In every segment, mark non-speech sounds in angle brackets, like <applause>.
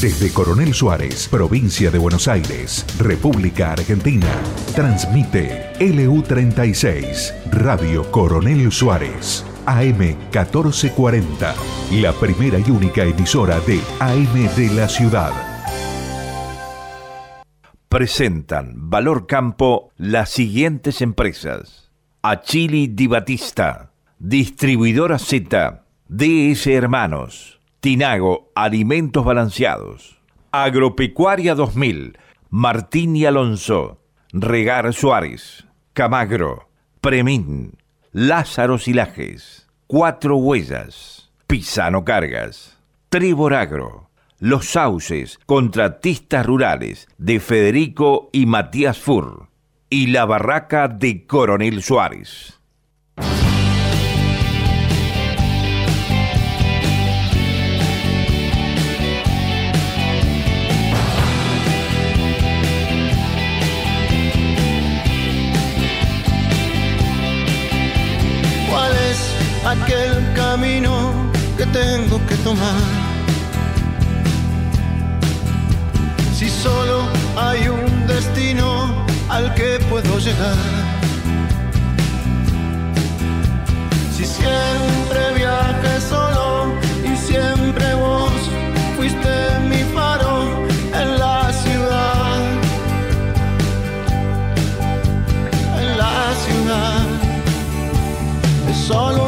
Desde Coronel Suárez, provincia de Buenos Aires, República Argentina, transmite LU36, Radio Coronel Suárez, AM 1440, la primera y única emisora de AM de la ciudad. Presentan Valor Campo las siguientes empresas. Achili Di Batista, Distribuidora Z, DS Hermanos, Tinago Alimentos Balanceados, Agropecuaria 2000, Martín y Alonso, Regar Suárez, Camagro, Premín, Lázaro Silajes, Cuatro Huellas, Pisano Cargas, Tribor Agro, Los Sauces, Contratistas Rurales de Federico y Matías Fur. Y la Barraca de Coronel Suárez. Si solo hay un destino al que puedo llegar. Si siempre viaje solo y siempre vos fuiste mi faro en la ciudad. En la ciudad. Es solo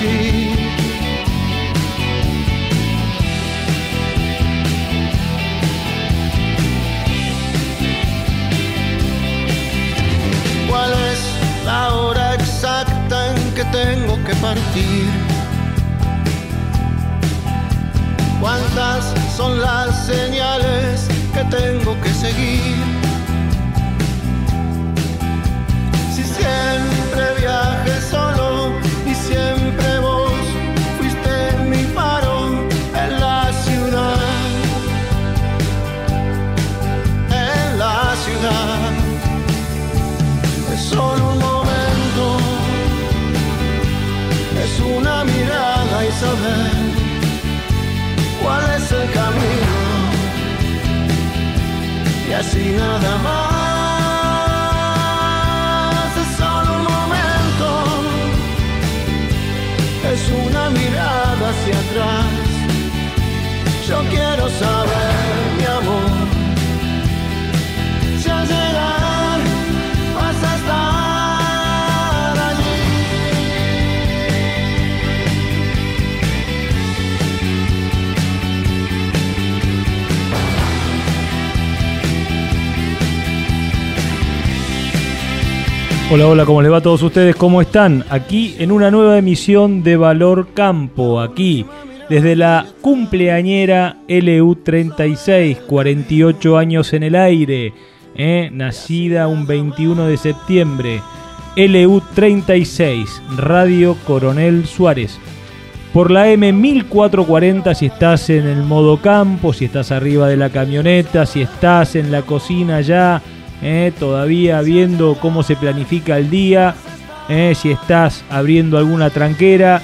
¿Cuál la hora exacta en que tengo que partir? ¿Cuántas son las señales que tengo que seguir? Si siempre viaje solo Y así Hola, hola, ¿cómo les va a todos ustedes? ¿Cómo están? Aquí en una nueva emisión de Valor Campo, aquí desde la cumpleañera LU36, 48 años en el aire, ¿eh? nacida un 21 de septiembre, LU36, Radio Coronel Suárez. Por la M1440 si estás en el modo campo, si estás arriba de la camioneta, si estás en la cocina ya, eh, todavía viendo cómo se planifica el día, eh, si estás abriendo alguna tranquera.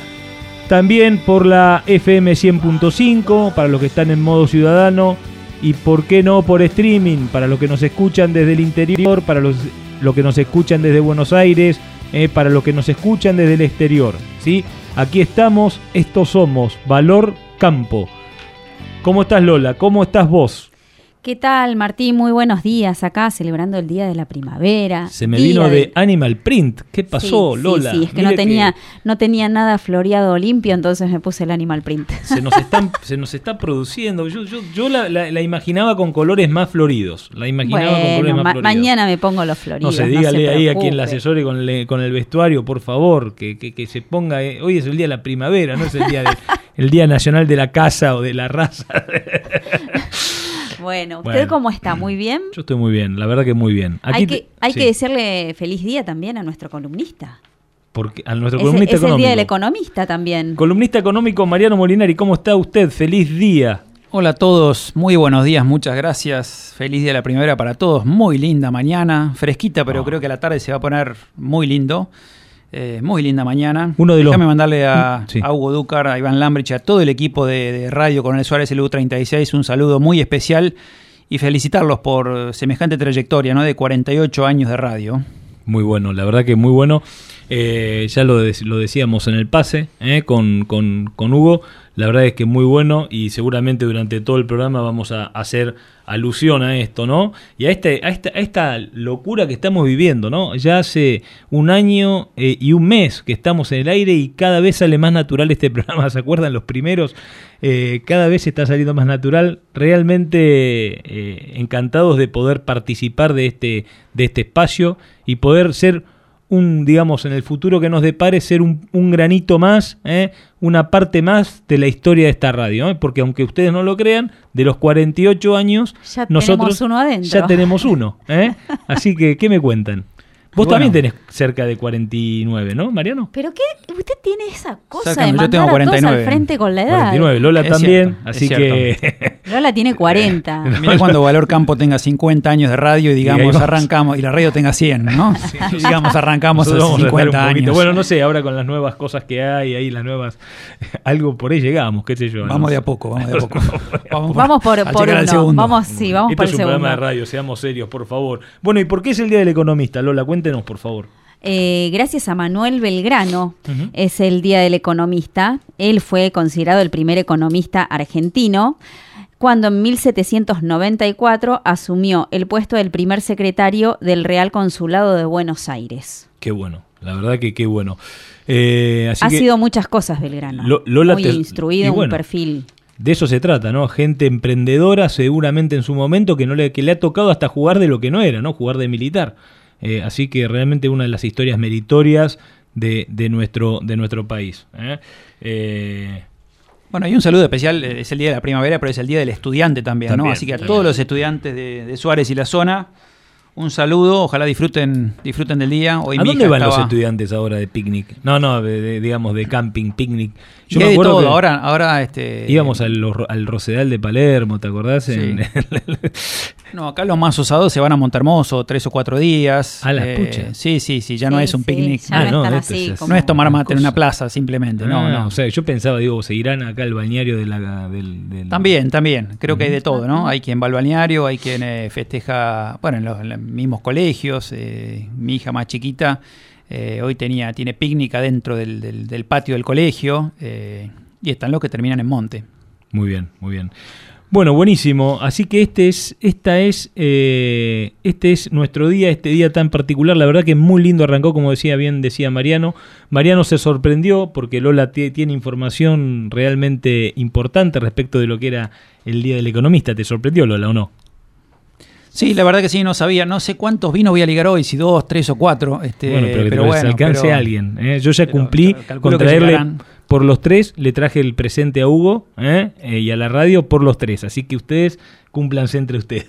También por la FM 100.5 para los que están en modo ciudadano y por qué no por streaming para los que nos escuchan desde el interior, para los, que nos escuchan desde Buenos Aires, eh, para los que nos escuchan desde el exterior. ¿sí? Aquí estamos, estos somos Valor Campo. ¿Cómo estás Lola? ¿Cómo estás vos? ¿Qué tal, Martín? Muy buenos días acá, celebrando el Día de la Primavera. Se me vino de, Animal Print. ¿Qué pasó, Lola? Sí, es que no tenía, no tenía nada floreado limpio, entonces me puse el Animal Print. <laughs> Se nos, están, se nos está produciendo. Yo, yo, yo la, imaginaba con colores más floridos. La imaginaba con colores más floridos. Mañana me pongo los floridos. No sé, dígale ahí a quien la asesore con, con el vestuario, por favor, que, que, se ponga. Eh, hoy es el Día de la Primavera, no es el Día, de, <laughs> el día Nacional de la Casa o de la Raza. <laughs> <laughs> Bueno, ¿usted cómo está? ¿Muy bien? Yo estoy muy bien, la verdad que muy bien. hay que, hay que decirle feliz día también a nuestro columnista. Porque, a nuestro columnista es, es el día del economista también. Columnista económico Mariano Molinari, ¿cómo está usted? Feliz día. Hola a todos, muy buenos días, muchas gracias. Feliz día de la primavera para todos. Muy linda mañana, fresquita, pero ah. creo que a la tarde se va a poner muy lindo. Eh, muy linda mañana. Uno de Déjame mandarle a, Hugo Ducar, a Iván Lambrich, a todo el equipo de, Radio Coronel Suárez LU36 un saludo muy especial y felicitarlos por semejante trayectoria ¿no? de 48 años de radio. Muy bueno, la verdad que muy bueno. Eh, ya lo, lo, decíamos en el pase eh, con, con, con Hugo. La verdad es que muy bueno y seguramente durante todo el programa vamos a hacer alusión a esto, ¿no? Y a, este, a, esta, a esta locura que estamos viviendo, ¿no? Ya hace un año eh, y un mes que estamos en el aire y cada vez sale más natural este <laughs> programa, ¿se acuerdan? Los primeros, eh, cada vez está saliendo más natural. Realmente eh, encantados de poder participar de este, de este espacio y poder ser un, digamos, en el futuro que nos depare ser un, un granito más, ¿eh? una parte más de la historia de esta radio, ¿eh? porque aunque ustedes no lo crean, de los 48 años, nosotros ya tenemos uno. ¿eh? <laughs> Así que, ¿qué me cuentan? Vos también tenés cerca de 49, ¿no, Mariano? Pero qué, usted tiene esa cosa de mandar yo tengo 49. al frente con la edad. 49, Lola también, así que... <laughs> Lola tiene 40. <laughs> Mira cuando Valor Campo tenga 50 años de radio y digamos arrancamos, y la radio tenga 100, ¿no? <laughs> digamos arrancamos a 50 años. Bueno, no sé, ahora con las nuevas cosas que hay, ahí las nuevas, algo por ahí llegamos, qué sé yo. Vamos de a poco, vamos de a poco. vamos, por, por uno, vamos, sí, vamos por el es un programa de radio, seamos serios, por favor. Bueno, ¿y por qué es el Día del Economista, Lola? Por favor. Eh, gracias a Manuel Belgrano, es el Día del Economista. Él fue considerado el primer economista argentino cuando en 1794 asumió el puesto del primer secretario del Real Consulado de Buenos Aires. Qué bueno, la verdad que qué bueno. Eh, ha sido muchas cosas Belgrano. Muy instruido, un perfil. De eso se trata, ¿no? Gente emprendedora seguramente en su momento que no le, que le ha tocado hasta jugar de lo que no era, ¿no? Jugar de militar. Eh, así que realmente una de las historias meritorias de, de nuestro, de nuestro país. ¿eh? Eh, bueno, hay un saludo especial, es el Día de la Primavera, pero es el Día del Estudiante también, ¿no? Así que a todos los estudiantes de, de Suárez y la zona, un saludo, ojalá disfruten disfruten del día. Hoy ¿A dónde van los estudiantes ahora de picnic? No, no, digamos de camping, picnic. Yo me acuerdo todo. ahora, ahora este... íbamos al, al, Rosedal de Palermo, ¿te acordás? no, acá los más osados se van a Montermoso tres o cuatro días. A las eh, Sí, sí, sí, ya no es un picnic. Ah, no, no es tomar mate en una plaza simplemente, no, ah, no. O sea, yo pensaba, digo, seguirán acá al balneario de la, del, También, también. Creo que hay de todo, ¿no? Hay quien va al balneario, hay quien eh, festeja, bueno, en los, mismos colegios. Eh, mi hija más chiquita eh, hoy tenía, tiene picnic dentro del, del, patio del colegio eh, y están los que terminan en monte. Muy bien, muy bien. Bueno, buenísimo. Así que este es, esta es, este es nuestro día, este día tan particular. La verdad que muy lindo arrancó, como decía bien, decía Mariano. Mariano se sorprendió porque Lola tiene información realmente importante respecto de lo que era el día del economista. ¿Te sorprendió Lola o no? Sí, la verdad que sí, no sabía. No sé cuántos vinos voy a ligar hoy, si dos, tres o cuatro. Este, bueno, pero, que bueno, alcance a alguien. ¿eh? Yo ya cumplí con traerle por los tres, le traje el presente a Hugo ¿eh? Eh, y a la radio por los tres. Así que ustedes cúmplanse entre ustedes.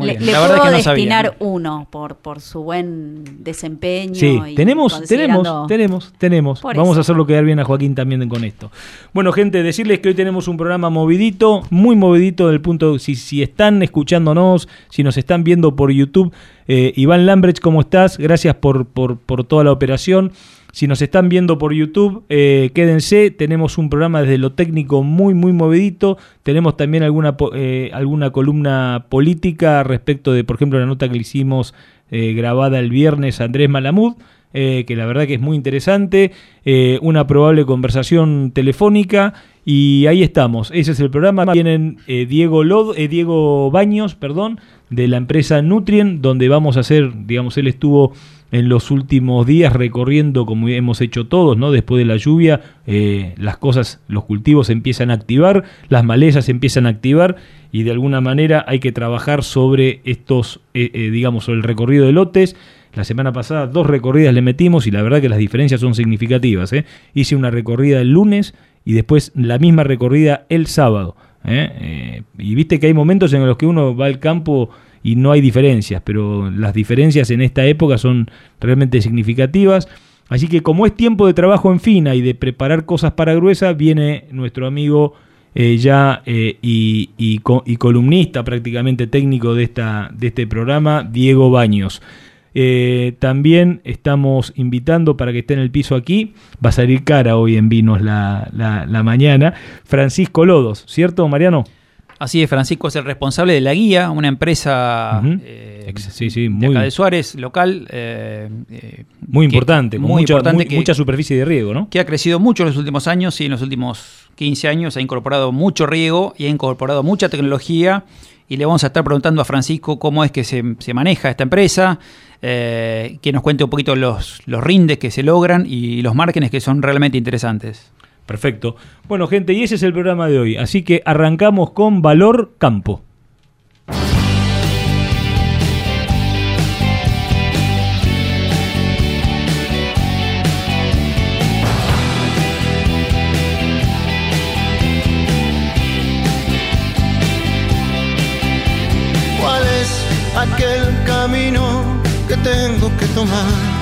Le, puedo destinar uno por, por su buen desempeño. Sí, tenemos, tenemos, tenemos, tenemos. Vamos a hacerlo quedar bien a Joaquín también con esto. Bueno, gente, decirles que hoy tenemos un programa movidito, muy movidito del punto, si, si están escuchándonos, si nos están viendo por YouTube, eh, Iván Lambrecht, ¿cómo estás? Gracias por, por, por toda la operación. Si nos están viendo por YouTube, eh, quédense. Tenemos un programa desde lo técnico muy, muy movidito. Tenemos también alguna, eh, alguna columna política respecto de, por ejemplo, la nota que le hicimos eh, grabada el viernes a Andrés Malamud. que la verdad que es muy interesante, una probable conversación telefónica y ahí estamos. Ese es el programa. Vienen Diego Lod, Diego Baños, perdón, de la empresa Nutrien, donde vamos a hacer, digamos, él estuvo en los últimos días recorriendo como hemos hecho todos, ¿no? Después de la lluvia, eh, las cosas, los cultivos se empiezan a activar, las malezas se empiezan a activar y de alguna manera hay que trabajar sobre estos, eh, eh, digamos, sobre el recorrido de lotes. La semana pasada dos recorridas le metimos y la verdad que las diferencias son significativas. Hice una recorrida el lunes y después la misma recorrida el sábado. y viste que hay momentos en los que uno va al campo y no hay diferencias, pero las diferencias en esta época son realmente significativas. Así que como es tiempo de trabajo en fina y de preparar cosas para gruesa, viene nuestro amigo eh, ya eh, y, y, columnista prácticamente técnico de, esta, de este programa, Diego Baños. Eh, también estamos invitando para que esté en el piso aquí, va a salir cara hoy en Vinos la, la, la mañana, Francisco Lodos, ¿cierto Mariano? Así es, Francisco es el responsable de La Guía, una empresa eh, muy, de acá de Suárez, local. Eh, eh, muy importante, con muy mucha, importante mucha superficie de riego, ¿no? Que ha crecido mucho en los últimos años y en los últimos 15 años ha incorporado mucho riego y ha incorporado mucha tecnología. Y le vamos a estar preguntando a Francisco cómo es que se, maneja esta empresa, que nos cuente un poquito los, los rindes que se logran y los márgenes que son realmente interesantes. Perfecto. Bueno, gente, y ese es el programa de hoy. Así que arrancamos con Valor Campo. ¿Cuál es aquel camino que tengo que tomar?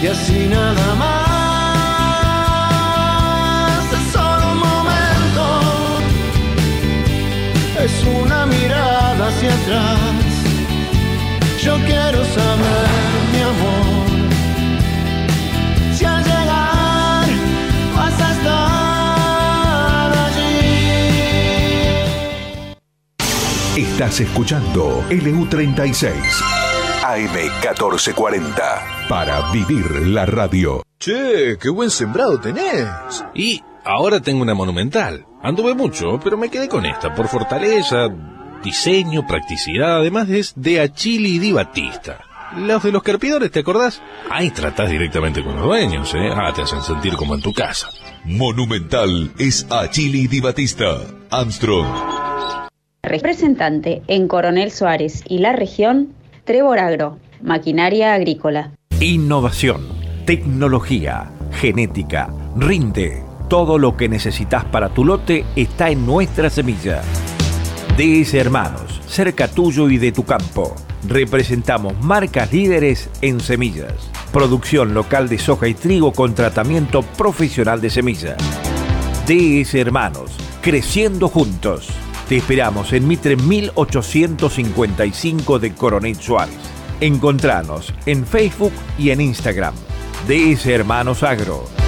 Y así nada más, es solo un momento, es una mirada hacia atrás. Yo quiero saber, mi amor, si al llegar vas a estar allí. Estás escuchando LU36 AM1440 para vivir la radio. Che, qué buen sembrado tenés. Y ahora tengo una monumental. Anduve mucho, pero me quedé con esta por fortaleza, diseño, practicidad. Además es de Achili Di Batista. Los de los carpidores, ¿te acordás? Ahí tratás directamente con los dueños, ¿eh? Ah, te hacen sentir como en tu casa. Monumental es Achili Di Batista. Armstrong. Representante en Coronel Suárez y la región, Trevor Agro, maquinaria agrícola. Innovación, tecnología, genética, rinde. Todo lo que necesitas para tu lote está en nuestra semilla. DS Hermanos, cerca tuyo y de tu campo. Representamos marcas líderes en semillas. Producción local de soja y trigo con tratamiento profesional de semilla. DS Hermanos, creciendo juntos. Te esperamos en Mitre 1855 de Coronel Suárez. Encontranos en Facebook y en Instagram. DS Hermanos Agro.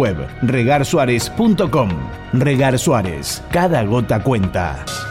regarsuárez.com. Regar Suárez, cada gota cuenta.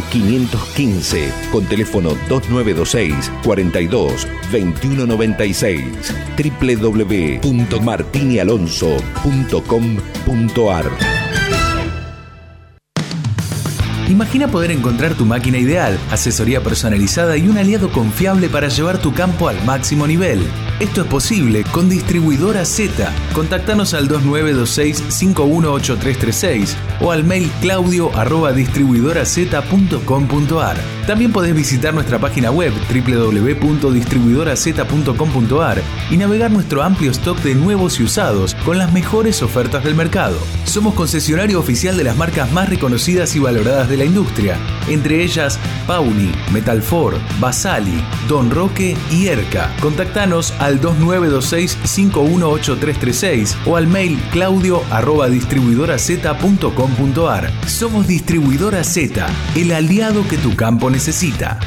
515, con teléfono 2926 42 2196 www.martinialonso.com.ar Imagina poder encontrar tu máquina ideal, asesoría personalizada y un aliado confiable para llevar tu campo al máximo nivel. Esto es posible con Distribuidora Z. Contactanos al 2926-518336 o al mail claudio. También podés visitar nuestra página web www.distribuidoraz.com.ar y navegar nuestro amplio stock de nuevos y usados con las mejores ofertas del mercado. Somos concesionario oficial de las marcas más reconocidas y valoradas de la industria, entre ellas Pauli, Metalfor, Basali, Don Roque y Erca. Contactanos al 2926-518336 o al mail claudio arroba Distribuidora Z, el aliado que tu campo necesita.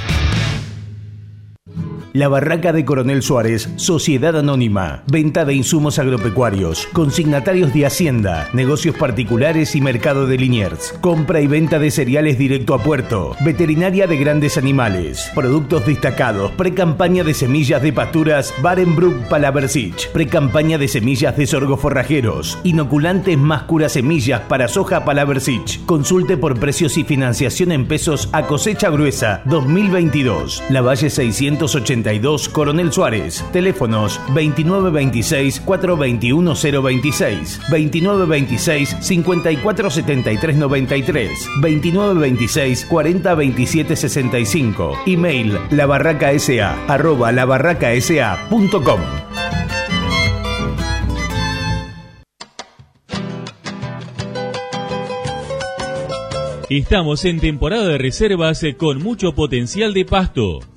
La Barraca de Coronel Suárez, Sociedad Anónima, venta de insumos agropecuarios, consignatarios de Hacienda, negocios particulares y mercado de Liniers, compra y venta de cereales directo a puerto, veterinaria de grandes animales, productos destacados, pre-campaña de semillas de pasturas Barenbrook Palaversich, pre-campaña de semillas de sorgo forrajeros, inoculantes más cura semillas para soja Palaversich. Consulte por precios y financiación en pesos a cosecha gruesa. 2022. La Valle 680 Coronel Suárez. Teléfonos 2926 421 026, 2926 5473 93, 2926 40 65. Email labarracasa arroba labarracasa.com. Estamos en temporada de reservas con mucho potencial de pasto.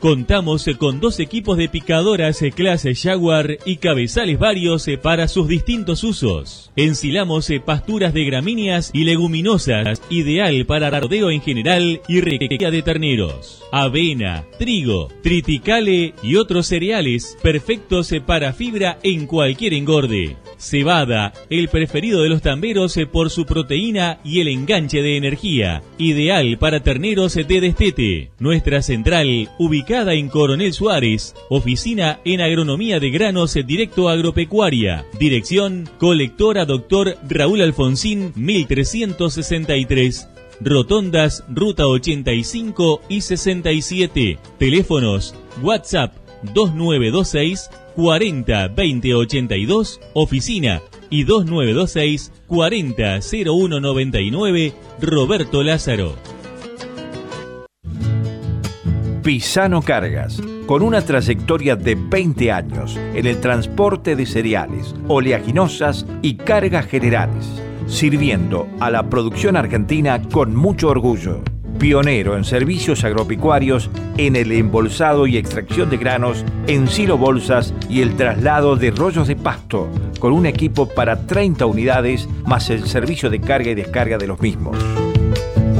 Contamos con dos equipos de picadoras clase Jaguar y cabezales varios para sus distintos usos. Encilamos pasturas de gramíneas y leguminosas, ideal para rodeo en general y requería de terneros. Avena, trigo, triticale y otros cereales perfectos para fibra en cualquier engorde. Cebada, el preferido de los tamberos por su proteína y el enganche de energía, ideal para terneros de destete. Nuestra central, ubicada en Coronel Suárez, oficina en agronomía de granos directo agropecuaria. Dirección, colectora Doctor Raúl Alfonsín, 1363. Rotondas, Ruta 85 y 67. Teléfonos, WhatsApp 2926 40 20 82, oficina y 2926 40 01 99, Roberto Lázaro. Pisano Cargas, con una trayectoria de 20 años en el transporte de cereales, oleaginosas y cargas generales, sirviendo a la producción argentina con mucho orgullo pionero en servicios agropecuarios en el embolsado y extracción de granos en silo bolsas y el traslado de rollos de pasto, con un equipo para 30 unidades más el servicio de carga y descarga de los mismos.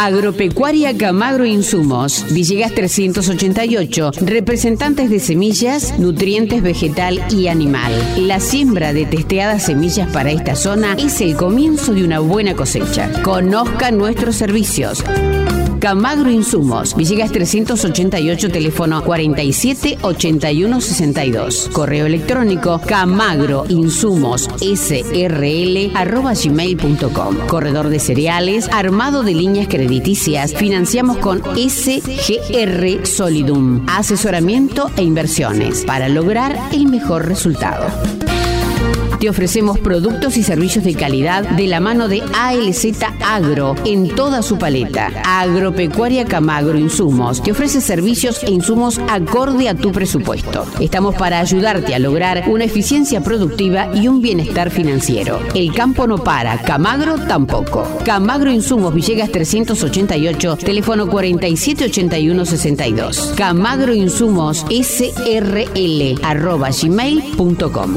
Agropecuaria Camagro Insumos, Villegas 388, representantes de semillas, nutrientes vegetal y animal. La siembra de testeadas semillas para esta zona es el comienzo de una buena cosecha. Conozca nuestros servicios. Camagro Insumos, Villegas 388, teléfono 47 81 62. Correo electrónico camagro insumos srl arroba gmail.com. Corredor de cereales, armado de líneas crediticias. Financiamos con SGR Solidum. Asesoramiento e inversiones para lograr el mejor resultado. Te ofrecemos productos y servicios de calidad de la mano de ALZ Agro en toda su paleta. Agropecuaria Camagro Insumos te ofrece servicios e insumos acorde a tu presupuesto. Estamos para ayudarte a lograr una eficiencia productiva y un bienestar financiero. El campo no para, Camagro tampoco. Camagro Insumos Villegas 388, teléfono 478162. Camagro Insumos SRL arroba gmail.com.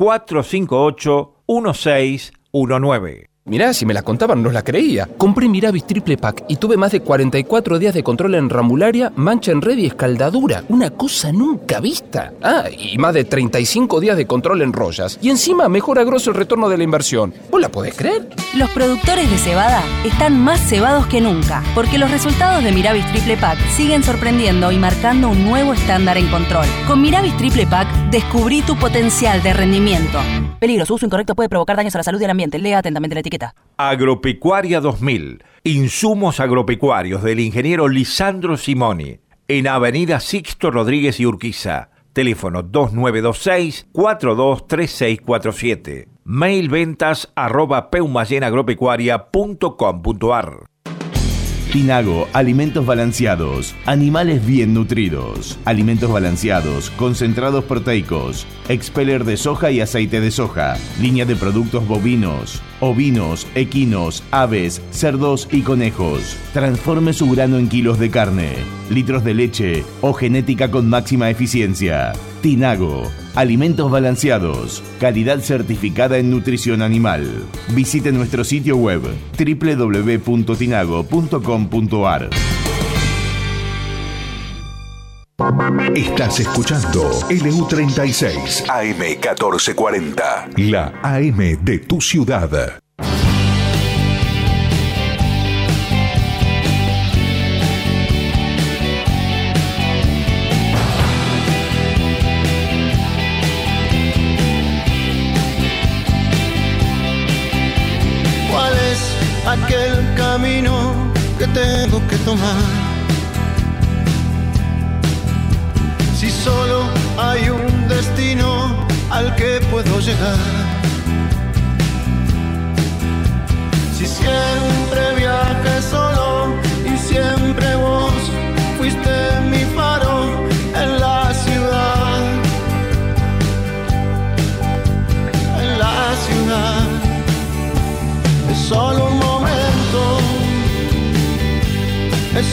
458 1619. Mirá, si me la contaban no la creía. Compré Miravis Triple Pack y tuve más de 44 días de control en ramularia, mancha en red y escaldadura. Una cosa nunca vista. Ah, y más de 35 días de control en rollas. Y encima mejora grosso el retorno de la inversión. ¿Vos la podés creer? Los productores de cebada están más cebados que nunca, porque los resultados de Miravis Triple Pack siguen sorprendiendo y marcando un nuevo estándar en control. Con Miravis Triple Pack descubrí tu potencial de rendimiento. Peligro, su uso incorrecto puede provocar daños a la salud y al ambiente. Lea atentamente la etiqueta. Agropecuaria 2000. Insumos agropecuarios del ingeniero Lisandro Simoni. En Avenida Sixto Rodríguez y Urquiza. Teléfono 2926-423647. Mail ventas arroba Tinago, alimentos balanceados, animales bien nutridos, alimentos balanceados, concentrados proteicos, expeller de soja y aceite de soja, línea de productos bovinos, ovinos, equinos, aves, cerdos y conejos. Transforme su grano en kilos de carne, litros de leche o genética con máxima eficiencia. Tinago, alimentos balanceados, calidad certificada en nutrición animal. Visite nuestro sitio web www.tinago.com.ar. Estás escuchando LU36 AM1440, la AM de tu ciudad. Si solo hay un destino al que puedo llegar. Si siempre viajé solo y siempre vos fuiste mi faro en la ciudad. En la ciudad. Es solo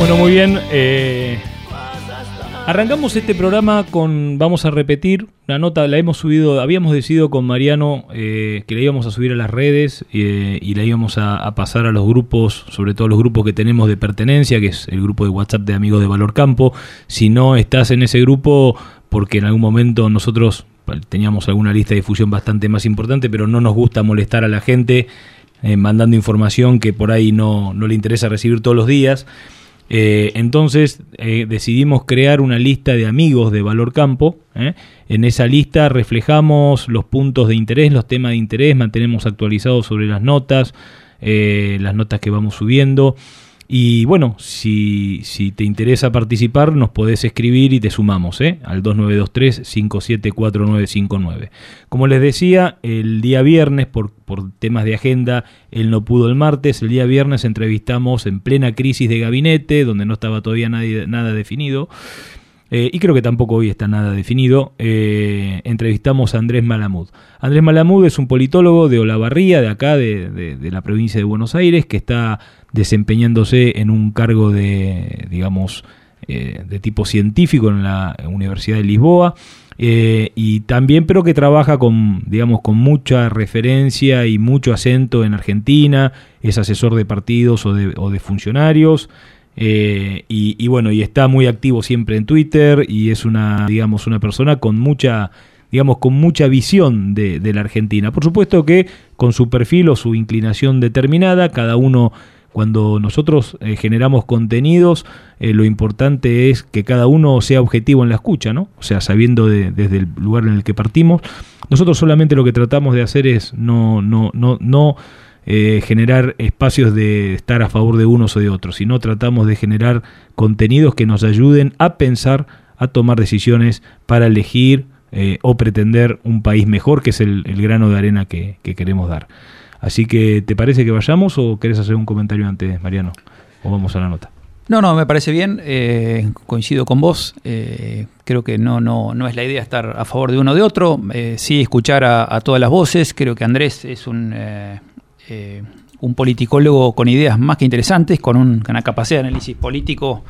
Bueno, muy bien. eh, arrancamos este programa con, vamos a repetir, una nota, la hemos subido, habíamos decidido con Mariano eh, que la íbamos a subir a las redes eh, y la íbamos a, a pasar a los grupos, sobre todo los grupos que tenemos de pertenencia, que es el grupo de WhatsApp de amigos de Valor Campo. Si no estás en ese grupo, porque en algún momento nosotros teníamos alguna lista de difusión bastante más importante, pero no nos gusta molestar a la gente eh, mandando información que por ahí no, no le interesa recibir todos los días. Eh, entonces eh, decidimos crear una lista de amigos de Valor Campo. ¿eh? En esa lista reflejamos los puntos de interés, los temas de interés, mantenemos actualizados sobre las notas, eh, las notas que vamos subiendo. Y bueno, si, si te interesa participar, nos podés escribir y te sumamos ¿eh? al 2923-574959. Como les decía, el día viernes, por, por temas de agenda, él no pudo el martes. El día viernes entrevistamos en plena crisis de gabinete, donde no estaba todavía nadie, nada definido. Eh, y creo que tampoco hoy está nada definido, eh, entrevistamos a Andrés Malamud. Andrés Malamud es un politólogo de Olavarría, de acá, de, de, la provincia de Buenos Aires, que está desempeñándose en un cargo de, digamos, eh, de tipo científico en la Universidad de Lisboa. y también pero que trabaja con digamos con mucha referencia y mucho acento en Argentina es asesor de partidos o de, o de funcionarios eh, y, bueno, y está muy activo siempre en Twitter y es una, digamos, una persona con mucha, digamos, con mucha visión de, la Argentina. Por supuesto que con su perfil o su inclinación determinada, cada uno, cuando nosotros eh, generamos contenidos, eh, lo importante es que cada uno sea objetivo en la escucha, ¿no? O sea, sabiendo desde el lugar en el que partimos. Nosotros solamente lo que tratamos de hacer es no, no, no, no eh, generar espacios de estar a favor de unos o de otros, sino tratamos de generar contenidos que nos ayuden a pensar, a tomar decisiones para elegir o pretender un país mejor, que es el, grano de arena que, queremos dar. Así que, ¿te parece que vayamos o querés hacer un comentario antes, Mariano? ¿O vamos a la nota? No, no, me parece bien, eh, coincido con vos, creo que no, no, no es la idea estar a favor de uno o de otro, sí escuchar a, todas las voces, creo que Andrés es un, eh, un politicólogo con ideas más que interesantes, con, una capacidad de análisis político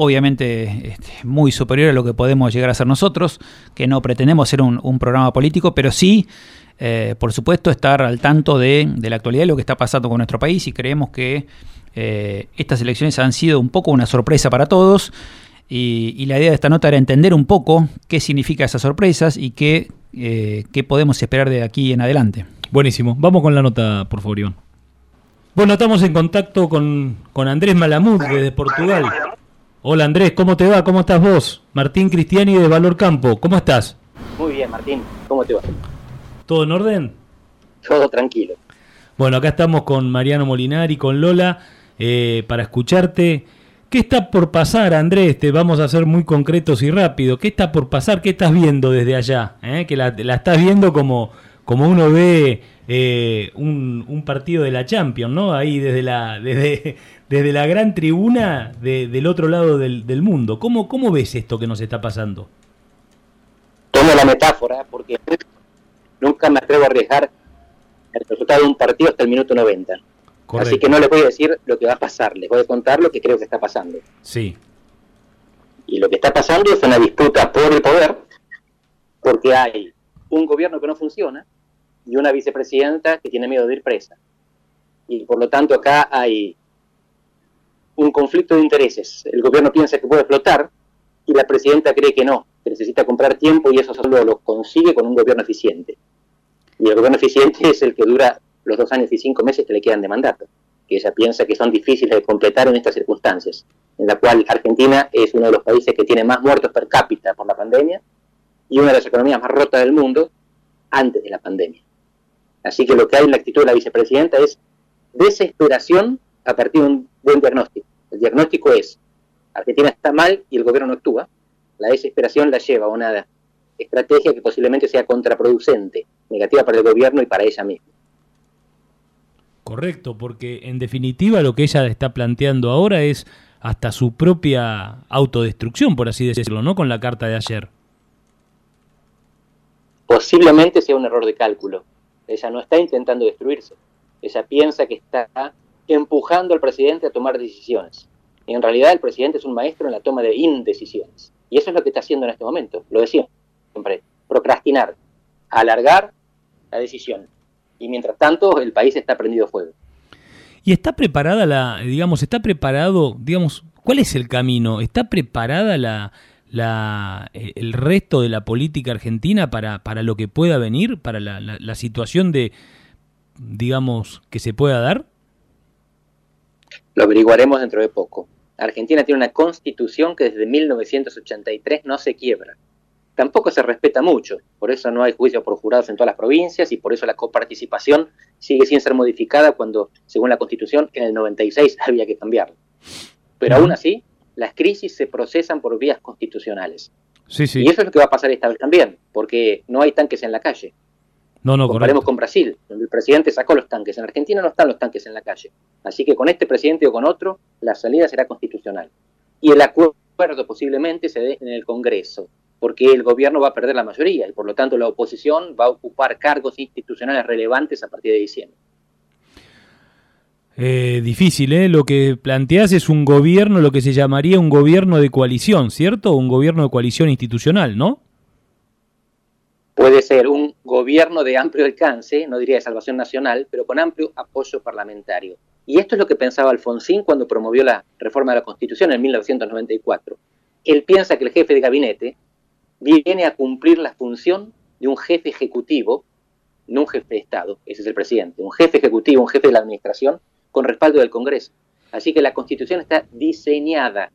obviamente este, muy superior a lo que podemos llegar a ser nosotros, que no pretendemos ser un, programa político, pero sí, eh, por supuesto, estar al tanto de, la actualidad y lo que está pasando con nuestro país y creemos que eh, estas elecciones han sido un poco una sorpresa para todos y, la idea de esta nota era entender un poco qué significa esas sorpresas y qué, qué podemos esperar de aquí en adelante. Buenísimo. Vamos con la nota, por favor, Iván. Bueno, estamos en contacto con, Andrés Malamud desde Portugal. Hola Andrés, ¿cómo te va? ¿Cómo estás vos? Martín Cristiani de Valor Campo, ¿cómo estás? Muy bien, Martín, ¿cómo te va? ¿Todo en orden? Todo tranquilo. Bueno, acá estamos con Mariano Molinari, con Lola, eh, para escucharte. ¿Qué está por pasar, Andrés? Te vamos a ser muy concretos y rápido. ¿Qué está por pasar? ¿Qué estás viendo desde allá? ¿Eh? Que la, la, estás viendo como, como uno ve eh, un, partido de la Champions, ¿no? Ahí desde la, <laughs> desde, desde la gran tribuna del otro lado del, mundo. ¿Cómo, ¿Cómo ves esto que nos está pasando? Tomo la metáfora porque nunca me atrevo a arriesgar el resultado de un partido hasta el minuto 90. Así que no les voy a decir lo que va a pasar, les voy a contar lo que creo que está pasando. Sí. Y lo que está pasando es una disputa por el poder, porque hay un gobierno que no funciona, y una vicepresidenta que tiene miedo de ir presa. Y por lo tanto acá hay un conflicto de intereses. El gobierno piensa que puede flotar y la presidenta cree que no, que necesita comprar tiempo y eso solo lo consigue con un gobierno eficiente. Y el gobierno eficiente es el que dura los dos años y cinco meses que le quedan de mandato, que ella piensa que son difíciles de completar en estas circunstancias, en la cual Argentina es uno de los países que tiene más muertos per cápita por la pandemia y una de las economías más rotas del mundo antes de la pandemia. Así que lo que hay en la actitud de la vicepresidenta es desesperación a partir de un buen diagnóstico. El diagnóstico es, Argentina está mal y el gobierno no actúa. La desesperación la lleva a una estrategia que posiblemente sea contraproducente, negativa para el gobierno y para ella misma. Correcto, porque en definitiva lo que ella está planteando ahora es hasta su propia autodestrucción, por así decirlo, ¿no? Con la carta de ayer. Posiblemente sea un error de cálculo. Ella no está intentando destruirse. Ella piensa que está empujando al presidente a tomar decisiones. Y en realidad el presidente es un maestro en la toma de indecisiones. Y eso es lo que está haciendo en este momento. Lo decía siempre, procrastinar, alargar la decisión. Y mientras tanto el país está prendido fuego. Y está preparada la, digamos, está preparado, digamos, ¿cuál es el camino? ¿Está preparada la, la, eh, el resto de la política argentina para, para lo que pueda venir, para la, la, situación de, digamos, que se pueda dar? Lo averiguaremos dentro de poco. Argentina tiene una constitución que desde 1983 no se quiebra. tampoco se respeta mucho. Por eso no hay juicio por jurados en todas las provincias y por eso la coparticipación sigue sin ser modificada cuando, según la Constitución, en el 96 había que cambiarla. Pero aún así, las crisis se procesan por vías constitucionales. Sí, sí. Y eso es lo que va a pasar esta vez también, porque no hay tanques en la calle. No, no, Comparemos con Brasil, donde el presidente sacó los tanques. En Argentina no están los tanques en la calle. Así que con este presidente o con otro, la salida será constitucional. Y el acuerdo posiblemente se dé en el Congreso, porque el gobierno va a perder la mayoría y por lo tanto la oposición va a ocupar cargos institucionales relevantes a partir de diciembre. Eh, difícil, ¿eh? Lo que planteas es un gobierno, lo que se llamaría un gobierno de coalición, ¿cierto? Un gobierno de coalición institucional, ¿no? Puede ser un gobierno de amplio alcance, no diría de salvación nacional, pero con amplio apoyo parlamentario. Y esto es lo que pensaba Alfonsín cuando promovió la reforma de la Constitución en 1994. Él piensa que el jefe de gabinete viene a cumplir la función de un jefe ejecutivo, no un jefe de Estado, ese es el presidente, un jefe ejecutivo, un jefe de la administración, con respaldo del Congreso. Así que la Constitución está diseñada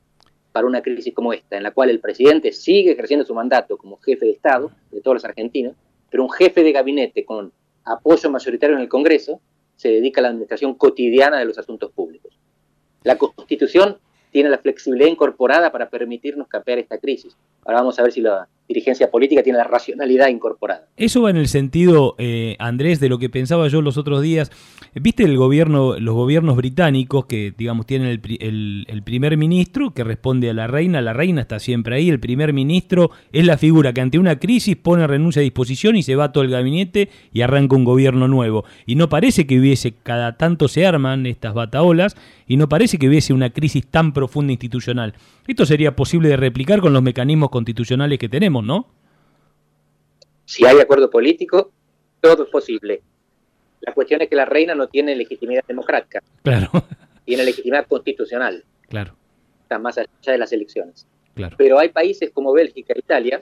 para una crisis como esta, en la cual el presidente sigue ejerciendo su mandato como jefe de Estado de todos los argentinos, pero un jefe de gabinete con apoyo mayoritario en el Congreso se dedica a la administración cotidiana de los asuntos públicos. La Constitución tiene la flexibilidad incorporada para permitirnos capear esta crisis. Ahora vamos a ver si la dirigencia política tiene la racionalidad incorporada. Eso va en el sentido, eh, Andrés, de lo que pensaba yo los otros días. ¿Viste el gobierno, los gobiernos británicos que, digamos, tienen el, el, primer ministro que responde a la reina? La reina está siempre ahí. El primer ministro es la figura que ante una crisis pone renuncia a disposición y se va todo el gabinete y arranca un gobierno nuevo. Y no parece que hubiese, cada tanto se arman estas bataolas y no parece que hubiese una crisis tan profunda institucional. Esto sería posible de replicar con los mecanismos constitucionales que tenemos, ¿no? Si hay acuerdo político, todo es posible. La cuestión es que la reina no tiene legitimidad democrática. Claro. <laughs> Tiene legitimidad constitucional. Claro. Está más allá de las elecciones. Claro. Pero hay países como Bélgica e Italia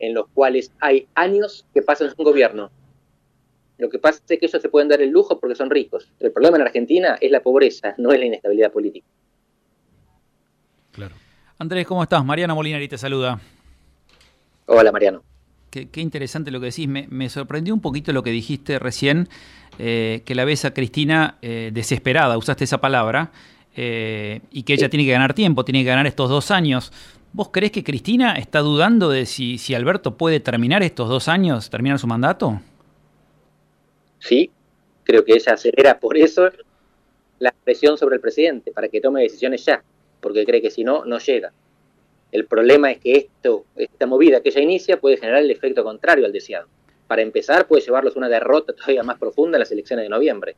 en los cuales hay años que pasan un gobierno. Lo que pasa es que ellos se pueden dar el lujo porque son ricos. El problema en Argentina es la pobreza, no es la inestabilidad política. Claro. Andrés, ¿cómo estás? Mariano Molinari te saluda. Hola, Mariano. Qué, interesante lo que decís. Me, sorprendió un poquito lo que dijiste recién, eh, que la ves a Cristina eh, desesperada, usaste esa palabra, eh, y que ella tiene que ganar tiempo, tiene que ganar estos dos años. ¿Vos crees que Cristina está dudando de si, si Alberto puede terminar estos dos años, terminar su mandato? Sí, creo que ella acelera por eso la presión sobre el presidente, para que tome decisiones ya porque cree que si no, no llega. El problema es que esto, esta movida que ella inicia puede generar el efecto contrario al deseado. Para empezar, puede llevarlos a una derrota todavía más profunda en las elecciones de noviembre.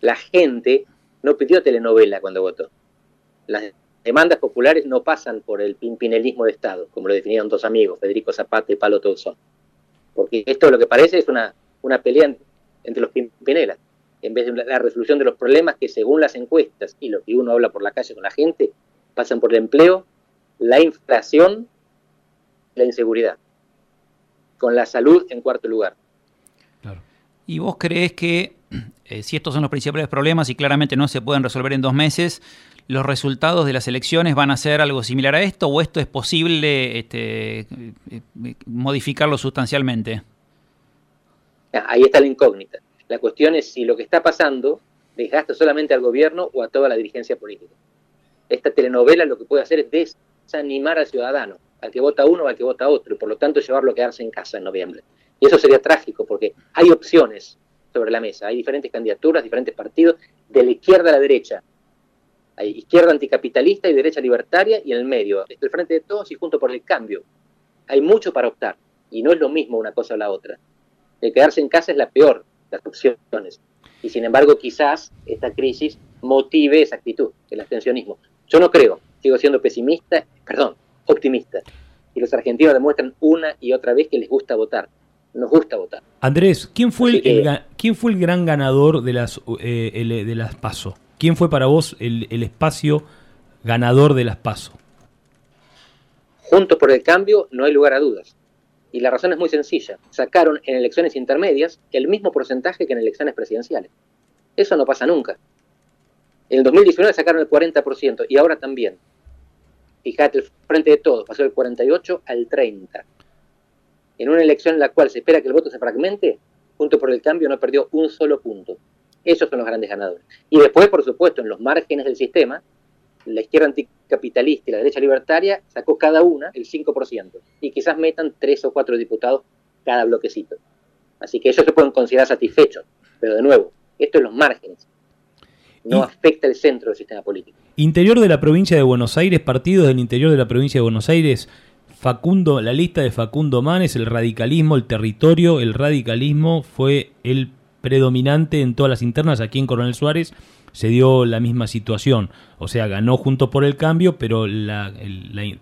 La gente no pidió telenovela cuando votó. Las demandas populares no pasan por el pimpinelismo de Estado, como lo definieron dos amigos, Federico Zapata y Palo Tozón. Porque esto lo que parece es una, una pelea entre los pimpinelas en vez de la resolución de los problemas que según las encuestas y lo que uno habla por la calle con la gente, pasan por el empleo, la inflación, la inseguridad, con la salud en cuarto lugar. ¿Y vos crees que <clears throat> eh, si estos son los principales problemas y claramente no se pueden resolver en dos meses, los resultados de las elecciones van a ser algo similar a esto o esto es posible este, eh, eh, modificarlo sustancialmente? Ahí está la incógnita. La cuestión es si lo que está pasando desgasta solamente al gobierno o a toda la dirigencia política. Esta telenovela lo que puede hacer es desanimar al ciudadano, al que vota uno o al que vota otro, y por lo tanto llevarlo a quedarse en casa en noviembre. Y eso sería trágico porque hay opciones sobre la mesa, hay diferentes candidaturas, diferentes partidos, de la izquierda a la derecha. Hay izquierda anticapitalista y derecha libertaria y en el medio, el frente de todos y junto por el cambio. Hay mucho para optar y no es lo mismo una cosa o la otra. El quedarse en casa es la peor, las opciones. Y sin embargo, quizás esta crisis motive esa actitud, el abstencionismo. Yo no creo, sigo siendo pesimista, perdón, optimista. Y los argentinos demuestran una y otra vez que les gusta votar. Nos gusta votar. Andrés, ¿quién fue, el, ¿quién fue el gran ganador de las, eh, de las PASO? ¿Quién fue para vos el, el espacio ganador de las PASO? Juntos por el cambio, no hay lugar a dudas. Y la razón es muy sencilla. Sacaron en elecciones intermedias el mismo porcentaje que en elecciones presidenciales. Eso no pasa nunca. En el 2019 sacaron el 40% y ahora también. Fíjate, el frente de todos pasó del 48 al 30. En una elección en la cual se espera que el voto se fragmente, Junto por el Cambio no perdió un solo punto. Esos son los grandes ganadores. Y después, por supuesto, en los márgenes del sistema, la izquierda anticapitalista y la derecha libertaria sacó cada una el 5%. Y quizás metan tres o cuatro diputados cada bloquecito. Así que ellos se pueden considerar satisfechos. Pero de nuevo, esto es los márgenes. No afecta el centro del sistema político. Interior de la provincia de Buenos Aires, partidos del interior de la provincia de Buenos Aires, Facundo, la lista de Facundo Manes, el radicalismo, el territorio, el radicalismo fue el predominante en todas las internas. Aquí en Coronel Suárez se dio la misma situación. O sea, ganó junto por el cambio, pero la,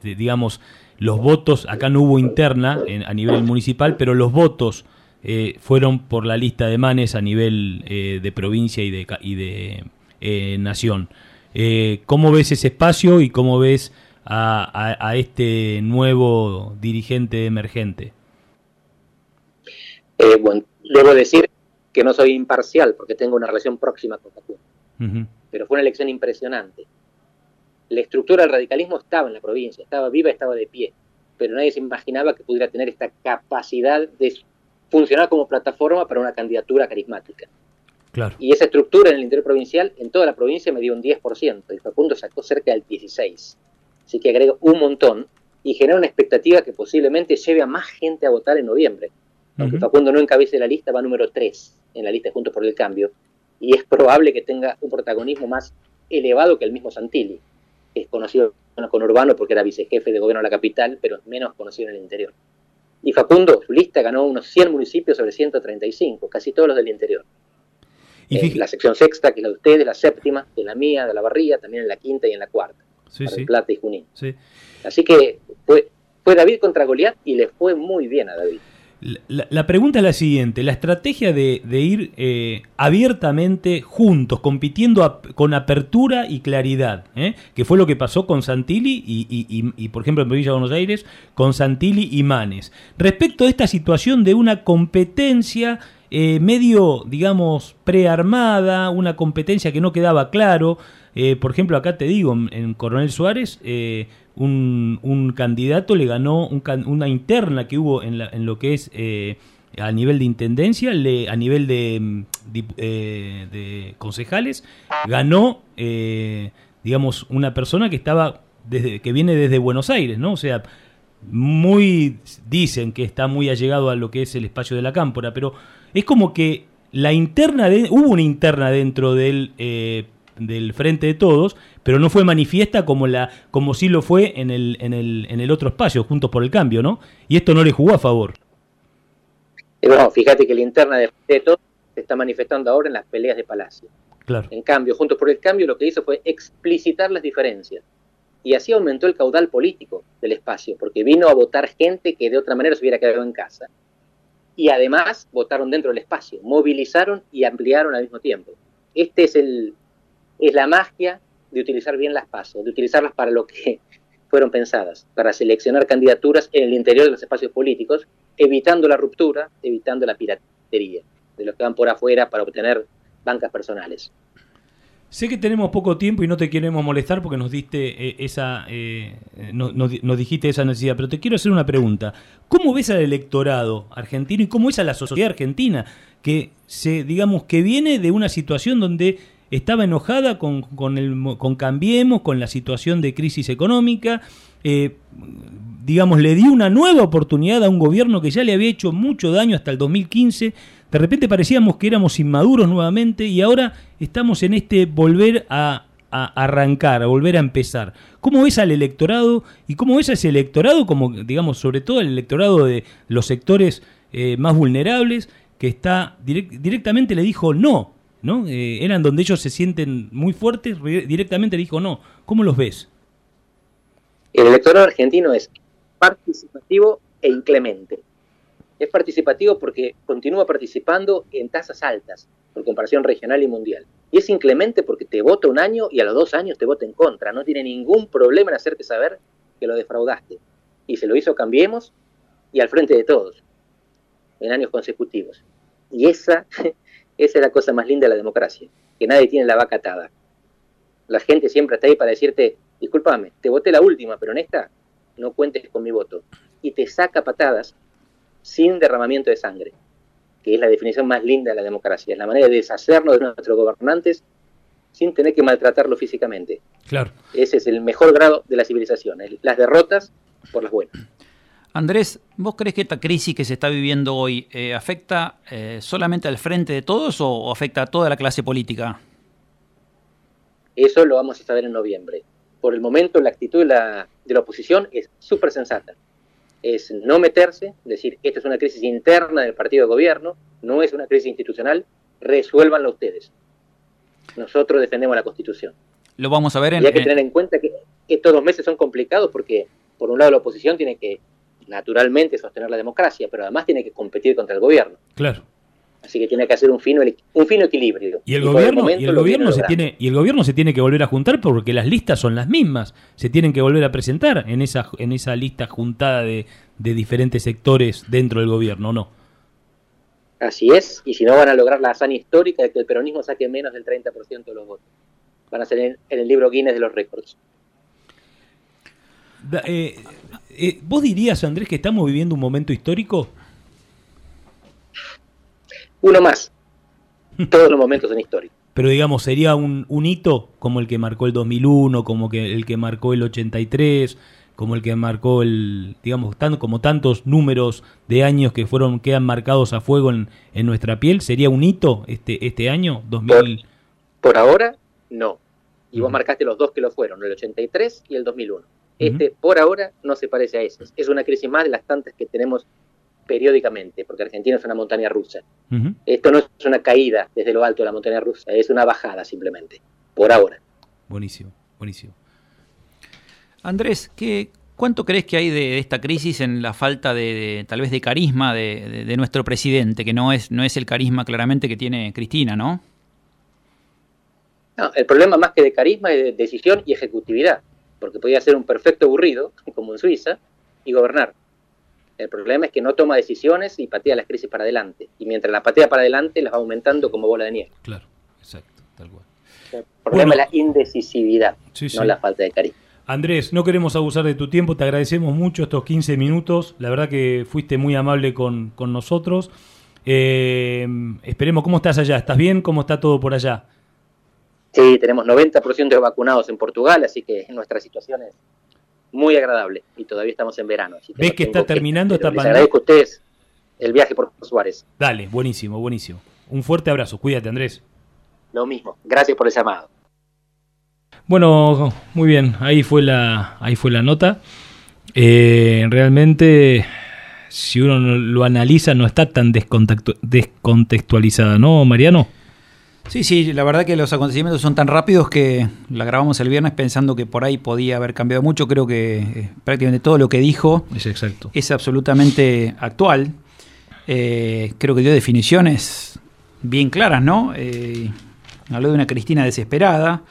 digamos, los votos, acá no hubo interna a nivel municipal, pero los votos eh, fueron por la lista de Manes a nivel eh, de provincia y de, y de eh, nación. ¿Cómo ves ese espacio y cómo ves a, este nuevo dirigente emergente? Eh, bueno, debo decir que no soy imparcial porque tengo una relación próxima con Facundo. Pero fue una elección impresionante. La estructura del radicalismo estaba en la provincia, estaba viva, estaba de pie, pero nadie se imaginaba que pudiera tener esta capacidad de funcionar como plataforma para una candidatura carismática. Claro. Y esa estructura en el interior provincial, en toda la provincia me dio un 10%, y Facundo sacó cerca del 16% así que agrego un montón y genera una expectativa que posiblemente lleve a más gente a votar en noviembre. Aunque Facundo no encabece la lista, va número 3 en la lista de Juntos por el Cambio, y es probable que tenga un protagonismo más elevado que el mismo Santilli, que es conocido con Urbano porque era vicejefe de gobierno de la capital, pero es menos conocido en el interior. Y Facundo, su lista ganó unos 100 municipios sobre 135, casi todos los del interior. ¿Y la sección sexta, que es la de ustedes, la séptima, de la mía, de la barría, también en la quinta y en la cuarta sí, Plata y Junín. Así que fue, fue David contra Goliat y le fue muy bien a David. La, pregunta es la siguiente, la estrategia de, ir eh, abiertamente juntos, compitiendo con apertura y claridad, ¿eh? que fue lo que pasó con Santilli y, por ejemplo en Provincia de Buenos Aires, con Santilli y Manes. Respecto a esta situación de una competencia eh, medio, digamos, prearmada, una competencia que no quedaba claro, eh, por ejemplo, acá te digo, en Coronel Suárez, eh, un, candidato le ganó una interna que hubo en, lo que es a nivel de intendencia, a nivel de, de concejales, ganó, digamos, una persona que estaba desde, que viene desde Buenos Aires, ¿no? O sea, muy dicen que está muy allegado a lo que es el espacio de la cámpora, pero es como que la interna de, hubo una interna dentro del del Frente de Todos, pero no fue manifiesta como la como sí lo fue en el, en el, en el otro espacio, Juntos por el Cambio, ¿no? Y esto no le jugó a favor. No, fíjate que la interna de Frente de Todos se está manifestando ahora en las peleas de Palacio. Claro. En cambio, Juntos por el Cambio lo que hizo fue explicitar las diferencias. Y así aumentó el caudal político del espacio, porque vino a votar gente que de otra manera se hubiera quedado en casa. Y además votaron dentro del espacio, movilizaron y ampliaron al mismo tiempo. Este es el, es la magia de utilizar bien las pasos, de utilizarlas para lo que <laughs> fueron pensadas, para seleccionar candidaturas en el interior de los espacios políticos, evitando la ruptura, evitando la piratería, de los que van por afuera para obtener bancas personales. Sé que tenemos poco tiempo y no te queremos molestar porque nos diste eh, esa, eh, nos dijiste esa necesidad, pero te quiero hacer una pregunta. ¿Cómo ves al electorado argentino y cómo ves a la sociedad argentina que se, digamos, que viene de una situación donde estaba enojada con, con, el, con Cambiemos, con la situación de crisis económica. Eh, digamos, le dio una nueva oportunidad a un gobierno que ya le había hecho mucho daño hasta el 2015. De repente parecíamos que éramos inmaduros nuevamente y ahora estamos en este volver a, arrancar, a volver a empezar. ¿Cómo ves al electorado y cómo ves a ese electorado, como digamos, sobre todo el electorado de los sectores eh, más vulnerables, que está directamente le dijo no ¿no? Eh, eran donde ellos se sienten muy fuertes, directamente dijo no. ¿Cómo los ves? El electorado argentino es participativo e inclemente. Es participativo porque continúa participando en tasas altas, por comparación regional y mundial. Y es inclemente porque te vota un año y a los dos años te vota en contra. No tiene ningún problema en hacerte saber que lo defraudaste. Y se lo hizo Cambiemos y al frente de todos, en años consecutivos. Y esa <laughs> esa es la cosa más linda de la democracia, que nadie tiene la vaca atada. La gente siempre está ahí para decirte, discúlpame, te voté la última, pero en esta no cuentes con mi voto. Y te saca patadas sin derramamiento de sangre, que es la definición más linda de la democracia, es la manera de deshacernos de nuestros gobernantes sin tener que maltratarlo físicamente. Claro. Ese es el mejor grado de la civilización, las derrotas por las buenas. Andrés, ¿vos crees que esta crisis que se está viviendo hoy eh, afecta eh, solamente al frente de todos o, afecta a toda la clase política? Eso lo vamos a saber en noviembre. Por el momento la actitud de la, de la oposición es súper sensata. Es no meterse, decir, esta es una crisis interna del partido de gobierno, no es una crisis institucional, resuélvanlo ustedes. Nosotros defendemos la Constitución. Lo vamos a ver en... Y hay que tener en cuenta que estos dos meses son complicados porque, por un lado, la oposición tiene que naturalmente sostener la democracia, pero además tiene que competir contra el gobierno. Claro. Así que tiene que hacer un fino, un fino equilibrio. Y el gobierno, y el gobierno se tiene, y el gobierno se tiene que volver a juntar porque las listas son las mismas. Se tienen que volver a presentar en esa, en esa lista juntada de, de diferentes sectores dentro del gobierno, ¿no? Así es, y si no van a lograr la hazaña histórica de que el peronismo saque menos del 30% de los votos. Van a ser en, el libro Guinness de los récords. Eh, eh, ¿Vos dirías, Andrés, que estamos viviendo un momento histórico? Uno más. Todos los momentos son históricos. Pero digamos, sería un, un hito como el que marcó el 2001, como que el que marcó el 83, como el que marcó el, digamos, tan, como tantos números de años que fueron, quedan marcados a fuego en, en nuestra piel, ¿sería un hito este, este año, 2000? Por, ahora, no. Y vos marcaste los dos que lo fueron, el 83 y el 2001. Este, por ahora, no se parece a esos. Es una crisis más de las tantas que tenemos periódicamente, porque Argentina es una montaña rusa. Esto no es una caída desde lo alto de la montaña rusa, es una bajada simplemente, por ahora. Buenísimo, buenísimo. Andrés, ¿qué, ¿cuánto crees que hay de, esta crisis en la falta de, tal vez de carisma de, nuestro presidente, que no es, no es el carisma claramente que tiene Cristina, ¿no? No, el problema más que de carisma es de decisión y ejecutividad, porque podía ser un perfecto aburrido, <laughs> como en Suiza, y gobernar. El problema es que no toma decisiones y patea las crisis para adelante. Y mientras la patea para adelante, las va aumentando como bola de nieve. Claro, exacto, tal cual. El problema es la indecisividad, no la falta de carisma. Andrés, no queremos abusar de tu tiempo, te agradecemos mucho estos 15 minutos, la verdad que fuiste muy amable con, nosotros. Eh, esperemos, ¿cómo estás allá? ¿Estás bien? ¿Cómo está todo por allá? Sí, tenemos 90% de vacunados en Portugal, así que nuestra situación es muy agradable y todavía estamos en verano. ¿Ves que está terminando esta pandemia? agradezco a ustedes el viaje por Suárez. Dale, buenísimo, buenísimo. Un fuerte abrazo, cuídate Andrés. Lo mismo, gracias por el llamado. Bueno, muy bien, ahí fue la, ahí fue la nota. Eh, realmente, si uno lo analiza, no está tan descontextualizada, ¿no, Mariano? Sí, sí, la verdad que los acontecimientos son tan rápidos que la grabamos el viernes pensando que por ahí podía haber cambiado mucho. Creo que eh, prácticamente todo lo que dijo es, exacto. es absolutamente actual. Eh, creo que dio definiciones bien claras, ¿no? habló de una Cristina desesperada,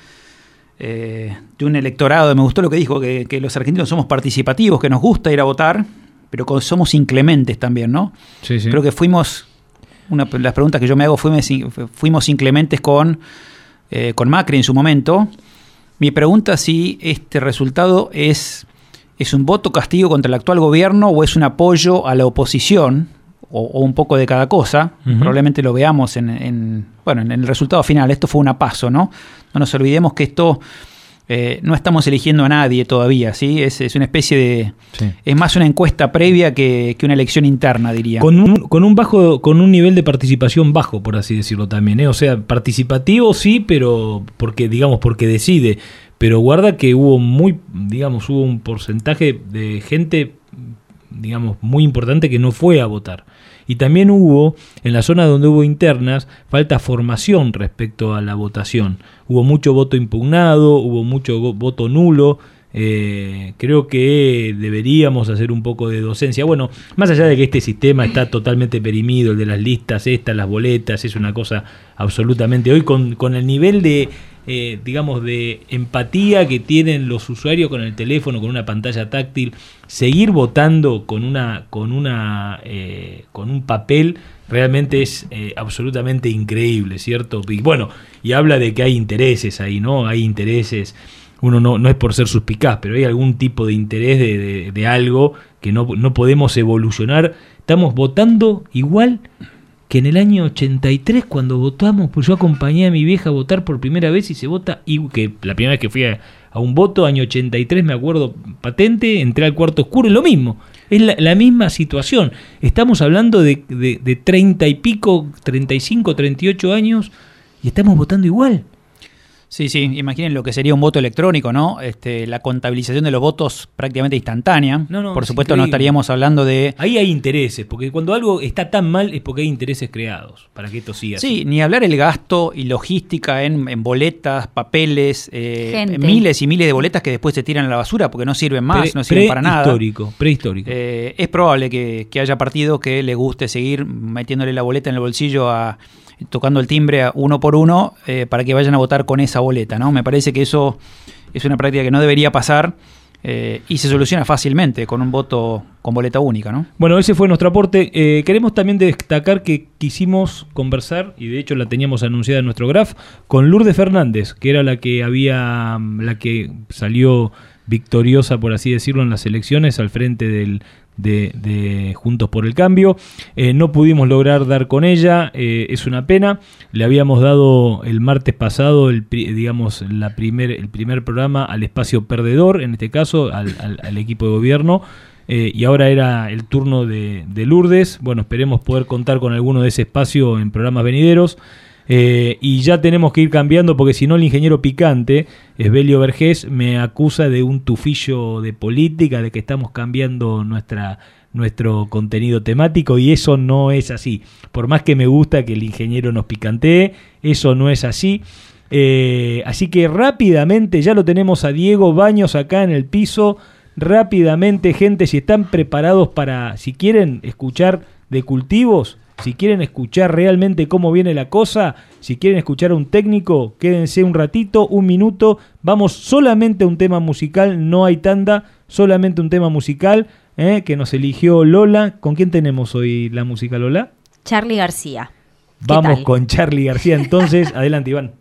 eh, de un electorado, me gustó lo que dijo, que, los argentinos somos participativos, que nos gusta ir a votar, pero somos inclementes también, ¿no? Creo que fuimos, una de las preguntas que yo me hago, fuimos, fuimos inclementes con, eh, con Macri en su momento. Mi pregunta es si este resultado es, es un voto castigo contra el actual gobierno o es un apoyo a la oposición, o, un poco de cada cosa. Probablemente lo veamos en, bueno, en el resultado final. Esto fue una paso, ¿no? No nos olvidemos que esto eh, no estamos eligiendo a nadie todavía, ¿sí? Es, una especie de... Es más una encuesta previa que, una elección interna, diría. Con un, con un bajo, con un nivel de participación bajo, por así decirlo también, ¿eh? O sea, participativo sí, pero porque, digamos, porque decide. Pero guarda que hubo muy, digamos, hubo un porcentaje de gente, digamos, muy importante que no fue a votar. Y también hubo, en la zona donde hubo internas, falta formación respecto a la votación. Hubo mucho voto impugnado, hubo mucho voto nulo. Eh, creo que deberíamos hacer un poco de docencia. Bueno, más allá de que este sistema está totalmente perimido, el de las listas, estas, las boletas, es una cosa absolutamente. Hoy con, con el nivel de eh, digamos, de empatía que tienen los usuarios con el teléfono, con una pantalla táctil, seguir votando con una, con una, eh, con un papel realmente es eh, absolutamente increíble, ¿cierto? Bueno, y habla de que hay intereses ahí, ¿no? Hay intereses uno no, no es por ser suspicaz, pero hay algún tipo de interés de, de- de algo que no, no podemos evolucionar. Estamos votando igual que en el año 83 cuando votamos, pues yo acompañé a mi vieja a votar por primera vez y se vota, y que la primera vez que fui a, un voto, año 83 me acuerdo patente, entré al cuarto oscuro, es lo mismo, es la, la misma situación. Estamos hablando de, de, de 30 y pico, 35, 38 años y estamos votando igual. Sí, sí, imaginen lo que sería un voto electrónico, ¿no? Este, la contabilización de los votos prácticamente instantánea. No, no, Por es supuesto, no estaríamos hablando de. Ahí hay intereses, porque cuando algo está tan mal es porque hay intereses creados para que esto siga. Sí, ni hablar el gasto y logística en, en boletas, papeles, eh, miles y miles de boletas que después se tiran a la basura porque no sirven más, Pre- no sirven para nada. prehistórico, prehistórico. Eh, es probable que, que haya partidos que le guste seguir metiéndole la boleta en el bolsillo a tocando el timbre uno por uno eh, para que vayan a votar con esa boleta, ¿no? Me parece que eso es una práctica que no debería pasar eh, y se soluciona fácilmente con un voto con boleta única, ¿no? Bueno, ese fue nuestro aporte. Eh, queremos también destacar que quisimos conversar, y de hecho la teníamos anunciada en nuestro graph, con Lourdes Fernández, que era la que había, la que salió victoriosa, por así decirlo, en las elecciones al frente del, de, Juntos por el Cambio. Eh, no pudimos lograr dar con ella, eh, es una pena. Le habíamos dado el martes pasado, el, digamos, la primer, el primer programa al espacio perdedor, en este caso, al equipo de gobierno. Eh, y ahora era el turno de, de Lourdes. Bueno, esperemos poder contar con alguno de ese espacio en programas venideros. Eh, y ya tenemos que ir cambiando porque si no el ingeniero picante, Esbelio Vergés, me acusa de un tufillo de política, de que estamos cambiando nuestra, nuestro contenido temático y eso no es así. Por más que me gusta que el ingeniero nos picantee, eso no es así. Eh, así que rápidamente ya lo tenemos a Diego Baños acá en el piso. Rápidamente, gente, si están preparados para, si quieren escuchar de cultivos, si quieren escuchar realmente cómo viene la cosa, si quieren escuchar a un técnico, quédense un ratito, un minuto. Vamos solamente a un tema musical, no hay tanda, solamente un tema musical eh, que nos eligió Lola. ¿Con quién tenemos hoy la música, Lola? Charlie García. ¿Qué Vamos tal? con Charlie García entonces. <laughs> Adelante, Iván.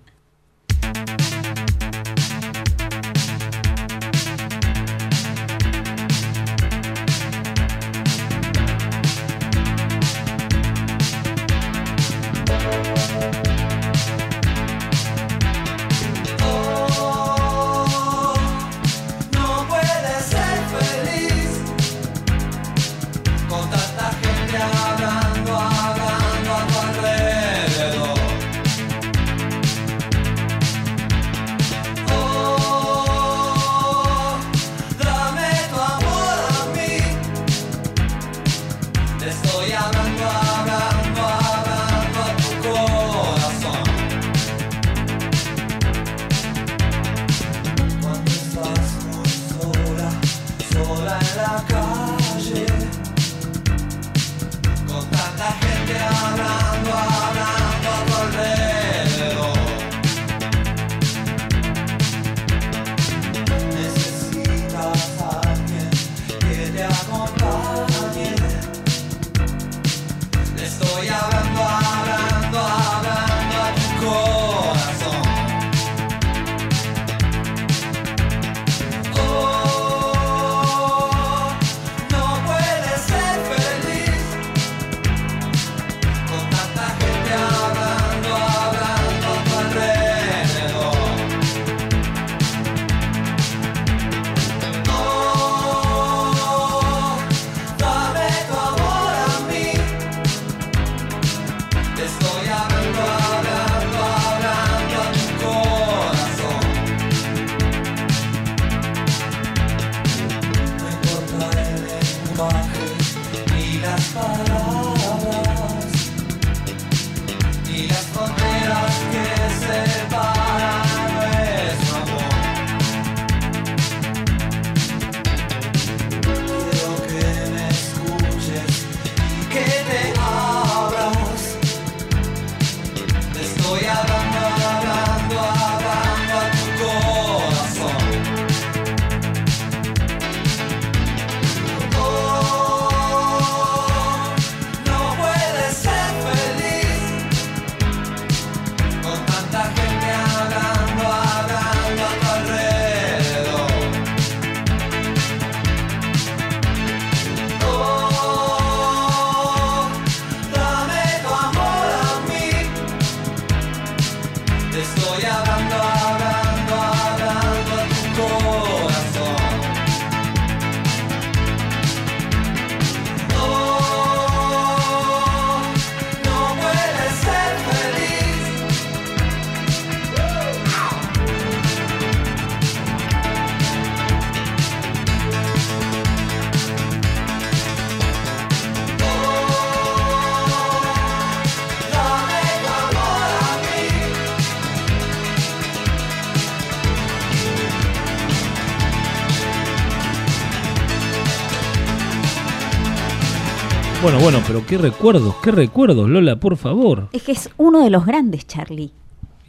Bueno, pero qué recuerdos, qué recuerdos, Lola, por favor. Es que es uno de los grandes, Charlie.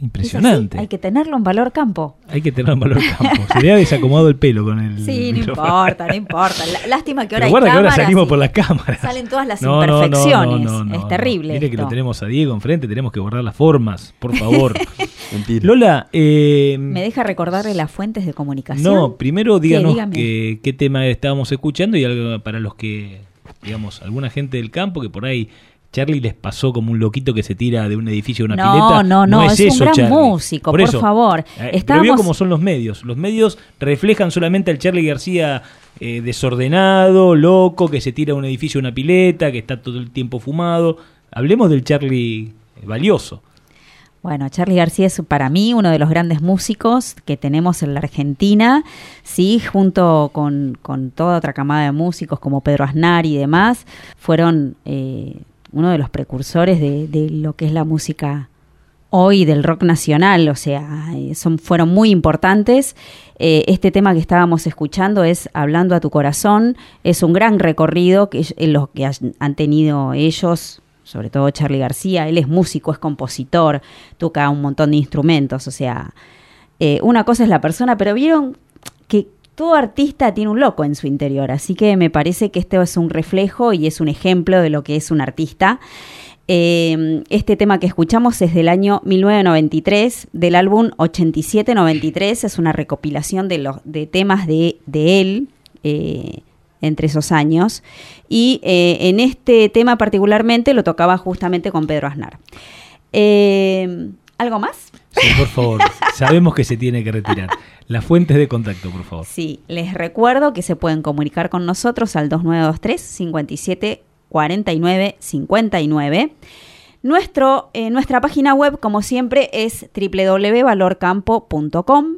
Impresionante. Hay que tenerlo en valor campo. Hay que tenerlo en valor campo. Se le ha desacomodado el pelo con el. Sí, no importa, no importa. Lástima que ahora Pero hay que ahora salimos por las cámaras. Salen todas las No, no, no, imperfecciones. no, no, es no. terrible. Mire que lo tenemos a Diego enfrente, tenemos que guardar las formas, por favor. <laughs> Lola, eh, ¿Me deja recordarle las fuentes de comunicación? no, primero Sí, díganos dígame. qué, qué tema estábamos escuchando y algo para los que, digamos, alguna gente del campo que por ahí Charlie les pasó como un loquito que se tira de un edificio a una No, pileta. no, no, es un eso, gran Charlie. músico, por eso. favor. Eh, Pero Estábamos- vio cómo son los medios. Los medios reflejan solamente al Charlie García eh, desordenado, loco, que se tira a un edificio a una pileta, que está todo el tiempo fumado. Hablemos del Charlie valioso. Bueno, Charlie García es para mí uno de los grandes músicos que tenemos en la Argentina, sí, junto con, con toda otra camada de músicos como Pedro Aznar y demás, fueron eh, uno de los precursores de, de lo que es la música hoy del rock nacional, o sea, eh, son, fueron muy importantes. Eh, este tema que estábamos escuchando es Hablando a tu corazón, es un gran recorrido que en los que han tenido ellos, sobre todo Charlie García, él es músico, es compositor, toca un montón de instrumentos, o sea, eh, una cosa es la persona, pero vieron que todo artista tiene un loco en su interior, así que me parece que este es un reflejo y es un ejemplo de lo que es un artista. Eh, este tema que escuchamos es del año 1993, del álbum 87-93, es una recopilación de, los, de temas de, de él eh, entre esos años. Y eh, en este tema particularmente lo tocaba justamente con Pedro Aznar. Eh, ¿Algo más? Sí, por favor. <laughs> Sabemos que se tiene que retirar. Las fuentes de contacto, por favor. Sí, les recuerdo que se pueden comunicar con nosotros al 2923 57 49 59. Nuestro, eh, nuestra página web, como siempre, es www.valorcampo.com.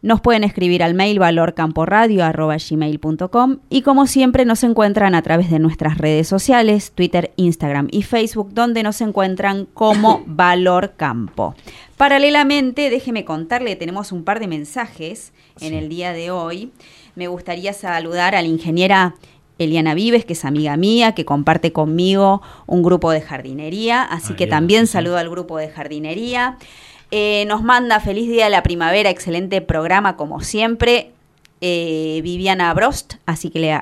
Nos pueden escribir al mail valorcamporadio.gmail.com y como siempre nos encuentran a través de nuestras redes sociales, Twitter, Instagram y Facebook, donde nos encuentran como <coughs> Valor Campo. Paralelamente, déjeme contarle, tenemos un par de mensajes en el día de hoy. Me gustaría saludar a la ingeniera Eliana Vives, que es amiga mía, que comparte conmigo un grupo de jardinería, así que también saludo al grupo de jardinería. Eh, nos manda feliz día de la primavera, excelente programa como siempre. eh, Viviana Brost, así que le,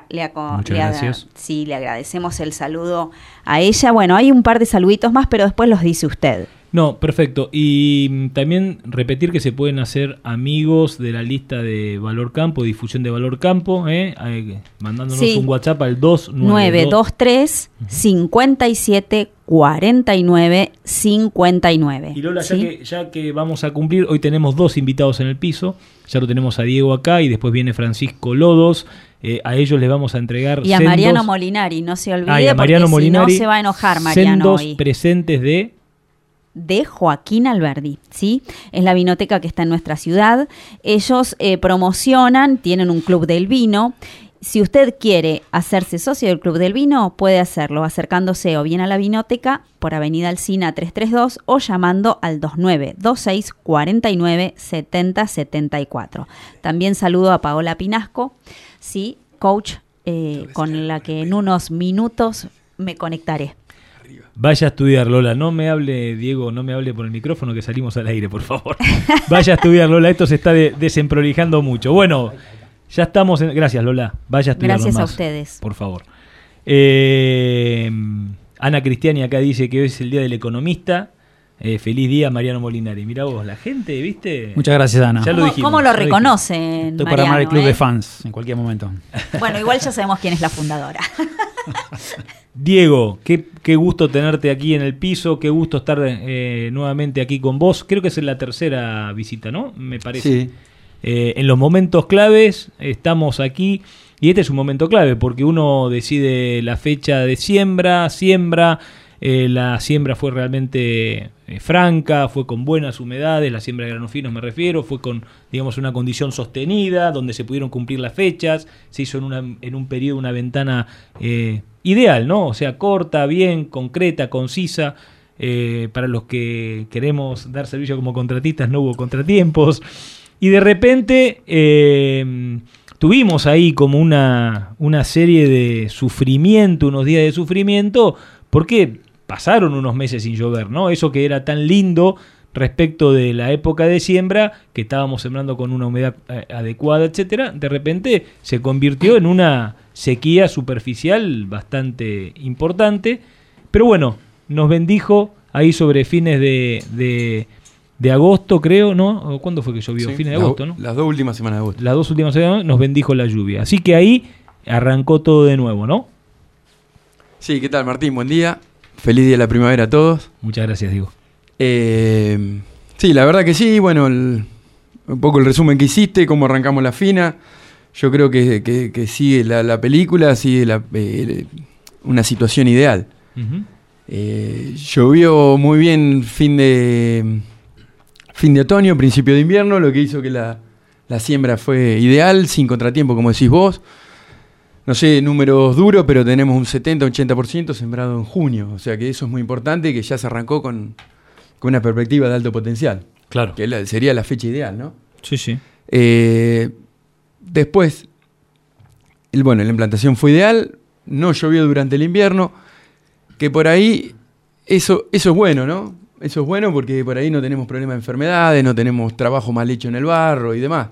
gracias. sí, le agradecemos el saludo a ella. Bueno, hay un par de saluditos más, pero después los dice usted. No, perfecto. Y mm, también repetir que se pueden hacer amigos de la lista de Valor Campo, difusión de Valor Campo, ¿eh? Ay, mandándonos Sí. un WhatsApp al 292. 923 57 49 59. Y Lola, ya, que, ya que vamos a cumplir, hoy tenemos dos invitados en el piso. Ya lo tenemos a Diego acá y después viene Francisco Lodos. Eh, a ellos les vamos a entregar Y a sendos- Mariano Molinari, no se olvide, Ah, y a Mariano porque Molinari, si no se va a enojar Mariano sendos hoy. presentes de de Joaquín Alberdi, ¿sí? Es la vinoteca que está en nuestra ciudad. Ellos eh, promocionan, tienen un club del vino. Si usted quiere hacerse socio del Club del Vino, puede hacerlo acercándose o bien a la vinoteca por Avenida Alcina 332 o llamando al 2926 49 70 74. También saludo a Paola Pinasco, sí, coach, eh, con la que en unos minutos me conectaré. Vaya a estudiar, Lola. No me hable, Diego, no me hable por el micrófono que salimos al aire, por favor. <laughs> Vaya a estudiar, Lola. Esto se está de- desemprolijando mucho. Bueno, ya estamos en... Gracias, Lola. Vaya a estudiar Gracias a ustedes. Por favor. Eh, Ana Cristiani acá dice que hoy es el Día del Economista. Eh, feliz día, Mariano Molinari. Mira vos, la gente, ¿viste? Muchas gracias, Ana. Ya lo ¿Cómo, dijimos. cómo lo reconocen? Estoy para armar el club eh? de fans en cualquier momento. Bueno, igual ya sabemos quién es la fundadora. <laughs> Diego, qué, qué gusto tenerte aquí en el piso, qué gusto estar eh, nuevamente aquí con vos. Creo que es la tercera visita, ¿no? Me parece. Sí. Eh, en los momentos claves estamos aquí y este es un momento clave porque uno decide la fecha de siembra, siembra, eh, la siembra fue realmente eh, franca, fue con buenas humedades, la siembra de granos finos me refiero, fue con digamos una condición sostenida, donde se pudieron cumplir las fechas, se hizo en, en un periodo, una ventana eh, ideal, ¿no? O sea, corta, bien, concreta, concisa. para los que queremos dar servicio como contratistas no hubo contratiempos. Y de repente, tuvimos ahí como una, una serie de sufrimiento, unos días de sufrimiento, porque pasaron unos meses sin llover, ¿no? Eso que era tan lindo respecto de la época de siembra, que estábamos sembrando con una humedad eh, adecuada, etcétera, de repente se convirtió en una sequía superficial bastante importante. Pero bueno, nos bendijo ahí sobre fines de, de, agosto, creo, ¿no? ¿Cuándo fue que llovió? fines de agosto, ¿no? Las dos últimas semanas de agosto. Las dos últimas semanas nos bendijo la lluvia. Así que ahí arrancó todo de nuevo, ¿no? Sí, ¿qué tal Martín? Buen día. Feliz día de la primavera a todos. Muchas gracias, Diego. Eh, sí, la verdad que sí. Bueno, un poco el resumen que hiciste, cómo arrancamos la fina. Yo creo que, sigue la, película, sigue la, eh, una situación ideal. Eh, llovió muy bien fin de, fin de otoño, principio de invierno, lo que hizo que la, la siembra fue ideal, sin contratiempo, como decís vos no sé, números duros, pero tenemos un 70-80% sembrado en junio. O sea que eso es muy importante, que ya se arrancó con, una perspectiva de alto potencial. Claro. Que sería la fecha ideal, ¿no? Sí, sí. Eh, después, el, bueno, la implantación fue ideal, no llovió durante el invierno, que por ahí eso, eso es bueno, ¿no? Eso es bueno porque por ahí no tenemos problemas de enfermedades, no tenemos trabajo mal hecho en el barro y demás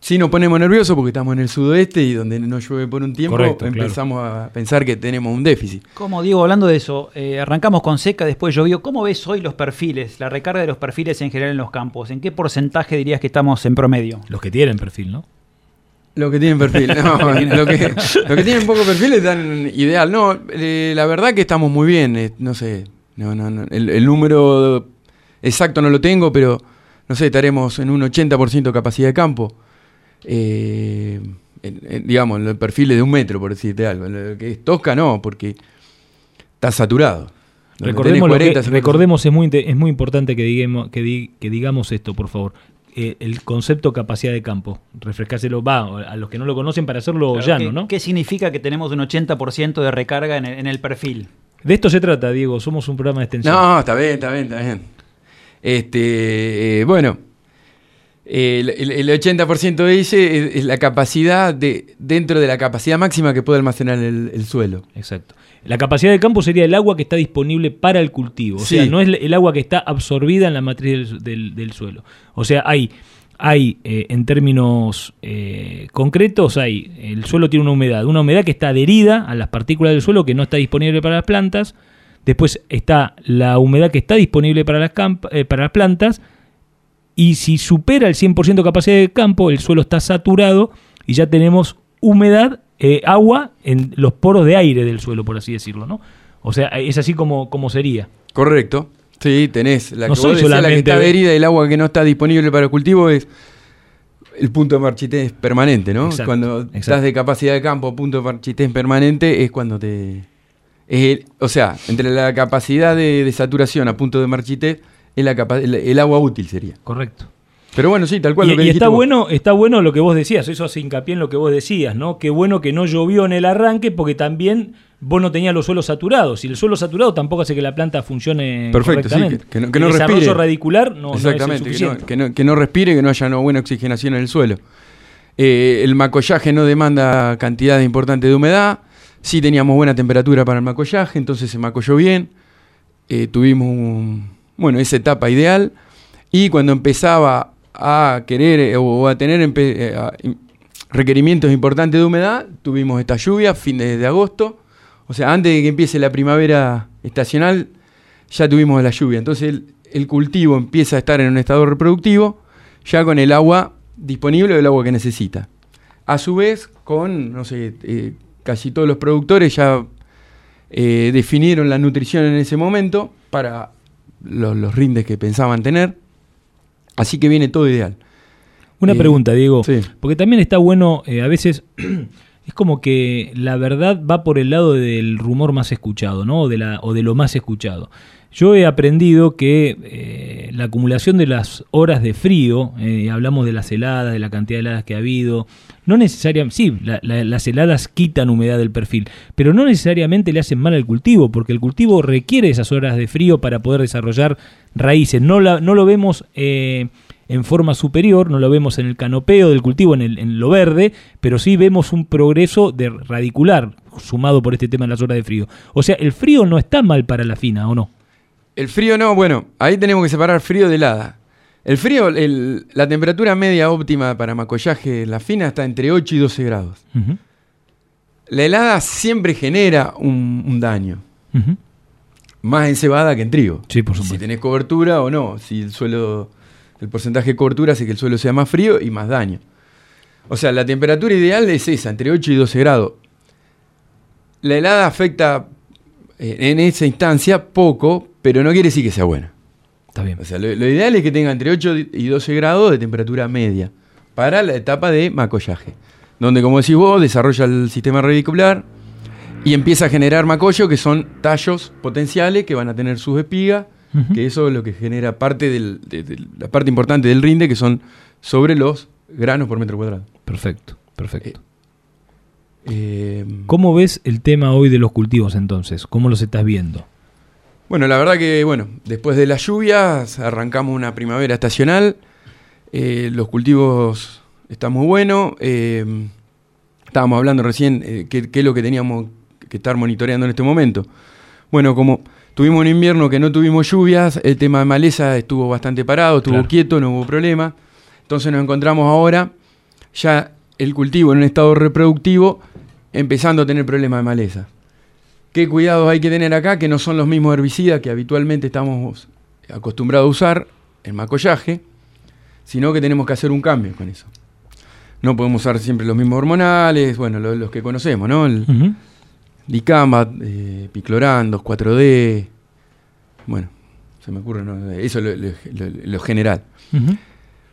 sí nos ponemos nerviosos porque estamos en el sudoeste y donde no llueve por un tiempo empezamos a pensar que tenemos un déficit. Como digo, hablando de eso, eh, arrancamos con seca, después llovió. ¿Cómo ves hoy los perfiles, la recarga de los perfiles en general en los campos? ¿En qué porcentaje dirías que estamos en promedio? Los que tienen perfil, ¿no? Los que tienen perfil, no, <laughs> lo que, que tienen poco perfil están ideal. No, eh, la verdad que estamos muy bien, eh, no sé, no, no, el, el número exacto no lo tengo, pero no sé, estaremos en un 80% de capacidad de campo eh, en, digamos, en los perfiles de un metro, por decirte algo. lo que es Tosca, no, porque está saturado. Recordemos, recordemos es, muy, es muy importante que digamos, que, que digamos esto, por favor. Eh, el concepto capacidad de campo. Refrescárselo, va, a los que no lo conocen para hacerlo llano, ¿no? ¿Qué significa que tenemos un 80% de recarga en el, en el, perfil? De esto se trata, Diego, somos un programa de extensión. No, está bien, está bien, está bien. Este, eh, bueno, el, el, 80% dice es, la capacidad de dentro de la capacidad máxima que puede almacenar el, suelo. Exacto. La capacidad de campo sería el agua que está disponible para el cultivo. O sea, no es el agua que está absorbida en la matriz del, suelo. O sea, hay, hay eh, en términos eh, concretos, hay el suelo tiene una humedad, una humedad que está adherida a las partículas del suelo que no está disponible para las plantas. Después está la humedad que está disponible para las, eh, para las plantas y si supera el 100% de capacidad de campo, el suelo está saturado y ya tenemos humedad, eh, agua en los poros de aire del suelo, por así decirlo, ¿no? O sea, es así como, como sería. Correcto. Sí, tenés la, que, la que está adherida y el agua que no está disponible para el cultivo es el punto de marchitez permanente, ¿no? cuando estás de capacidad de campo, punto de marchitez permanente, es cuando te... o sea, entre la capacidad de, de saturación a punto de marchitez es la el, agua útil sería. Correcto. Pero bueno, sí, tal cual y, lo que y está bueno, está bueno lo que vos decías, eso hace hincapié en lo que vos decías, ¿no? Qué bueno que no llovió en el arranque porque también vos no tenías los suelos saturados. Y el suelo saturado tampoco hace que la planta funcione Perfecto, correctamente. que, no, que no el desarrollo radicular no, Exactamente, es que, no, que, no, respire, que no haya una buena oxigenación en el suelo. Eh, el macollaje no demanda cantidad importante de humedad. Sí teníamos buena temperatura para el macollaje, entonces se macolló bien. Eh, tuvimos un bueno, esa etapa ideal. Y cuando empezaba a querer eh, o a tener eh, requerimientos importantes de humedad, tuvimos esta lluvia, fin de, agosto. O sea, antes de que empiece la primavera estacional, ya tuvimos la lluvia. Entonces el, cultivo empieza a estar en un estado reproductivo, ya con el agua disponible o el agua que necesita. A su vez, con, no sé, eh, casi todos los productores ya definieron la nutrición en ese momento para los, rindes que pensaban tener. Así que viene todo ideal. Una eh, pregunta, Diego, porque también está bueno, eh, a veces <clears throat> es como que la verdad va por el lado del rumor más escuchado, ¿no? O de, la, o de lo más escuchado. Yo he aprendido que eh, la acumulación de las horas de frío, hablamos de las heladas, de la cantidad de heladas que ha habido, no necesariamente, sí, las heladas quitan humedad del perfil, pero no necesariamente le hacen mal al cultivo, porque el cultivo requiere esas horas de frío para poder desarrollar raíces. No, la, no lo vemos eh, en forma superior, no lo vemos en el canopeo del cultivo, en, el, en lo verde, pero sí vemos un progreso de radicular sumado por este tema en las horas de frío. O sea, el frío no está mal para la fina, ¿o no? El frío no, bueno, ahí tenemos que separar frío de helada. El frío, el- la temperatura media óptima para macollaje la fina está entre 8 y 12 grados. La helada siempre genera un, un daño. Más en cebada que en trigo. Sí, por supuesto. Si tenés cobertura o no. Si el suelo, el porcentaje de cobertura hace que el suelo sea más frío y más daño. O sea, la temperatura ideal es esa, entre 8 y 12 grados. La helada afecta eh, en esa instancia poco, pero no quiere decir que sea buena. Está bien. O sea, lo, lo ideal es que tenga entre 8 y 12 grados de temperatura media para la etapa de macollaje, donde, como decís vos, desarrolla el sistema radicular y empieza a generar macollo, que son tallos potenciales que van a tener sus espigas, que eso es lo que genera parte del- de, de la parte importante del rinde, que son sobre los granos por metro cuadrado. Perfecto, perfecto. Eh, ¿Cómo ves el tema hoy de los cultivos entonces? ¿Cómo los estás viendo? Bueno, la verdad que, bueno, después de las lluvias arrancamos una primavera estacional. eh, los cultivos están muy buenos. eh, estábamos hablando recién eh, qué, qué es lo que teníamos que estar monitoreando en este momento. Bueno, como tuvimos un invierno que no tuvimos lluvias, el tema de maleza estuvo bastante parado, estuvo Claro. quieto, no hubo problema. Entonces nos encontramos ahora ya el cultivo en un estado reproductivo empezando a tener problemas de maleza. ¿Qué cuidados hay que tener acá? Que no son los mismos herbicidas que habitualmente estamos acostumbrados a usar en macollaje, sino que tenemos que hacer un cambio con eso. No podemos usar siempre los mismos hormonales, bueno, lo- los, que conocemos, ¿no? El. Dicamba, eh, Picloran, 2,4-D, bueno, se me ocurre, ¿no? eso es lo, lo- lo- lo general.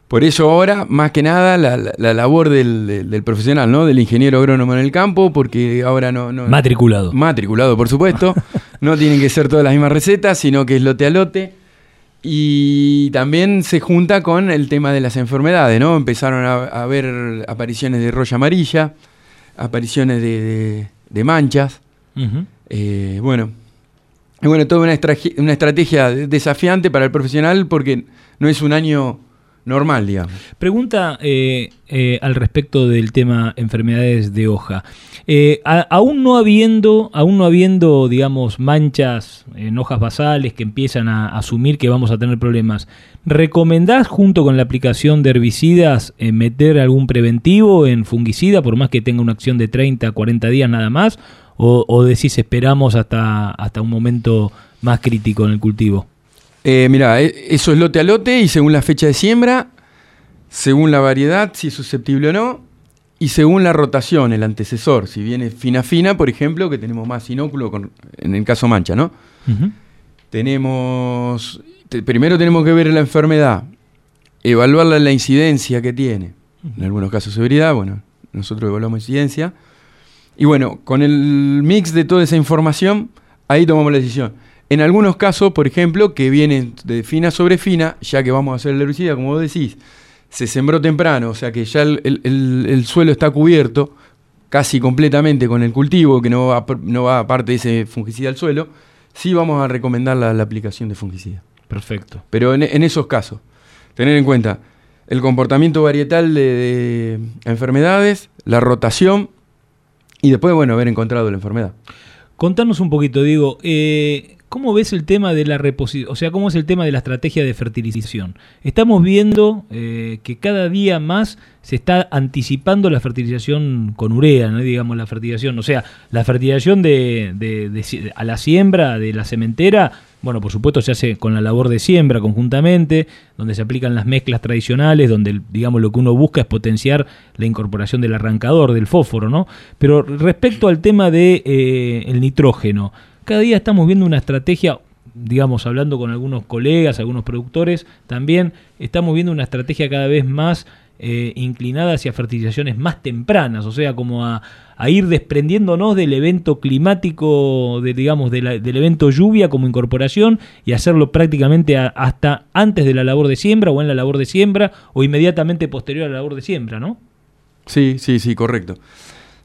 Por eso ahora, más que nada, la, la- la labor del, del- del profesional, ¿no? Del ingeniero agrónomo en el campo, porque ahora no... no Matriculado. Matriculado, por supuesto. <laughs> no tienen que ser todas las mismas recetas, sino que es lote a lote. Y también se junta con el tema de las enfermedades, ¿no? Empezaron a, a haber apariciones de roya amarilla, apariciones de, de- de manchas. Ujú. Eh, bueno, y bueno, toda una, una estrategia desafiante para el profesional porque no es un año normal, digamos. Pregunta eh, eh, al respecto del tema enfermedades de hoja. Eh, aún no habiendo, aún no habiendo, digamos, manchas en hojas basales que empiezan a asumir que vamos a tener problemas, ¿recomendás junto con la aplicación de herbicidas eh, meter algún preventivo en fungicida, por más que tenga una acción de 30, 40 días nada más? ¿O, o decís esperamos hasta, hasta un momento más crítico en el cultivo? Eh, mira, e- eso es lote a lote y según la fecha de siembra, según la variedad, si es susceptible o no, y según la rotación, el antecesor, si viene fina fina, por ejemplo, que tenemos más inóculo con- en el caso mancha, ¿no? Tenemos, te- primero tenemos que ver la enfermedad, evaluarla la incidencia que tiene, en algunos casos severidad, bueno, nosotros evaluamos incidencia, y bueno, con el mix de toda esa información, ahí tomamos la decisión. En algunos casos, por ejemplo, que vienen de fina sobre fina, ya que vamos a hacer el herbicida, como vos decís, se sembró temprano, o sea que ya el, el- el- el suelo está cubierto casi completamente con el cultivo, que no va, no va aparte de ese fungicida al suelo, sí vamos a recomendar la, la aplicación de fungicida. Perfecto. Pero en, en esos casos, tener en cuenta el comportamiento varietal de, de enfermedades, la rotación y después, bueno, haber encontrado la enfermedad. Contanos un poquito, Diego, eh, ¿cómo ves el tema de la reposición? O sea, ¿cómo es el tema de la estrategia de fertilización? Estamos viendo eh, que cada día más se está anticipando la fertilización con urea, ¿no? digamos, la fertilización, o sea, la fertilización de, de- a la siembra de la cementera, bueno, por supuesto se hace con la labor de siembra conjuntamente, donde se aplican las mezclas tradicionales, donde, digamos, lo que uno busca es potenciar la incorporación del arrancador, del fósforo, ¿no? Pero respecto al tema de eh, nitrógeno, cada día estamos viendo una estrategia, digamos, hablando con algunos colegas, algunos productores, también estamos viendo una estrategia cada vez más eh, inclinada hacia fertilizaciones más tempranas, o sea, como a, ir desprendiéndonos del evento climático, de, digamos, del evento lluvia como incorporación y hacerlo prácticamente hasta antes de la labor de siembra o en la labor de siembra o inmediatamente posterior a la labor de siembra, ¿no? Sí, sí, sí, correcto.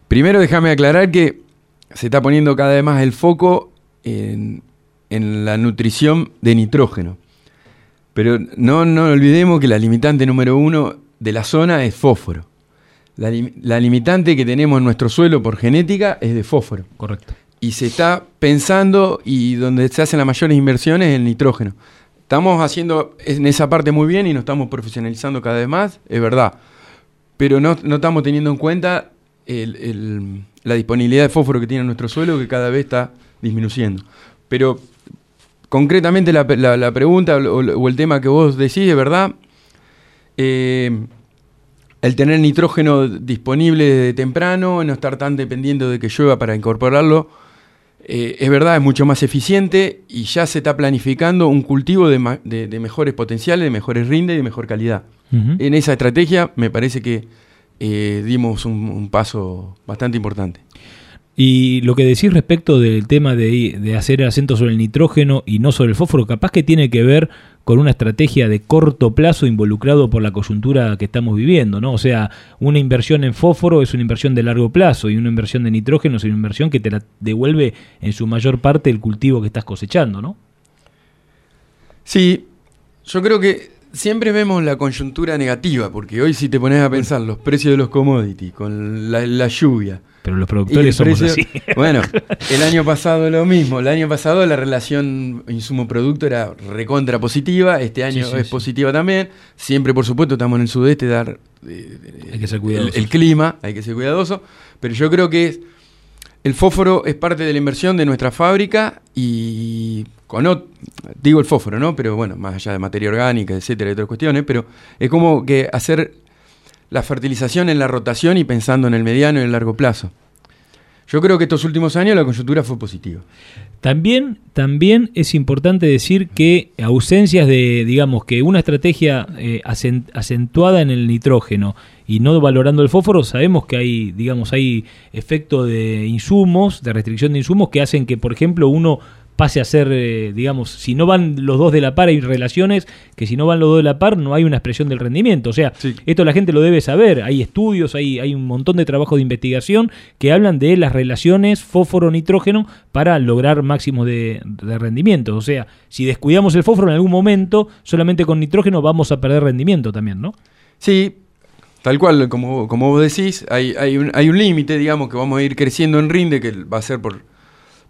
Primero déjame aclarar que se está poniendo cada vez más el foco en, en la nutrición de nitrógeno. Pero no, no olvidemos que la limitante número uno de la zona es fósforo. La, la, limitante que tenemos en nuestro suelo por genética es de fósforo. Correcto. Y se está pensando y donde se hacen las mayores inversiones es el nitrógeno. Estamos haciendo en esa parte muy bien y nos estamos profesionalizando cada vez más, es verdad. Pero no, no estamos teniendo en cuenta el, el, la disponibilidad de fósforo que tiene nuestro suelo que cada vez está disminuyendo. Pero concretamente la, la, la pregunta o, o, el tema que vos decís, de verdad, eh, el tener nitrógeno disponible de temprano, no estar tan dependiendo de que llueva para incorporarlo, eh, es verdad, es mucho más eficiente y ya se está planificando un cultivo de, de, de mejores potenciales, de mejores rindes y de mejor calidad. Uh -huh. En esa estrategia me parece que eh, dimos un, un, paso bastante importante. Y lo que decís respecto del tema de, hacer el acento sobre el nitrógeno y no sobre el fósforo, capaz que tiene que ver con una estrategia de corto plazo involucrado por la coyuntura que estamos viviendo, ¿no? O sea, una inversión en fósforo es una inversión de largo plazo y una inversión de nitrógeno es una inversión que te la devuelve en su mayor parte el cultivo que estás cosechando, ¿no? Sí, yo creo que siempre vemos la coyuntura negativa, porque hoy si te pones a pensar los precios de los commodities, con la lluvia. Pero los productores somos precio, así. <laughs> Bueno, el año pasado lo mismo. El año pasado la relación insumo-producto era recontra positiva. Este año sí, sí, es sí. positiva también. Siempre, por supuesto, estamos en el sudeste, dar eh, hay que ser cuidadoso. El, el, clima, hay que ser cuidadoso. Pero yo creo que el fósforo es parte de la inversión de nuestra fábrica y con digo el fósforo, ¿no? Pero bueno, más allá de materia orgánica, etcétera, y otras cuestiones, pero es como que hacer la fertilización en la rotación y pensando en el mediano y el largo plazo. Yo creo que estos últimos años la coyuntura fue positiva. También, también es importante decir que ausencias de, digamos, que una estrategia eh, acentuada en el nitrógeno y no valorando el fósforo, sabemos que hay, digamos, hay efecto de insumos, de restricción de insumos que hacen que, por ejemplo, uno pase a ser, eh, digamos, si no van los dos de la par, hay relaciones que si no van los dos de la par no hay una expresión del rendimiento. O sea, sí. esto la gente lo debe saber. Hay estudios, hay, hay un montón de trabajo de investigación que hablan de las relaciones fósforo-nitrógeno para lograr máximos de, de, rendimiento. O sea, si descuidamos el fósforo en algún momento, solamente con nitrógeno vamos a perder rendimiento también, ¿no? Sí. Tal cual, como, como vos decís, hay, hay un, hay un límite, digamos, que vamos a ir creciendo en rinde, que va a ser por,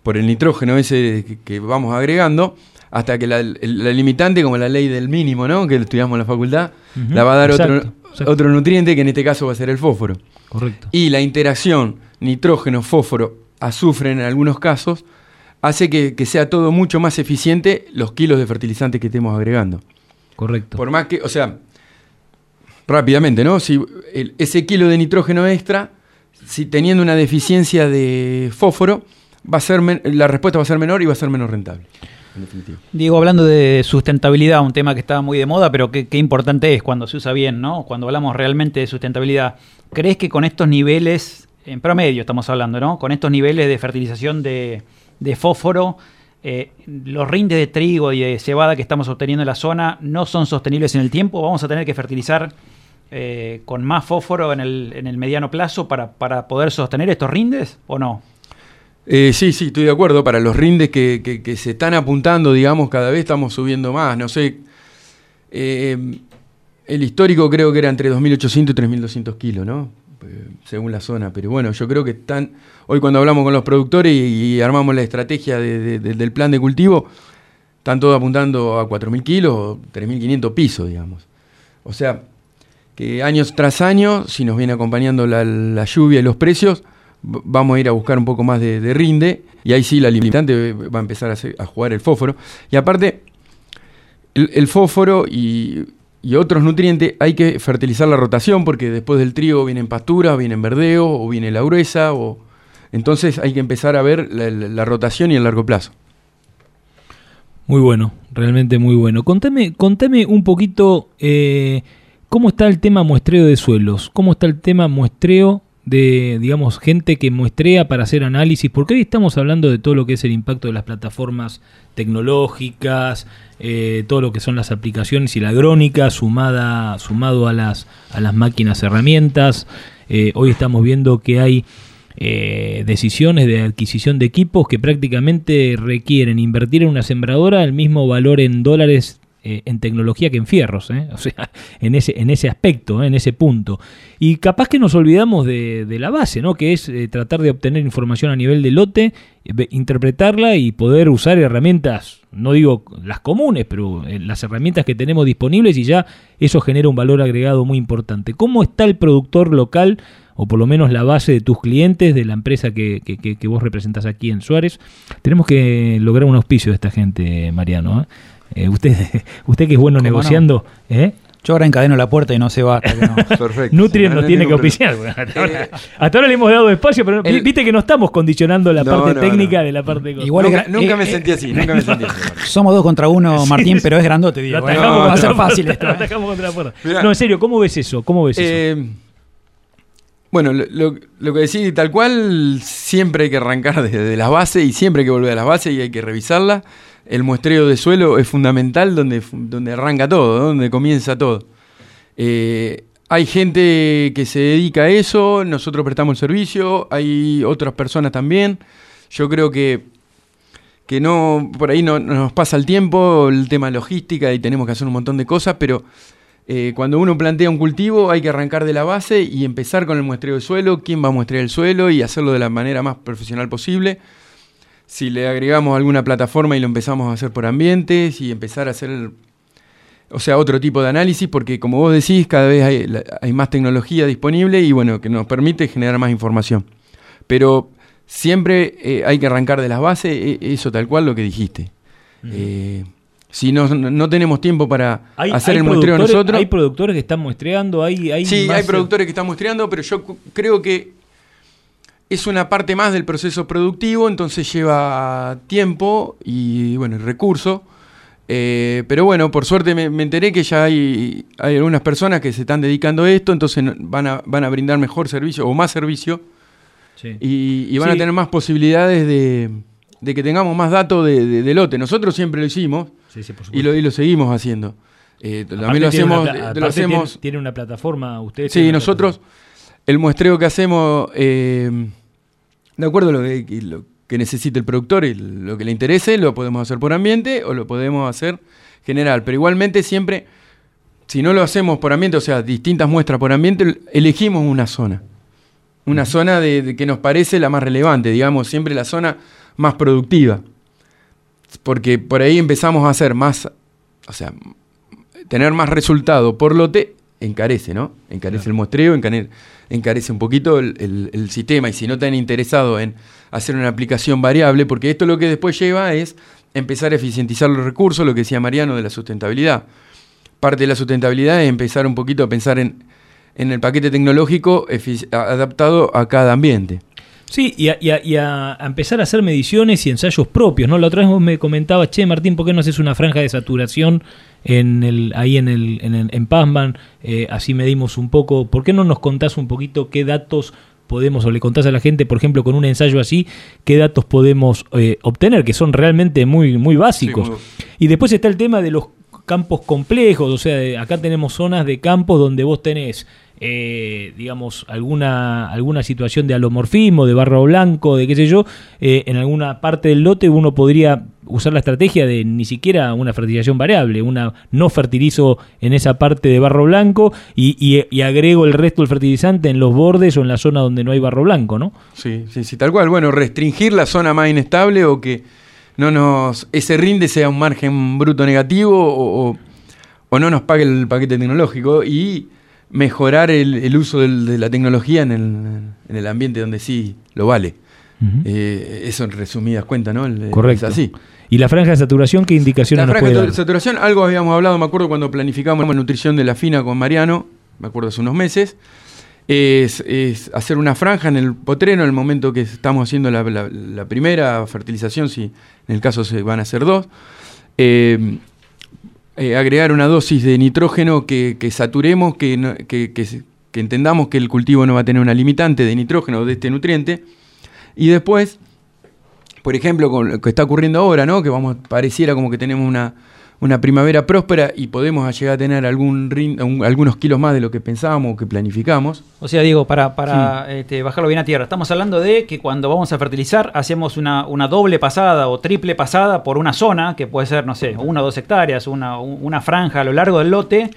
por el nitrógeno ese que, que vamos agregando, hasta que la, la, limitante, como la ley del mínimo, ¿no? que estudiamos en la facultad, uh -huh. la va a dar exacto, otro, exacto. otro nutriente, que en este caso va a ser el fósforo. Correcto. Y la interacción nitrógeno-fósforo, azufre en algunos casos, hace que, que, sea todo mucho más eficiente los kilos de fertilizante que estemos agregando. Correcto. Por más que, o sea, rápidamente, ¿no? Si el, ese kilo de nitrógeno extra, si teniendo una deficiencia de fósforo, va a ser la respuesta va a ser menor y va a ser menos rentable. Diego, hablando de sustentabilidad, un tema que está muy de moda, pero qué importante es cuando se usa bien, ¿no? Cuando hablamos realmente de sustentabilidad. ¿Crees que con estos niveles, en promedio estamos hablando, ¿no? Con estos niveles de fertilización de, fósforo, eh, los rindes de trigo y de cebada que estamos obteniendo en la zona no son sostenibles en el tiempo? ¿Vamos a tener que fertilizar eh, con más fósforo en el, en el mediano plazo para, para poder sostener estos rindes o no? Eh, sí, sí, estoy de acuerdo. Para los rindes que, que, que, se están apuntando, digamos, cada vez estamos subiendo más. No sé, eh, el histórico creo que era entre 2.800 y 3.200 kilos, ¿no? Eh, según la zona. Pero bueno, yo creo que están, hoy cuando hablamos con los productores y, armamos la estrategia de, de, de, del plan de cultivo, están todos apuntando a 4.000 kilos, 3.500 pisos, digamos. O sea, que años tras año, si nos viene acompañando la lluvia y los precios, vamos a ir a buscar un poco más de, de, rinde y ahí sí la limitante va a empezar a, jugar el fósforo. Y aparte, el, fósforo y, otros nutrientes hay que fertilizar la rotación porque después del trigo vienen pasturas, vienen verdeo o viene la gruesa. O... Entonces hay que empezar a ver la rotación y el largo plazo. Muy bueno, realmente muy bueno. Contame, contame un poquito eh, cómo está el tema muestreo de suelos, cómo está el tema muestreo de, digamos, gente que muestrea para hacer análisis, porque hoy estamos hablando de todo lo que es el impacto de las plataformas tecnológicas, eh, todo lo que son las aplicaciones y la agrónica sumada, sumado a las, a las máquinas herramientas. Eh, hoy estamos viendo que hay eh, decisiones de adquisición de equipos que prácticamente requieren invertir en una sembradora el mismo valor en dólares eh, en tecnología que en fierros, ¿eh? o sea, en ese, en ese aspecto, ¿eh? en ese punto. Y capaz que nos olvidamos de, de la base, ¿no? que es eh, tratar de obtener información a nivel de lote, eh, interpretarla y poder usar herramientas, no digo las comunes, pero las herramientas que tenemos disponibles y ya eso genera un valor agregado muy importante. ¿Cómo está el productor local? o por lo menos la base de tus clientes, de la empresa que, que, que, vos representás aquí en Suárez. Tenemos que lograr un auspicio de esta gente, Mariano. Eh, usted, <laughs> usted que es bueno negociando, no? ¿eh? Yo ahora encadeno la puerta y no se va. No. <laughs> Perfecto. Nutrien no, no tiene que oficiar. Hasta ahora, <laughs> hasta ahora, le hemos dado espacio, pero el, viste que no estamos condicionando la no, parte técnica de la parte de Igual nunca, nunca me sentí así, nunca me sentí así. Somos dos contra uno, Martín, sí, pero es grandote, digo. Lo va a ser fácil esto. Lo atajamos contra la puerta. Mirá, no, en serio, ¿cómo ves eso? ¿Cómo ves eh, eso? Bueno, lo, lo, que decís tal cual, siempre hay que arrancar desde las bases y siempre hay que volver a las bases y hay que revisarlas. El muestreo de suelo es fundamental donde, donde arranca todo, donde comienza todo. Eh, hay gente que se dedica a eso, nosotros prestamos el servicio, hay otras personas también. Yo creo que, que no, por ahí no, no nos pasa el tiempo, el tema logística y tenemos que hacer un montón de cosas, pero eh, cuando uno plantea un cultivo hay que arrancar de la base y empezar con el muestreo de suelo, quién va a muestrear el suelo y hacerlo de la manera más profesional posible. Si le agregamos alguna plataforma y lo empezamos a hacer por ambientes y empezar a hacer, o sea, otro tipo de análisis, porque como vos decís, cada vez hay, hay más tecnología disponible y bueno, que nos permite generar más información. Pero siempre eh, hay que arrancar de las bases, e, eso tal cual lo que dijiste. Uh -huh. eh, si no, no tenemos tiempo para hay, hacer hay el muestreo nosotros. Hay productores que están muestreando, hay, hay Sí, hay productores que están muestreando, pero yo creo que es una parte más del proceso productivo, entonces lleva tiempo y bueno, recursos. Eh, pero bueno, por suerte me, me, enteré que ya hay, hay algunas personas que se están dedicando a esto, entonces van a, van a brindar mejor servicio o más servicio sí. y, y, van sí. a tener más posibilidades de, de que tengamos más datos de, de, de, lote. Nosotros siempre lo hicimos sí, y, lo, y, lo, seguimos haciendo. Eh, también lo hacemos. Una, lo hacemos tiene, tiene, una plataforma, ustedes. Sí, nosotros, el muestreo que hacemos, eh, de acuerdo a lo que, lo que necesite el productor y lo que le interese, lo podemos hacer por ambiente o lo podemos hacer general. Pero igualmente siempre, si no lo hacemos por ambiente, o sea, distintas muestras por ambiente, elegimos una zona. Una uh -huh. zona de, de que nos parece la más relevante, digamos, siempre la zona más productiva. Porque por ahí empezamos a hacer más, o sea, tener más resultado por lote encarece, ¿no? Encarece claro. el muestreo, encarece, encarece un poquito el, el, sistema. Y si no están interesados en hacer una aplicación variable, porque esto lo que después lleva es empezar a eficientizar los recursos, lo que decía Mariano de la sustentabilidad. Parte de la sustentabilidad es empezar un poquito a pensar en, en el paquete tecnológico adaptado a cada ambiente. Sí, y a, y, a, y a, empezar a hacer mediciones y ensayos propios, ¿no? La otra vez vos me comentabas, che, Martín, ¿por qué no haces una franja de saturación en el, ahí en, el, en, en Pazman? Eh, así medimos un poco. ¿Por qué no nos contás un poquito qué datos podemos, o le contás a la gente, por ejemplo, con un ensayo así, qué datos podemos eh, obtener, que son realmente muy, muy básicos? Sí, muy... Y después está el tema de los campos complejos, o sea, acá tenemos zonas de campos donde vos tenés eh, digamos, alguna, alguna situación de alomorfismo, de barro blanco, de qué sé yo, eh, en alguna parte del lote uno podría usar la estrategia de ni siquiera una fertilización variable, una no fertilizo en esa parte de barro blanco y, agrego el resto del fertilizante en los bordes o en la zona donde no hay barro blanco, ¿no? Sí, sí, sí, tal cual. Bueno, restringir la zona más inestable o que no nos ese rinde sea un margen bruto negativo o, o, o no nos pague el paquete tecnológico y mejorar el, el uso del, de la tecnología en el, en el, ambiente donde sí lo vale. Uh -huh. eh, eso en resumidas cuentas, ¿no? El, Correcto. Es así. ¿Y la franja de saturación qué indicaciones la nos puede dar? La franja de saturación, algo habíamos hablado, me acuerdo cuando planificamos la nutrición de la fina con Mariano, me acuerdo hace unos meses, es, es hacer una franja en el potrero en el momento que estamos haciendo la, la, la primera fertilización, si en el caso se van a hacer dos. Eh, eh, agregar una dosis de nitrógeno que, que saturemos, que, que, que, entendamos que el cultivo no va a tener una limitante de nitrógeno de este nutriente. Y después, por ejemplo, con lo que está ocurriendo ahora, ¿no? que vamos, pareciera como que tenemos una, una primavera próspera y podemos llegar a tener algún rin- un- algunos kilos más de lo que pensábamos o que planificamos. O sea, digo, para, para este, bajarlo bien a tierra, estamos hablando de que cuando vamos a fertilizar hacemos una, una doble pasada o triple pasada por una zona, que puede ser, no sé, una o dos hectáreas, una, una franja a lo largo del lote,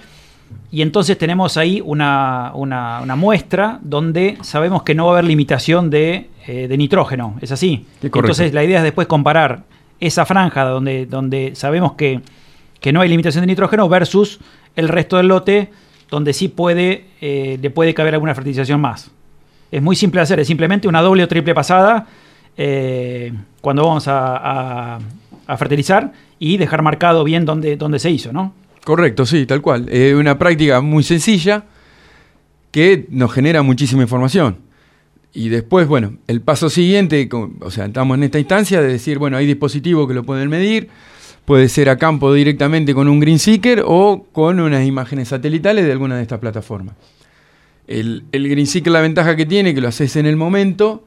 y entonces tenemos ahí una, una- una muestra donde sabemos que no va a haber limitación de, eh, de nitrógeno, ¿es así? Entonces la idea es después comparar esa franja donde, donde sabemos que, que no hay limitación de nitrógeno versus el resto del lote donde sí puede, eh, le puede caber alguna fertilización más. Es muy simple de hacer, es simplemente una doble o triple pasada eh, cuando vamos a, a- fertilizar y dejar marcado bien dónde, dónde se hizo, ¿no? Correcto, sí, tal cual. Es una práctica muy sencilla que nos genera muchísima información. Y después, bueno, el paso siguiente, o sea, estamos en esta instancia de decir, bueno, hay dispositivos que lo pueden medir, puede ser a campo directamente con un Green Seeker o con unas imágenes satelitales de alguna de estas plataformas. El, el Green Seeker, la ventaja que tiene, que lo haces en el momento,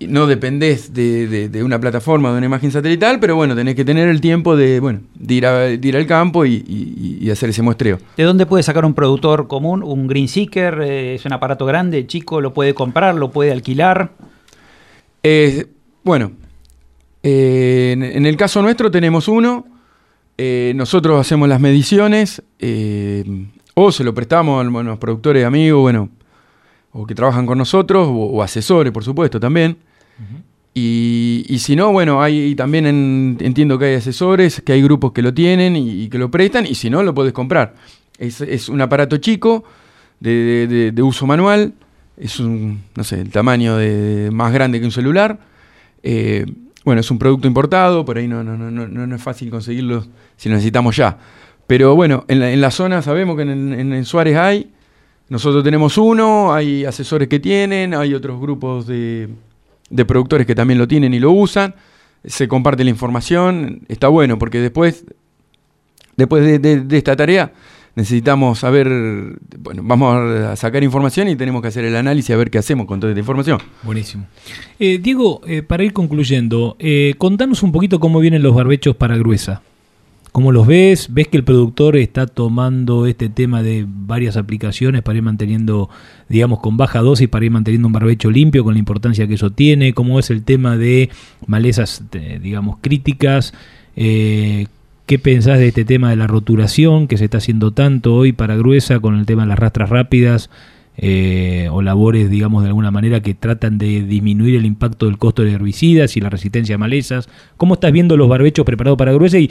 no dependés de, de- de una plataforma o de una imagen satelital, pero bueno, tenés que tener el tiempo de, bueno, de, ir, a- de ir al campo y, y- y hacer ese muestreo. ¿De dónde puede sacar un productor común? ¿Un Green Seeker? Eh, ¿Es un aparato grande, chico? ¿Lo puede comprar? ¿Lo puede alquilar? Eh, bueno, eh, en, en el caso nuestro tenemos uno, eh, nosotros hacemos las mediciones eh, o se lo prestamos a los productores amigos, bueno, o que trabajan con nosotros, o, o asesores, por supuesto, también. y, y si no, bueno, hay también en- entiendo que hay asesores, que hay grupos que lo tienen y, y que lo prestan, y si no, lo puedes comprar. Es, es un aparato chico, de, de- de- de uso manual, es un, no sé, el tamaño de, más grande que un celular. Eh, bueno, es un producto importado, por ahí no, no, no, no, es fácil conseguirlo si lo necesitamos ya. Pero bueno, en la, en la zona sabemos que en, en- Suárez hay, nosotros tenemos uno, hay asesores que tienen, hay otros grupos de, de productores que también lo tienen y lo usan, se comparte la información, está bueno porque después, después de, de- de esta tarea necesitamos saber, bueno, vamos a sacar información y tenemos que hacer el análisis a ver qué hacemos con toda esta información. Buenísimo. Eh, Diego, eh, para ir concluyendo, eh, contanos un poquito cómo vienen los barbechos para gruesa. ¿Cómo los ves? ¿Ves que el productor está tomando este tema de varias aplicaciones para ir manteniendo, digamos, con baja dosis, para ir manteniendo un barbecho limpio con la importancia que eso tiene? ¿Cómo es el tema de malezas, digamos, críticas? Eh, ¿Qué pensás de este tema de la roturación que se está haciendo tanto hoy para gruesa con el tema de las rastras rápidas? eh, o labores, digamos, de alguna manera que tratan de disminuir el impacto del costo de herbicidas y la resistencia a malezas. ¿Cómo estás viendo los barbechos preparados para gruesa y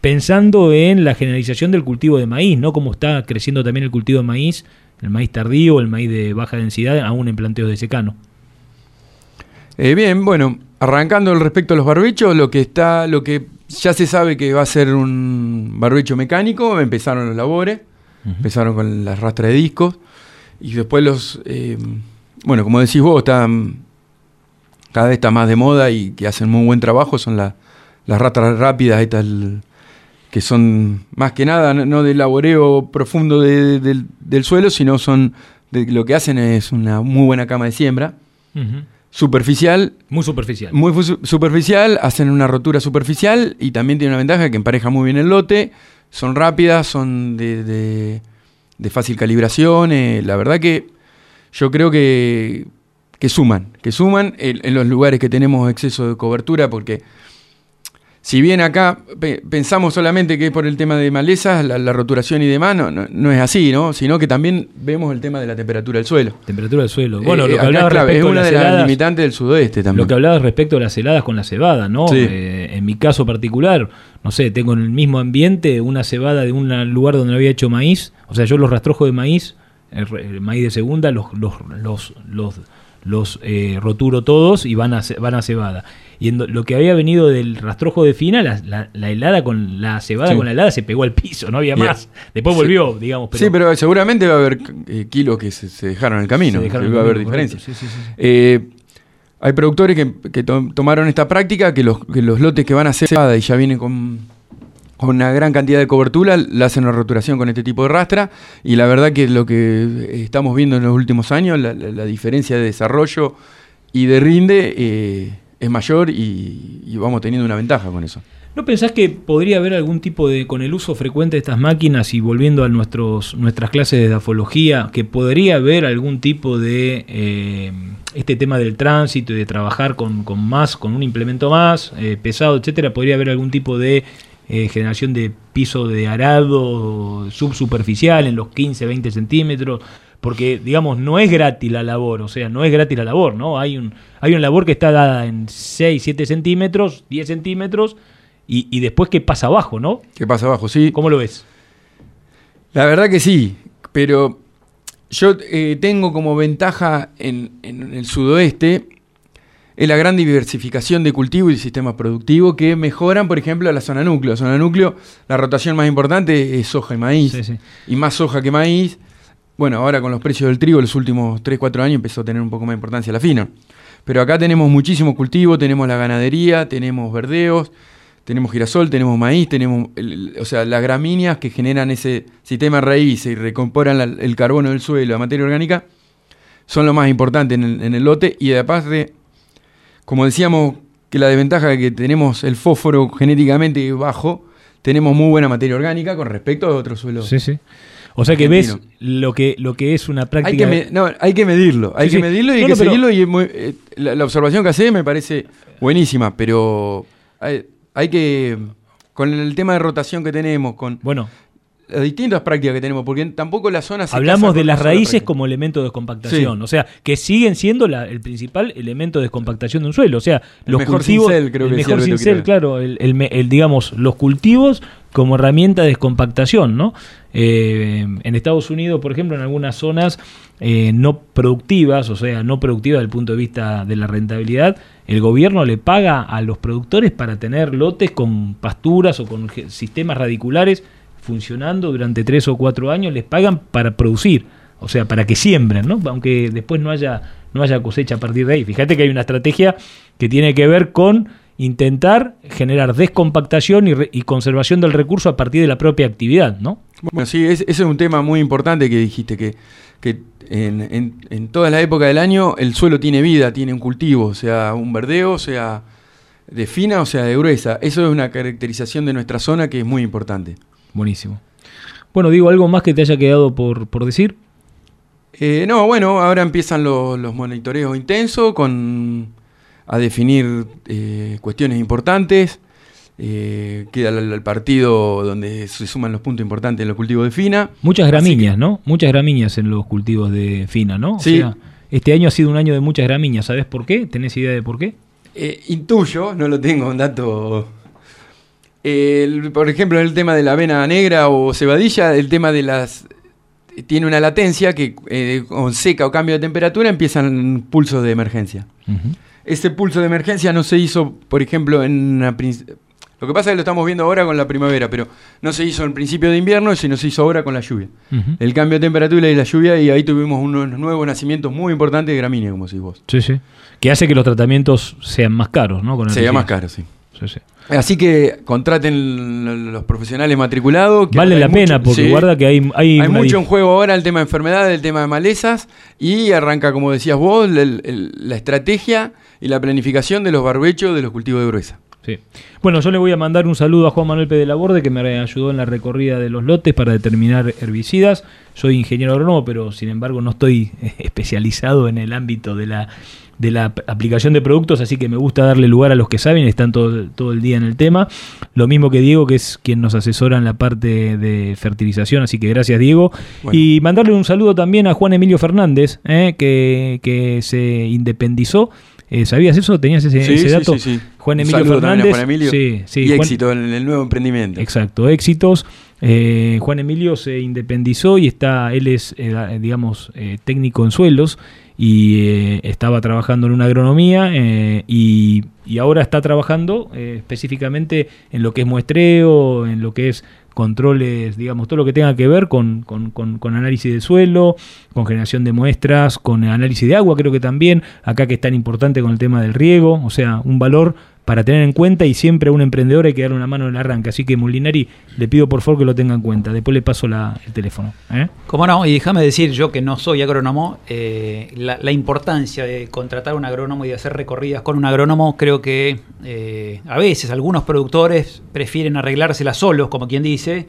pensando en la generalización del cultivo de maíz, ¿no? Cómo está creciendo también el cultivo de maíz, el maíz tardío, el maíz de baja densidad, aún en planteos de secano. Eh, bien, bueno, arrancando respecto a los barbechos, lo que está, lo que ya se sabe que va a ser un barbecho mecánico, empezaron los labores, empezaron con las rastras de discos, y después los, eh, bueno, como decís vos, están, cada vez está más de moda y que hacen muy buen trabajo, son la- las rastras rápidas, estas que son más que nada no, del laboreo profundo de- del, del suelo, sino son, de, lo que hacen es una muy buena cama de siembra superficial. Muy superficial. Muy superficial, hacen una rotura superficial y también tiene una ventaja que empareja muy bien el lote, son rápidas, son de, de- de fácil calibración, eh, la verdad que yo creo que, que suman, que suman en, en los lugares que tenemos exceso de cobertura, porque si bien acá pe- pensamos solamente que es por el tema de malezas, la, la roturación y demás, no, no, no es así, ¿no? Sino que también vemos el tema de la temperatura del suelo. Temperatura del suelo. Bueno, Eh, lo que acá hablabas clave, es respecto una las de las heladas- limitantes del sudoeste también. Lo que hablabas respecto a las heladas con la cebada, ¿no? Sí. Eh, en mi caso particular, no sé, tengo en el mismo ambiente una cebada de un lugar donde había hecho maíz, o sea, yo los rastrojos de maíz, el, el maíz de segunda, los los los los, los, eh, roturo todos y van a van a cebada. Y en lo que había venido del rastrojo de fina, la, la- la helada con la cebada Sí. con la helada se pegó al piso, no había Yeah. más. Después Sí. volvió, digamos, pero sí, pero seguramente va a haber eh, kilos que se, se dejaron en el camino, Se dejaron que en el va a haber diferencias. sí. Eh, hay productores que, que to- tomaron esta práctica, que los, que los lotes que van a cebada y ya vienen con, con una gran cantidad de cobertura, le hacen una roturación con este tipo de rastra, y la verdad que lo que estamos viendo en los últimos años, la, la- la diferencia de desarrollo y de rinde eh, es mayor y, y vamos teniendo una ventaja con eso. ¿No pensás que podría haber algún tipo de, con el uso frecuente de estas máquinas y volviendo a nuestros, nuestras clases de dafología, que podría haber algún tipo de eh, este tema del tránsito y de trabajar con, con más, con un implemento más eh, pesado, etcétera? ¿Podría haber algún tipo de eh, generación de piso de arado subsuperficial en los 15, 20 centímetros? Porque, digamos, no es gratis la labor, o sea, no es gratis la labor, ¿no? Hay, un, hay una labor que está dada en 6, 7 centímetros, 10 centímetros y, después qué pasa abajo, ¿no? ¿Qué pasa abajo? Sí. ¿Cómo lo ves? La verdad que sí, pero yo eh, tengo como ventaja en, el sudoeste es la gran diversificación de cultivo y sistemas productivos que mejoran, por ejemplo, la zona núcleo. La zona núcleo, la rotación más importante es soja y maíz. Y más soja que maíz. Bueno, ahora con los precios del trigo, los últimos 3, 4 años empezó a tener un poco más de importancia la fina. Pero acá tenemos muchísimo cultivo, tenemos la ganadería, tenemos verdeos, tenemos girasol, tenemos maíz, tenemos, o sea, las gramíneas que generan ese sistema raíz y recomporan el carbono del suelo, la materia orgánica, son lo más importante en el, lote y aparte, como decíamos que la desventaja de que tenemos el fósforo genéticamente bajo, tenemos muy buena materia orgánica con respecto a otros suelos. Sí, sí. O sea que ves lo que, lo que es una práctica. Hay que, no, hay que medirlo, hay que medirlo y hay que seguirlo. Y eh, la, observación que hace me parece buenísima, pero hay que, con el tema de rotación que tenemos, con bueno, las distintas prácticas que tenemos, porque tampoco la zona se Hablamos de las raíces como elemento de descompactación, o sea, que siguen siendo el principal elemento de descompactación de un suelo. O sea, los mejor cultivos. Cincel, creo el que mejor cincel, claro, el, digamos, los cultivos como herramienta de descompactación, ¿no? Eh, en Estados Unidos, por ejemplo, en algunas zonas eh, no productivas, o sea, no productivas desde el punto de vista de la rentabilidad, el gobierno le paga a los productores para tener lotes con pasturas o con sistemas radiculares funcionando durante tres o cuatro años, les pagan para producir, o sea, para que siembren, ¿no? Aunque después no haya, no haya cosecha a partir de ahí. Fíjate que hay una estrategia que tiene que ver con intentar generar descompactación y, conservación del recurso a partir de la propia actividad, ¿no? Bueno, sí, ese es un tema muy importante que dijiste, que, que en, en, toda la época del año el suelo tiene vida, tiene un cultivo, sea un verdeo, sea de fina o sea de gruesa. Eso es una caracterización de nuestra zona que es muy importante. Buenísimo. Bueno, digo, ¿algo más que te haya quedado por, decir? Eh, no, bueno, ahora empiezan los, monitoreos intensos con a definir eh, cuestiones importantes. Eh, queda el, partido donde se suman los puntos importantes en los cultivos de fina. Muchas gramíneas, ¿no? Muchas gramíneas en los cultivos de fina, ¿no? sí. este año ha sido un año de muchas gramíneas. ¿Sabes por qué? ¿Tenés idea de por qué? intuyo, no lo tengo, un dato por ejemplo, en el tema de la avena negra o cebadilla, el tema de las... Tiene una latencia que eh, con seca o cambio de temperatura empiezan pulsos de emergencia. Ese pulso de emergencia no se hizo, por ejemplo, en Lo que pasa es que lo estamos viendo ahora con la primavera, pero no se hizo en principio de invierno, sino se hizo ahora con la lluvia. El cambio de temperatura y la lluvia, y ahí tuvimos unos nuevos nacimientos muy importantes de gramínea, como decís vos. Sí, sí. Que hace que los tratamientos sean más caros, ¿no? Con sean más caros, sí. sí, sí. Así que contraten los profesionales matriculados. vale la pena, porque guarda que hay... Hay, mucho en juego ahora el tema de enfermedades, el tema de malezas, y arranca, como decías vos, la estrategia y la planificación de los barbechos de los cultivos de gruesa. Sí. Bueno, yo le voy a mandar un saludo a Juan Manuel P. de la Borde, que me ayudó en la recorrida de los lotes para determinar herbicidas. Soy ingeniero agrónomo, pero sin embargo no estoy <laughs> especializado en el ámbito de la de la aplicación de productos, así que me gusta darle lugar a los que saben están todo, todo el día en el tema. Lo mismo que Diego, que es quien nos asesora en la parte de fertilización, así que gracias Diego. Y mandarle un saludo también a Juan Emilio Fernández, eh, que, que se independizó. Eh, ¿Sabías eso? ¿Tenías ese, dato? Sí, Juan Emilio Fernández. Juan Emilio. y éxito en el nuevo emprendimiento. Exacto, éxitos. Eh, Juan Emilio se independizó y está, él es, digamos, técnico en suelos y eh, estaba trabajando en una agronomía eh, y, ahora está trabajando eh, específicamente en lo que es muestreo, en lo que es controles, digamos, todo lo que tenga que ver con, con, con, análisis de suelo, con generación de muestras, con análisis de agua, creo que también, acá que es tan importante con el tema del riego, o sea, un valor para tener en cuenta y siempre a un emprendedor hay que darle una mano en el arranque. Así que Molinari, le pido por favor que lo tenga en cuenta. Después le paso la, el teléfono. ¿eh? Como no, y déjame decir yo que no soy agrónomo, eh, la, importancia de contratar un agrónomo y de hacer recorridas con un agrónomo, creo que eh, a veces algunos productores prefieren arreglársela solos, como quien dice,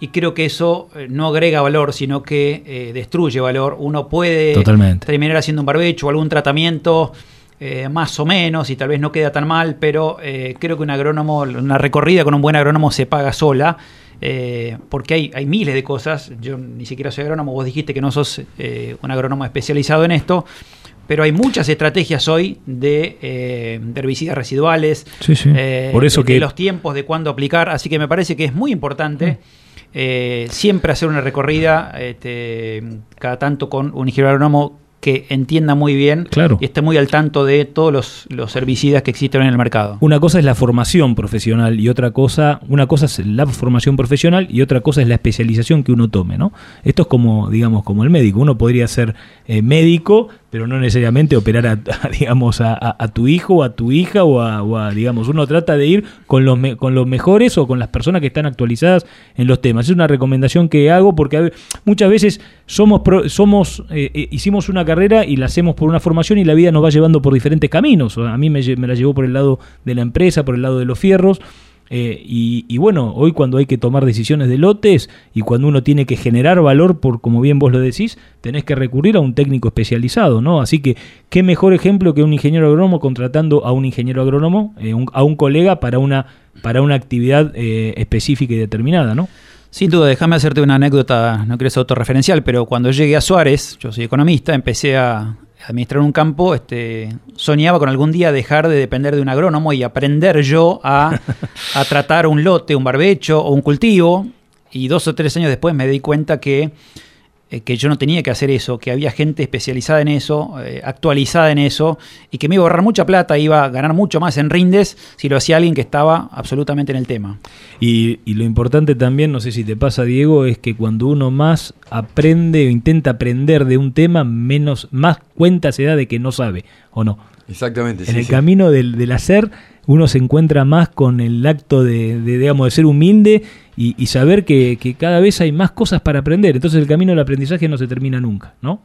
y creo que eso no agrega valor, sino que destruye valor. Uno puede terminar haciendo un barbecho o algún tratamiento eh, más o menos y tal vez no queda tan mal, pero eh, creo que un agrónomo, una recorrida con un buen agrónomo se paga sola. Eh, porque hay, hay miles de cosas, yo ni siquiera soy agrónomo, vos dijiste que no sos un agrónomo especializado en esto, pero hay muchas estrategias hoy de, herbicidas residuales, Por eso de, los tiempos de cuándo aplicar, así que me parece que es muy importante mm. siempre hacer una recorrida este, cada tanto con un ingeniero agrónomo que entienda muy bien y esté muy al tanto de todos los, los, herbicidas que existen en el mercado. Una cosa es la formación profesional y otra cosa, una cosa es la formación profesional y otra cosa es la especialización que uno tome, ¿no? Esto es como, digamos, como el médico. Uno podría ser eh, médico, pero no necesariamente operar a, digamos, a, tu hijo o a tu hija o a, digamos, uno trata de ir con los, con los mejores o con las personas que están actualizadas en los temas. Es una recomendación que hago porque muchas veces somos, somos eh, eh, hicimos una carrera y la hacemos por una formación y la vida nos va llevando por diferentes caminos. A mí me, me la llevó por el lado de la empresa, por el lado de los fierros. Eh, y, bueno, hoy cuando hay que tomar decisiones de lotes y cuando uno tiene que generar valor, por como bien vos lo decís, tenés que recurrir a un técnico especializado, ¿no? Así que, ¿qué mejor ejemplo que un ingeniero agrónomo contratando a un ingeniero agrónomo, eh, a un colega para una, para una actividad eh, específica y determinada, ¿no? Sin duda, déjame hacerte una anécdota, no quiero ser autorreferencial, pero cuando llegué a Suárez, yo soy economista, empecé a, administrar un campo, este, soñaba con algún día dejar de depender de un agrónomo y aprender yo a, <laughs> a tratar un lote, un barbecho o un cultivo. Y dos o tres años después me di cuenta que que yo no tenía que hacer eso, que había gente especializada en eso, eh, actualizada en eso, y que me iba a ahorrar mucha plata, iba a ganar mucho más en rindes si lo hacía alguien que estaba absolutamente en el tema. Y, lo importante también, no sé si te pasa Diego, es que cuando uno más aprende o intenta aprender de un tema, menos, más cuenta se da de que no sabe, ¿o no? Exactamente. En el camino del, del hacer uno se encuentra más con el acto de, digamos, de ser humilde y, saber que, cada vez hay más cosas para aprender. Entonces el camino del aprendizaje no se termina nunca, ¿no?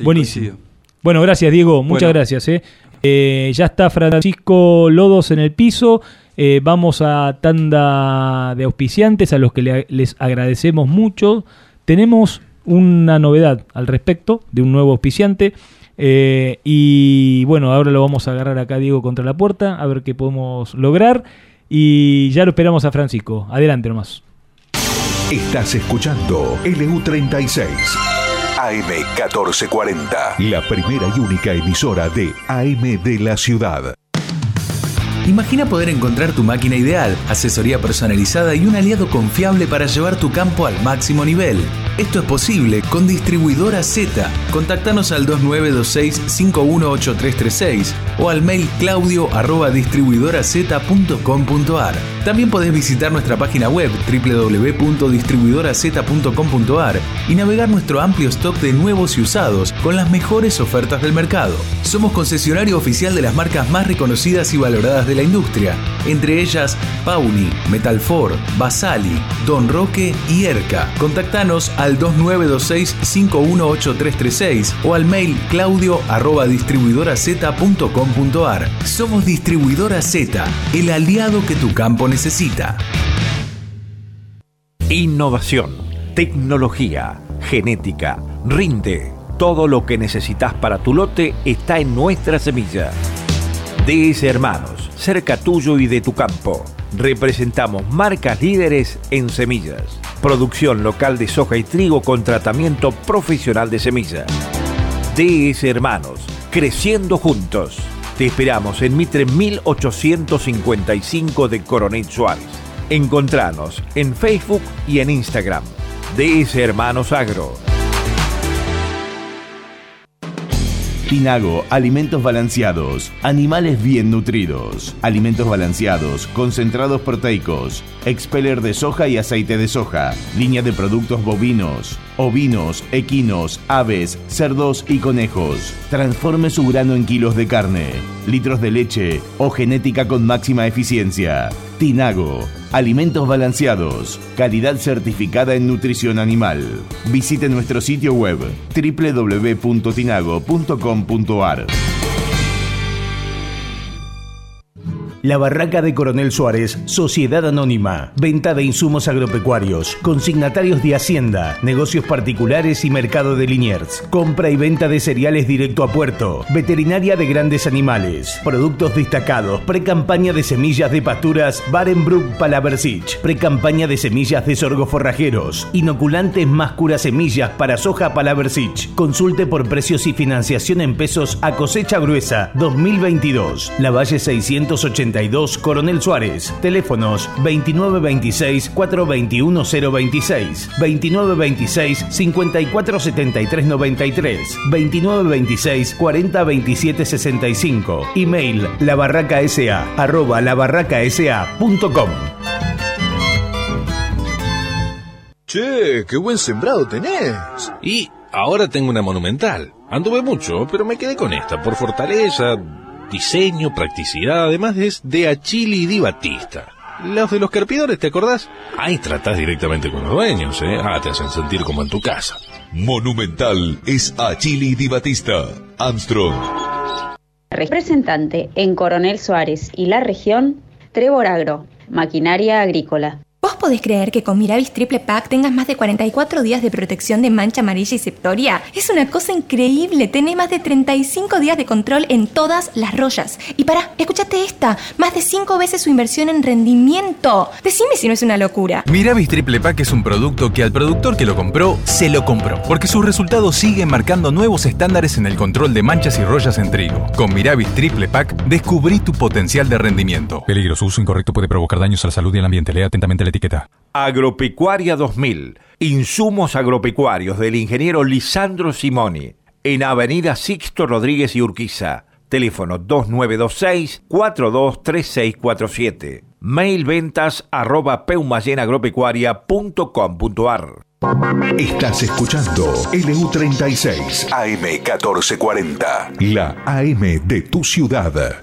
Buenísimo. Bueno, gracias Diego, muchas gracias. ¿eh? Eh, ya está Francisco Lodos en el piso. Eh, vamos a tanda de auspiciantes a los que les agradecemos mucho. Tenemos una novedad al respecto de un nuevo auspiciante. Eh, y bueno, ahora lo vamos a agarrar acá, Diego, contra la puerta, a ver qué podemos lograr. Y ya lo esperamos a Francisco. Adelante nomás. Estás escuchando LU36. AM1440, la primera y única emisora de AM de la ciudad. Imagina poder encontrar tu máquina ideal, asesoría personalizada y un aliado confiable para llevar tu campo al máximo nivel. Esto es posible con Distribuidora Z. Contactanos al 2926-518336 o al mail claudio También podés visitar nuestra página web www.distribuidoraz.com.ar y navegar nuestro amplio stock de nuevos y usados con las mejores ofertas del mercado. Somos concesionario oficial de las marcas más reconocidas y valoradas de la industria, entre ellas Pauni, Metalfor, Basali, Don Roque y Erca. Contactanos al 2926-518336 o al mail claudio arroba distribuidoraz.com.ar. Somos Distribuidora Z, el aliado que tu campo necesita. Innovación, tecnología, genética, rinde. Todo lo que necesitas para tu lote está en nuestra semilla. DS Hermanos, cerca tuyo y de tu campo. Representamos marcas líderes en semillas. Producción local de soja y trigo con tratamiento profesional de semillas. DS Hermanos, creciendo juntos. Te esperamos en Mitre 1855 de Coronel Suárez. Encontranos en Facebook y en Instagram. DS Hermanos Agro. Pinago, alimentos balanceados, animales bien nutridos, alimentos balanceados, concentrados proteicos, expeller de soja y aceite de soja, línea de productos bovinos, ovinos, equinos, aves, cerdos y conejos. Transforme su grano en kilos de carne. litros de leche o genética con máxima eficiencia. Tinago, alimentos balanceados, calidad certificada en nutrición animal. Visite nuestro sitio web www.tinago.com.ar. La Barraca de Coronel Suárez, Sociedad Anónima, venta de insumos agropecuarios, consignatarios de Hacienda, negocios particulares y mercado de Liniers, compra y venta de cereales directo a puerto, veterinaria de grandes animales, productos destacados, pre-campaña de semillas de pasturas Barenbrook Palaversich, pre-campaña de semillas de sorgo forrajeros, inoculantes más cura semillas para soja Palaversich. Consulte por precios y financiación en pesos a cosecha gruesa 2022. La Valle 680 Coronel Suárez. Teléfonos 2926-421-026, 2926-547393, 2926-402765. Email labarracasa arroba labarracasa.com. Che, qué buen sembrado tenés. Y ahora tengo una monumental. Anduve mucho, pero me quedé con esta por fortaleza diseño, practicidad, además es de Achili Di Batista. Los de los carpidores, ¿te acordás? Ahí tratás directamente con los dueños, ¿eh? Ah, te hacen sentir como en tu casa. Monumental es Achili Di Batista. Armstrong. Representante en Coronel Suárez y la región, Trevor Agro, maquinaria agrícola. ¿Vos podés creer que con Miravis Triple Pack tengas más de 44 días de protección de mancha amarilla y septoria? Es una cosa increíble. Tenés más de 35 días de control en todas las rollas. Y para, escúchate esta: más de 5 veces su inversión en rendimiento. Decime si no es una locura. Miravis Triple Pack es un producto que al productor que lo compró, se lo compró. Porque sus resultados siguen marcando nuevos estándares en el control de manchas y rollas en trigo. Con Miravis Triple Pack, descubrí tu potencial de rendimiento. Peligro, su uso incorrecto puede provocar daños a la salud y al ambiente. Lea atentamente la etiqueta. Agropecuaria 2000. Insumos agropecuarios del ingeniero Lisandro Simoni. En Avenida Sixto Rodríguez y Urquiza. Teléfono 2926-423647. Mail ventas arroba peumayenagropecuaria.com.ar. Estás escuchando LU36 AM1440. La AM de tu ciudad.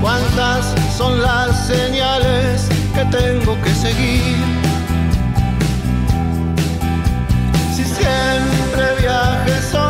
¿Cuántas son las señales que tengo que seguir? Si siempre viaje solo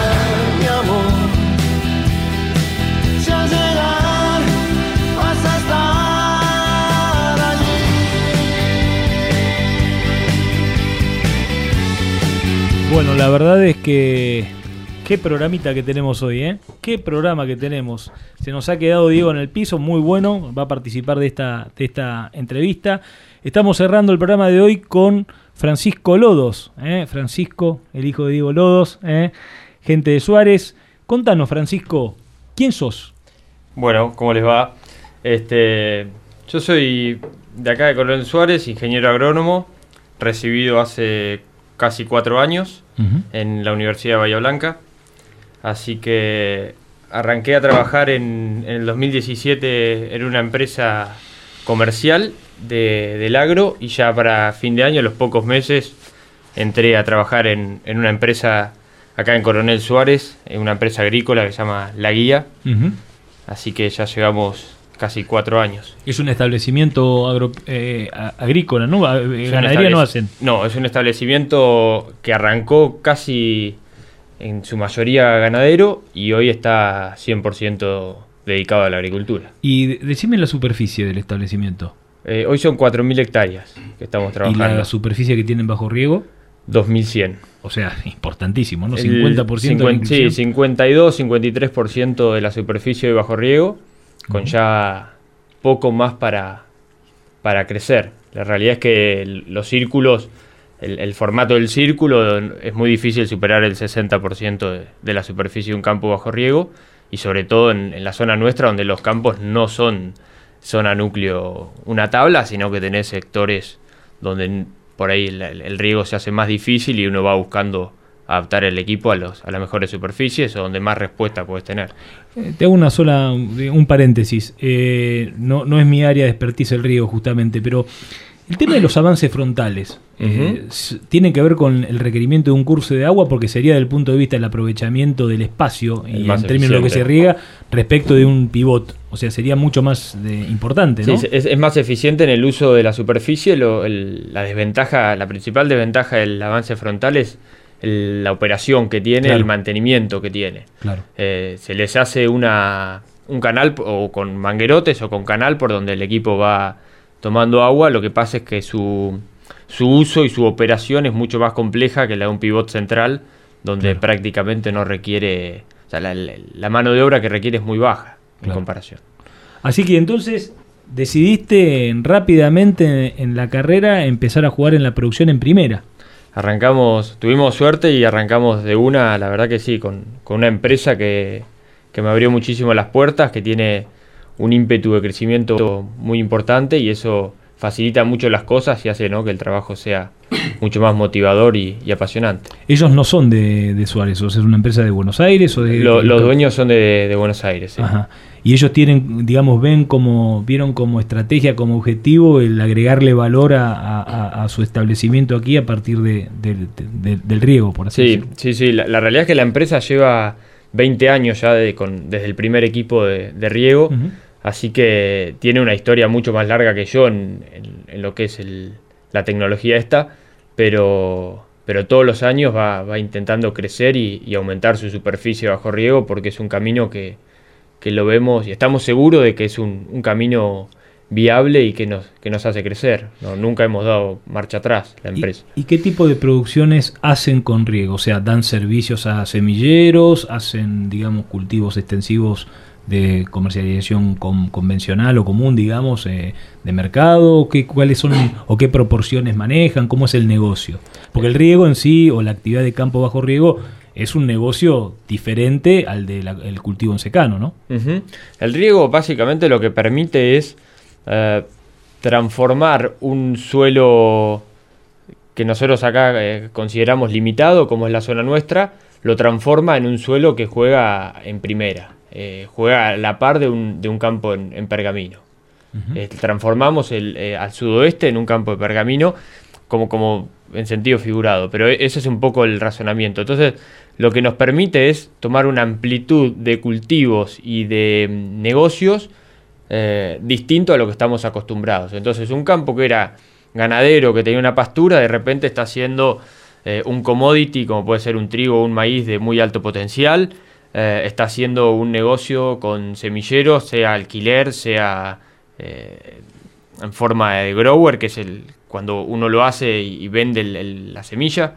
Bueno, la verdad es que qué programita que tenemos hoy, ¿eh? Qué programa que tenemos. Se nos ha quedado Diego en el piso, muy bueno, va a participar de esta, de esta entrevista. Estamos cerrando el programa de hoy con Francisco Lodos, ¿eh? Francisco, el hijo de Diego Lodos, ¿eh? gente de Suárez. Contanos, Francisco, ¿quién sos? Bueno, ¿cómo les va? Este, yo soy de acá de Coronel Suárez, ingeniero agrónomo, recibido hace casi cuatro años en la Universidad de Bahía Blanca. Así que arranqué a trabajar en, en el 2017 en una empresa comercial de, del agro y ya para fin de año, a los pocos meses, entré a trabajar en, en una empresa acá en Coronel Suárez, en una empresa agrícola que se llama La Guía. Así que ya llevamos casi cuatro años. Es un establecimiento agro- eh, agrícola, ¿no? Eh, Ganadería no hacen. No, es un establecimiento que arrancó casi en su mayoría ganadero y hoy está 100% dedicado a la agricultura. Y de- decime la superficie del establecimiento. Eh, hoy son 4.000 hectáreas que estamos ¿Y trabajando. la superficie que tienen bajo riego? 2.100. O sea, importantísimo, ¿no? El 50% de 50 sí, inclusión. 52, 53% de la superficie de bajo riego, con ya poco más para, para crecer. La realidad es que los círculos, el, el formato del círculo es muy difícil superar el 60% de, de la superficie de un campo bajo riego y sobre todo en, en la zona nuestra donde los campos no son zona núcleo una tabla, sino que tenés sectores donde por ahí el, el- el riego se hace más difícil y uno va buscando adaptar el equipo a, los, a las mejores superficies o donde más respuesta puedes tener. Eh, Te hago una sola, un paréntesis. Eh, no, no es mi área de expertise el riego, justamente, pero el tema de los avances frontales eh, tiene que ver con el requerimiento de un curso de agua, porque sería del punto de vista del aprovechamiento del espacio y en términos de lo que se riega respecto de un pivot. O sea, sería mucho más de- importante, ¿no? Sí, es, es más eficiente en el uso de la superficie. lo- el- la desventaja, la principal desventaja del avance frontal es el- la operación que tiene, Claro. el mantenimiento que tiene. Claro. Eh, se les hace una, un canal o con manguerotes o con canal por donde el equipo va tomando agua. Lo que pasa es que su, su uso y su operación es mucho más compleja que la de un pivot central, donde prácticamente no requiere. O sea, la, mano de obra que requiere es muy baja en comparación. Así que entonces decidiste en- rápidamente en la carrera empezar a jugar en la producción en primera. Arrancamos, tuvimos suerte y arrancamos de una, la verdad que sí, con, con una empresa que, que me abrió muchísimo las puertas, que tiene un ímpetu de crecimiento muy importante y eso facilita mucho las cosas y hace ¿no? que el trabajo sea mucho más motivador y, y apasionante. Ellos no son de, de Suárez, o sea, es una empresa de Buenos Aires o de... Lo- los dueños son de, de Buenos Aires. Ajá. Y ellos tienen, digamos, ven como, vieron como estrategia, como objetivo el agregarle valor a, a- su establecimiento aquí a partir de, del- de- del riego, por así Sí, decirlo. sí, sí. La, la realidad es que la empresa lleva 20 años ya de- con- desde el primer equipo de, de riego, así que tiene una historia mucho más larga que yo en, en- en lo que es el- la tecnología esta, pero, pero todos los años va, va intentando crecer y, y aumentar su superficie bajo riego porque es un camino que, que lo vemos y estamos seguros de que es un, un camino viable y que nos, que nos hace crecer. No, nunca hemos dado marcha atrás la empresa. ¿Y qué tipo de producciones hacen con riego? O sea, dan servicios a semilleros, hacen, digamos, cultivos extensivos de comercialización con- convencional o común, digamos, eh, de mercado, ¿Qué, cuáles son <coughs> o qué proporciones manejan, cómo es el negocio. Porque el riego en sí o la actividad de campo bajo riego es un negocio diferente al del cultivo en secano, ¿no? El riego básicamente lo que permite es eh, transformar un suelo que nosotros acá eh, consideramos limitado, como es la zona nuestra, lo transforma en un suelo que juega en primera, eh, juega a la par de un, de un campo en, en pergamino. Transformamos el, al sudoeste en un campo de pergamino como, como en sentido figurado, pero e- ese es un poco el razonamiento. Entonces, lo que nos permite es tomar una amplitud de cultivos y de mm, negocios eh, distinto a lo que estamos acostumbrados. Entonces, un campo que era ganadero, que tenía una pastura, de repente está haciendo eh, un commodity, como puede ser un trigo o un maíz de muy alto potencial, eh, está haciendo un negocio con semilleros, sea alquiler, sea eh, en forma de grower, que es el cuando uno lo hace y, y vende el- el- la semilla.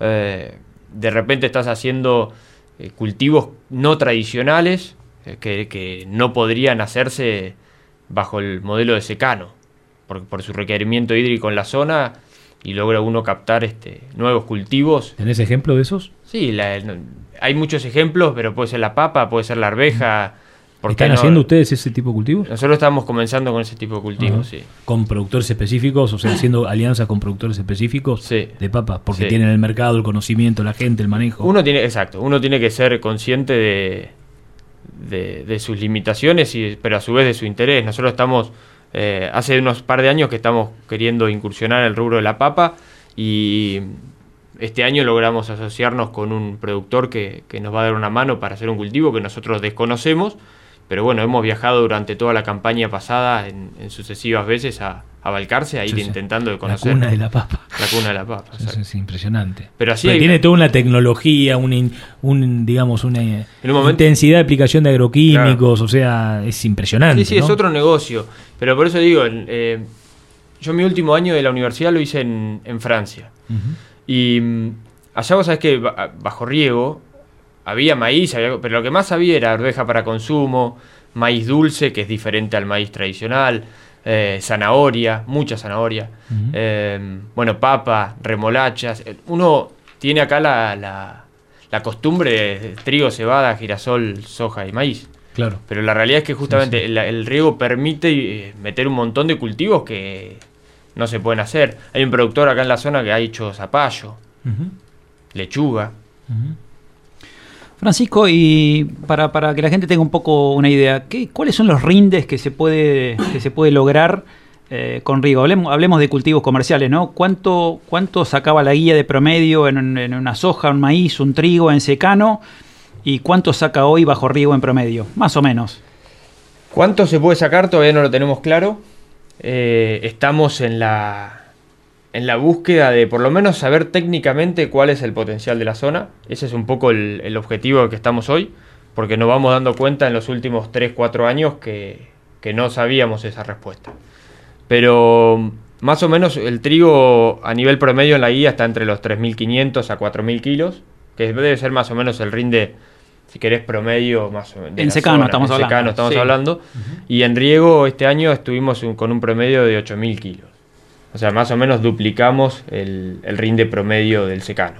Eh, de repente estás haciendo eh, cultivos no tradicionales eh, que, que no podrían hacerse bajo el modelo de secano, por, por su requerimiento hídrico en la zona y logra uno captar este, nuevos cultivos. ¿Tenés ejemplo de esos? Sí, la- hay muchos ejemplos, pero puede ser la papa, puede ser la arveja. ¿por qué ¿Están no? haciendo ustedes ese tipo de cultivos? Nosotros estamos comenzando con ese tipo de cultivos, sí. Con productores específicos, o sea, haciendo alianzas con productores específicos de papas, porque Sí. tienen el mercado, el conocimiento, la gente, el manejo. Uno tiene, exacto, uno tiene que ser consciente de, de, de sus limitaciones, y, pero a su vez de su interés. Nosotros estamos, eh, hace unos par de años que estamos queriendo incursionar en el rubro de la papa y este año logramos asociarnos con un productor que, que nos va a dar una mano para hacer un cultivo que nosotros desconocemos, pero bueno, hemos viajado durante toda la campaña pasada en, en sucesivas veces a, a Balcarce, a ir Sí, intentando de La conocer. cuna de la papa. La cuna de la papa, sí, sí, impresionante. Pero así Pero hay- tiene toda una tecnología, una, in- un, digamos, una un momento- intensidad de aplicación de agroquímicos, o sea, es impresionante. Sí, sí, es otro negocio. Pero por eso digo, eh, yo mi último año de la universidad lo hice en, en Francia. Y mm, allá vos sabés que ba- bajo riego había maíz, había- pero lo que más había era arveja para consumo, maíz dulce, que es diferente al maíz tradicional, eh, zanahoria, mucha zanahoria, eh, bueno, papa, remolachas. Eh, Uno tiene acá la, la, la costumbre de trigo, cebada, girasol, soja y maíz. Claro. Pero la realidad es que justamente el, el riego permite meter un montón de cultivos que no se pueden hacer. Hay un productor acá en la zona que ha hecho zapallo, lechuga. Francisco, y para, para que la gente tenga un poco una idea, ¿qué, ¿cuáles son los rindes que se puede, que se puede lograr eh, con riego? Hablemos, hablemos de cultivos comerciales, ¿no? ¿Cuánto, ¿Cuánto sacaba la guía de promedio en, en una soja, un maíz, un trigo en secano? ¿Y cuánto saca hoy bajo riego en promedio? Más o menos. ¿Cuánto se puede sacar? Todavía no lo tenemos claro. Eh, estamos en la, en la búsqueda de por lo menos saber técnicamente cuál es el potencial de la zona. Ese es un poco el, el objetivo que estamos hoy, porque nos vamos dando cuenta en los últimos 3-4 años que, que no sabíamos esa respuesta. Pero más o menos el trigo a nivel promedio en la guía está entre los 3.500 a 4.000 kilos, que debe ser más o menos el rinde, si querés, promedio más o menos. En secano zona. estamos En hablando, secano estamos sí. hablando. Y en riego este año estuvimos un- con un promedio de 8.000 kilos. O sea, más o menos duplicamos el, el rinde promedio del secano.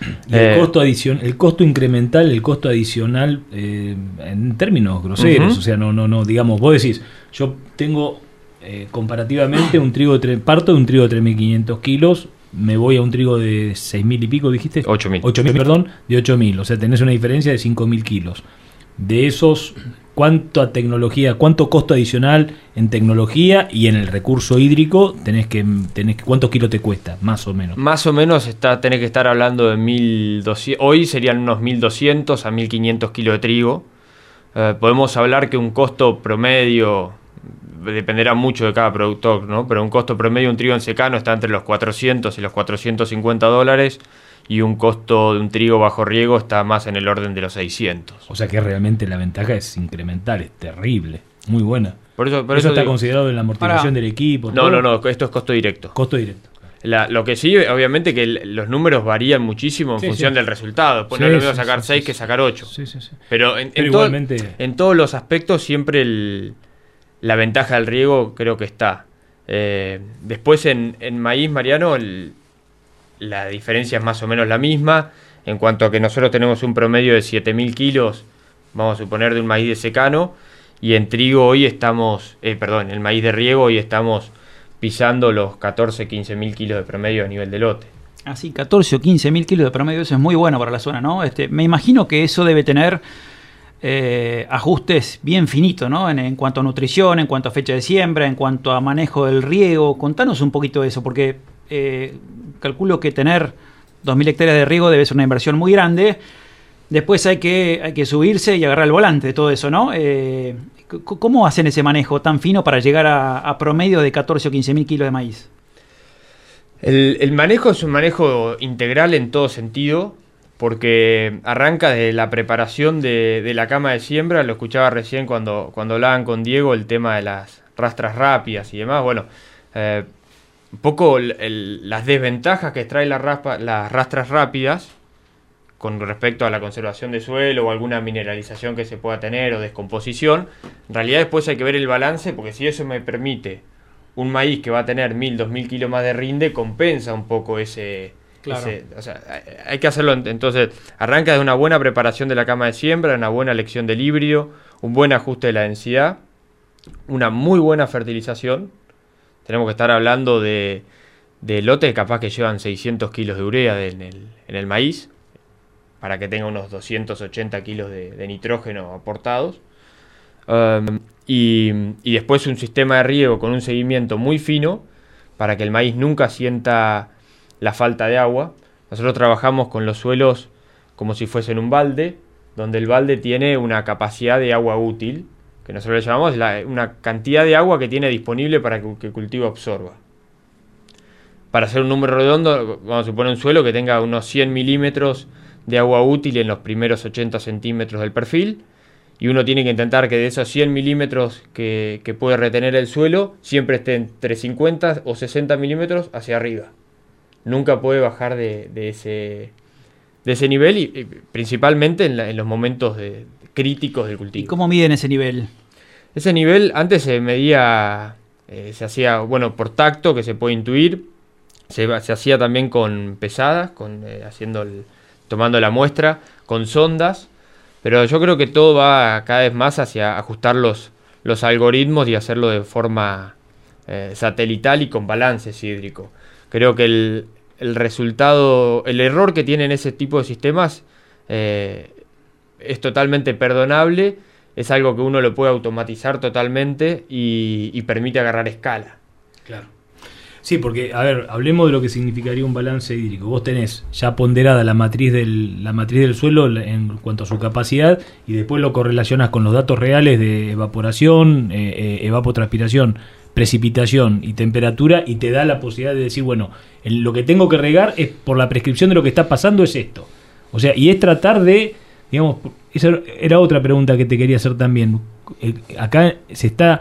<clears throat> Y el, Eh, costo adicion- el costo incremental, el costo adicional eh, en términos groseros, o sea, no, no, no, digamos, vos decís, yo tengo eh, comparativamente un trigo de parto de un trigo de 3.500 kilos, me voy a un trigo de 6.000 y pico, dijiste. 8.000. 8.000, perdón, de 8.000, o sea, tenés una diferencia de 5.000 kilos. De esos, ¿cuánta tecnología, cuánto costo adicional en tecnología y en el recurso hídrico tenés que, tenés cuántos kilos te cuesta, más o menos? Más o menos está, tenés que estar hablando de 1200. Hoy serían unos 1200 a 1500 kilos de trigo. Eh, podemos hablar que un costo promedio, dependerá mucho de cada productor, ¿no? Pero un costo promedio un trigo en secano está entre los 400 y los 450 dólares. Y un costo de un trigo bajo riego está más en el orden de los 600. O sea que realmente la ventaja es incremental, es terrible, muy buena. Por eso, por eso, eso está digo- considerado en la amortización del equipo. No, todo? no, no, esto es costo directo. Costo directo. La- lo que sí, obviamente que el- los números varían muchísimo en Sí, función sí. del resultado. Pues Sí, no es lo mismo sacar sí, 6 sí, que sacar 8. Sí, sí, sí. Pero, en, en Pero todo- igualmente- en todos los aspectos siempre el- la ventaja del riego creo que está. Eh, después en, en maíz, Mariano, el- la diferencia es más o menos la misma. En cuanto a que nosotros tenemos un promedio de 7.000 kilos, vamos a suponer, de un maíz de secano. Y en trigo hoy estamos, eh, perdón, el maíz de riego hoy estamos pisando los 14, 15.000 kilos de promedio a nivel de lote. Así, 14 o 15 mil kilos de promedio, eso es muy bueno para la zona, ¿no? Este, me imagino que eso debe tener eh, ajustes bien finitos, ¿no? En, en cuanto a nutrición, en cuanto a fecha de siembra, en cuanto a manejo del riego. Contanos un poquito de eso, porque eh, calculo que tener 2.000 hectáreas de riego debe ser una inversión muy grande. Después hay que, hay que subirse y agarrar el volante de todo eso, ¿no? Eh, ¿Cómo hacen ese manejo tan fino para llegar a, promedio de 14 o 15 mil kilos de maíz? El, manejo es un manejo integral en todo sentido, porque arranca de la preparación de, de la cama de siembra, lo escuchaba recién cuando, cuando hablaban con Diego el tema de las rastras rápidas y demás. Bueno, eh, un poco el- el- las desventajas que trae la raspa- las rastras rápidas con respecto a la conservación de suelo o alguna mineralización que se pueda tener o descomposición. En realidad después hay que ver el balance porque si eso me permite un maíz que va a tener 1000, 2000 kilos más de rinde, compensa un poco ese... Claro. ese- o sea, hay- que hacerlo, ent- entonces arranca de una buena preparación de la cama de siembra, una buena elección del híbrido, un buen ajuste de la densidad, una muy buena fertilización. Tenemos que estar hablando de, de lotes capaz que llevan 600 kilos de urea en, el, maíz, para que tenga unos 280 kilos de, de nitrógeno aportados. Um, y, y después un sistema de riego con un seguimiento muy fino para que el maíz nunca sienta la falta de agua. Nosotros trabajamos con los suelos como si fuesen un balde, donde el balde tiene una capacidad de agua útil, que nosotros le llamamos la- una cantidad de agua que tiene disponible para que, el cultivo absorba. Para hacer un número redondo, vamos a suponer un suelo que tenga unos 100 milímetros de agua útil en los primeros 80 centímetros del perfil, y uno tiene que intentar que de esos 100 milímetros que, puede retener el suelo, siempre esté entre 50 o 60 milímetros hacia arriba. Nunca puede bajar de, ese, nivel, y, principalmente en los momentos de- críticos del cultivo. ¿Y cómo miden ese nivel? Ese nivel antes se medía, eh, se hacía, bueno, por tacto, que se puede intuir. Se, hacía también con pesadas, con, eh, haciendo el- tomando la muestra, con sondas. Pero yo creo que todo va cada vez más hacia ajustar los, los algoritmos y hacerlo de forma eh, satelital y con balances hídrico. Creo que el, el resultado, el error que tienen ese tipo de sistemas eh, es totalmente perdonable, es algo que uno lo puede automatizar totalmente y, permite agarrar escala. Claro. Sí, porque, a ver, hablemos de lo que significaría un balance hídrico. Vos tenés ya ponderada la matriz del, la matriz del suelo en cuanto a su capacidad y después lo correlacionas con los datos reales de evaporación, eh, eh, evapotranspiración, precipitación y temperatura y te da la posibilidad de decir, bueno, lo que tengo que regar es por la prescripción de lo que está pasando es esto. O sea, y es tratar de, digamos, esa era otra pregunta que te quería hacer también. Eh, Acá se está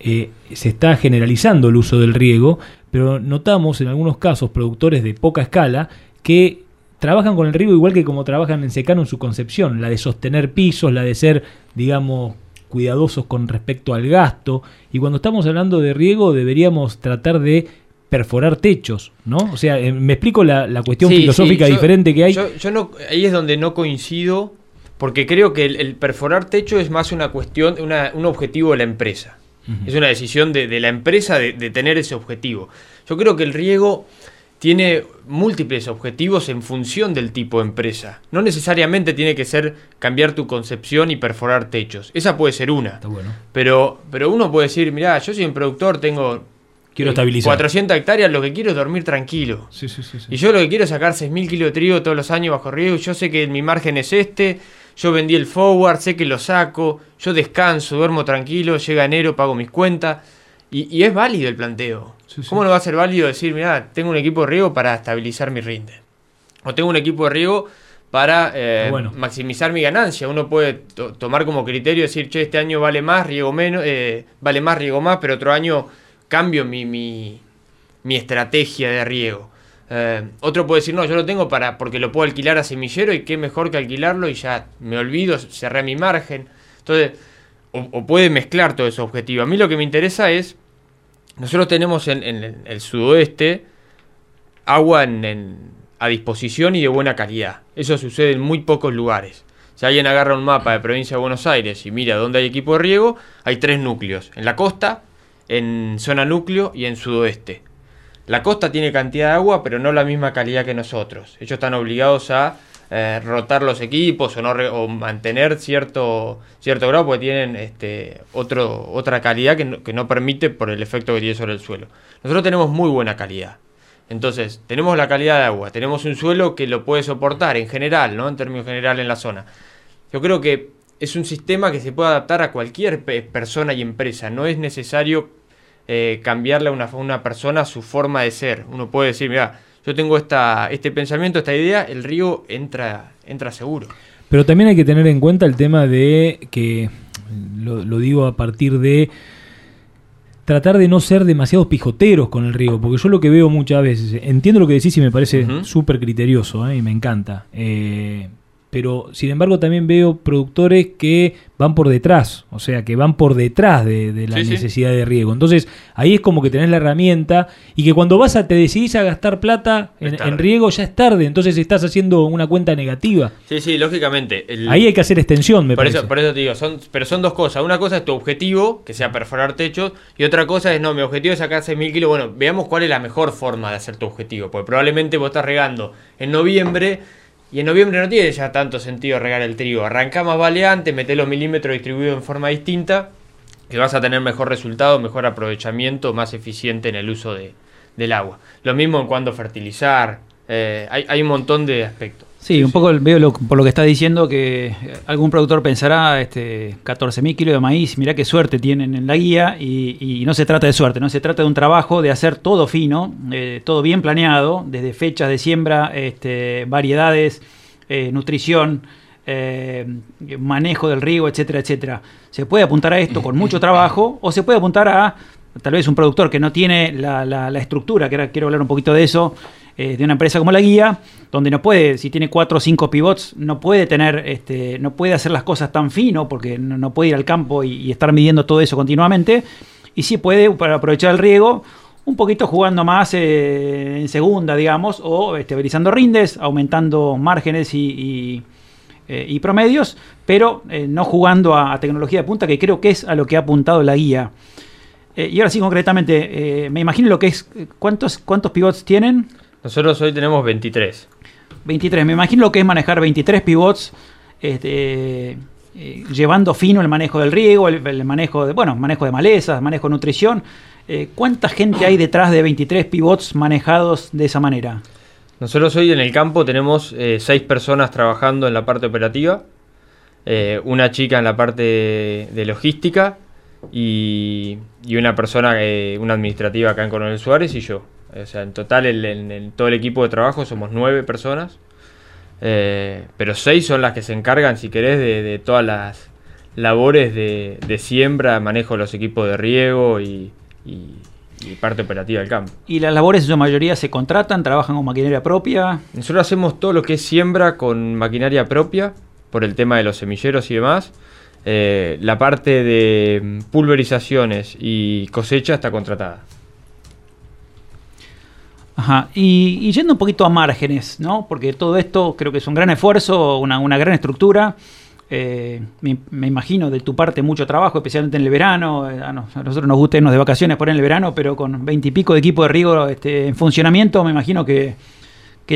eh, se está generalizando el uso del riego, pero notamos en algunos casos productores de poca escala que trabajan con el riego igual que como trabajan en secano en su concepción, la de sostener pisos, la de ser, digamos, cuidadosos con respecto al gasto. Y cuando estamos hablando de riego deberíamos tratar de perforar techos, ¿no? O sea, eh, me explico la, la cuestión Sí, filosófica sí, yo- diferente que hay. Yo, yo no, ahí es donde no coincido, porque creo que el, el perforar techo es más una cuestión, una- un objetivo de la empresa. Es una decisión de, de la empresa de, de tener ese objetivo. Yo creo que el riego tiene múltiples objetivos en función del tipo de empresa. No necesariamente tiene que ser cambiar tu concepción y perforar techos. Esa puede ser una. bueno. Pero, pero uno puede decir, mirá, yo soy un productor, tengo Quiero eh, estabilizar. 400 hectáreas, lo que quiero es dormir tranquilo. Sí, sí, sí, sí. Y yo lo que quiero es sacar 6.000 kilos de trigo todos los años bajo riego. Yo sé que mi margen es este. Yo vendí el forward, sé que lo saco. Yo descanso, duermo tranquilo. Llega enero, pago mis cuentas. Y, y es válido el planteo. ¿Cómo no va a ser válido decir, mira, tengo un equipo de riego para estabilizar mi rinde? O tengo un equipo de riego para eh, bueno. maximizar mi ganancia. Uno puede to- tomar como criterio decir, che, este año vale más, riego menos, eh, vale más, riego más, pero otro año cambio mi, mi, mi estrategia de riego. Eh, otro puede decir, no, yo lo tengo para porque lo puedo alquilar a semillero y qué mejor que alquilarlo y ya me olvido, cerré mi margen. Entonces, o, puede mezclar todo ese objetivo. A mí lo que me interesa es, nosotros tenemos en, el sudoeste agua en- a disposición y de buena calidad. Eso sucede en muy pocos lugares. Si alguien agarra un mapa de provincia de Buenos Aires y mira dónde hay equipo de riego, hay tres núcleos. En la costa, en zona núcleo y en sudoeste. La costa tiene cantidad de agua, pero no la misma calidad que nosotros. Ellos están obligados a eh, rotar los equipos o, no mantener cierto, cierto grado porque tienen este, otro, otra calidad que no, que no permite por el efecto que tiene sobre el suelo. Nosotros tenemos muy buena calidad. Entonces, tenemos la calidad de agua, tenemos un suelo que lo puede soportar en general, ¿no? En términos general en la zona. Yo creo que es un sistema que se puede adaptar a cualquier pe- persona y empresa. No es necesario eh, cambiarle a una, una persona su forma de ser. Uno puede decir, mira, yo tengo esta, este pensamiento, esta idea, el río entra, entra seguro. Pero también hay que tener en cuenta el tema de que, lo, lo digo a partir de tratar de no ser demasiados pijoteros con el riego, porque yo lo que veo muchas veces, entiendo lo que decís y me parece súper criterioso ¿eh? y me encanta. Eh, pero sin embargo también veo productores que van por detrás, o sea, que van por detrás de, la necesidad de riego. Entonces, ahí es como que tenés la herramienta y que cuando vas a te decidís a gastar plata en, riego ya es tarde, entonces estás haciendo una cuenta negativa. Sí, sí, lógicamente. ahí hay que hacer extensión, me por parece. Eso, por eso te digo, son, pero son dos cosas. Una cosa es tu objetivo, que sea perforar techos, y otra cosa es, no, mi objetivo es sacar 6.000 kilos. Bueno, veamos cuál es la mejor forma de hacer tu objetivo, porque probablemente vos estás regando en noviembre y en noviembre no tiene ya tanto sentido regar el trigo. Arranca más valeante, mete los milímetros distribuidos en forma distinta, que vas a tener mejor resultado, mejor aprovechamiento, más eficiente en el uso de, del agua. Lo mismo en cuanto fertilizar, eh, hay un montón de aspectos. Sí, un poco veo por lo que está diciendo que algún productor pensará este 14.000 kilos de maíz, mirá qué suerte tienen en la guía y, no se trata de suerte, no se trata de un trabajo de hacer todo fino, eh, todo bien planeado, desde fechas de siembra, este, variedades, eh, nutrición, eh, manejo del riego, etcétera, etcétera. Se puede apuntar a esto con <laughs> mucho trabajo o se puede apuntar a tal vez un productor que no tiene la, la, la estructura, que ahora quiero hablar un poquito de eso, eh, de una empresa como la guía, donde no puede, si tiene cuatro o cinco pivots, no puede tener, este, no puede hacer las cosas tan fino, porque no, puede ir al campo y, estar midiendo todo eso continuamente, y sí puede, para aprovechar el riego, un poquito jugando más eh, en segunda, digamos, o estabilizando rindes, aumentando márgenes y, eh, promedios, pero no jugando a, tecnología de punta, que creo que es a lo que ha apuntado la guía. y ahora sí, concretamente, me imagino lo que es, ¿cuántos, cuántos pivots tienen? Nosotros hoy tenemos 23. 23, me imagino lo que es manejar 23 pivots, este, eh, llevando fino el manejo del riego, el, manejo de, bueno, manejo de malezas, manejo de nutrición. Eh, ¿Cuánta gente hay detrás de 23 pivots manejados de esa manera? Nosotros hoy en el campo tenemos 6 eh, personas trabajando en la parte operativa, una chica en la parte de, logística y, y, una persona, una administrativa acá en Coronel Suárez y yo. O sea, en total, en todo el equipo de trabajo somos nueve personas. Eh, pero seis son las que se encargan, si querés, de, todas las labores de, siembra, manejo de los equipos de riego y, parte operativa del campo. ¿Y las labores en su mayoría se contratan, trabajan con maquinaria propia? Nosotros hacemos todo lo que es siembra con maquinaria propia, por el tema de los semilleros y demás. Eh, la parte de pulverizaciones y cosecha está contratada. Ajá. Y, yendo un poquito a márgenes, ¿no? Porque todo esto creo que es un gran esfuerzo, una, gran estructura. Eh, me, imagino de tu parte mucho trabajo, especialmente en el verano. Eh, a, nosotros nos gusta irnos de vacaciones por en el verano, pero con veintipico de equipo de riego este, en funcionamiento, me imagino que,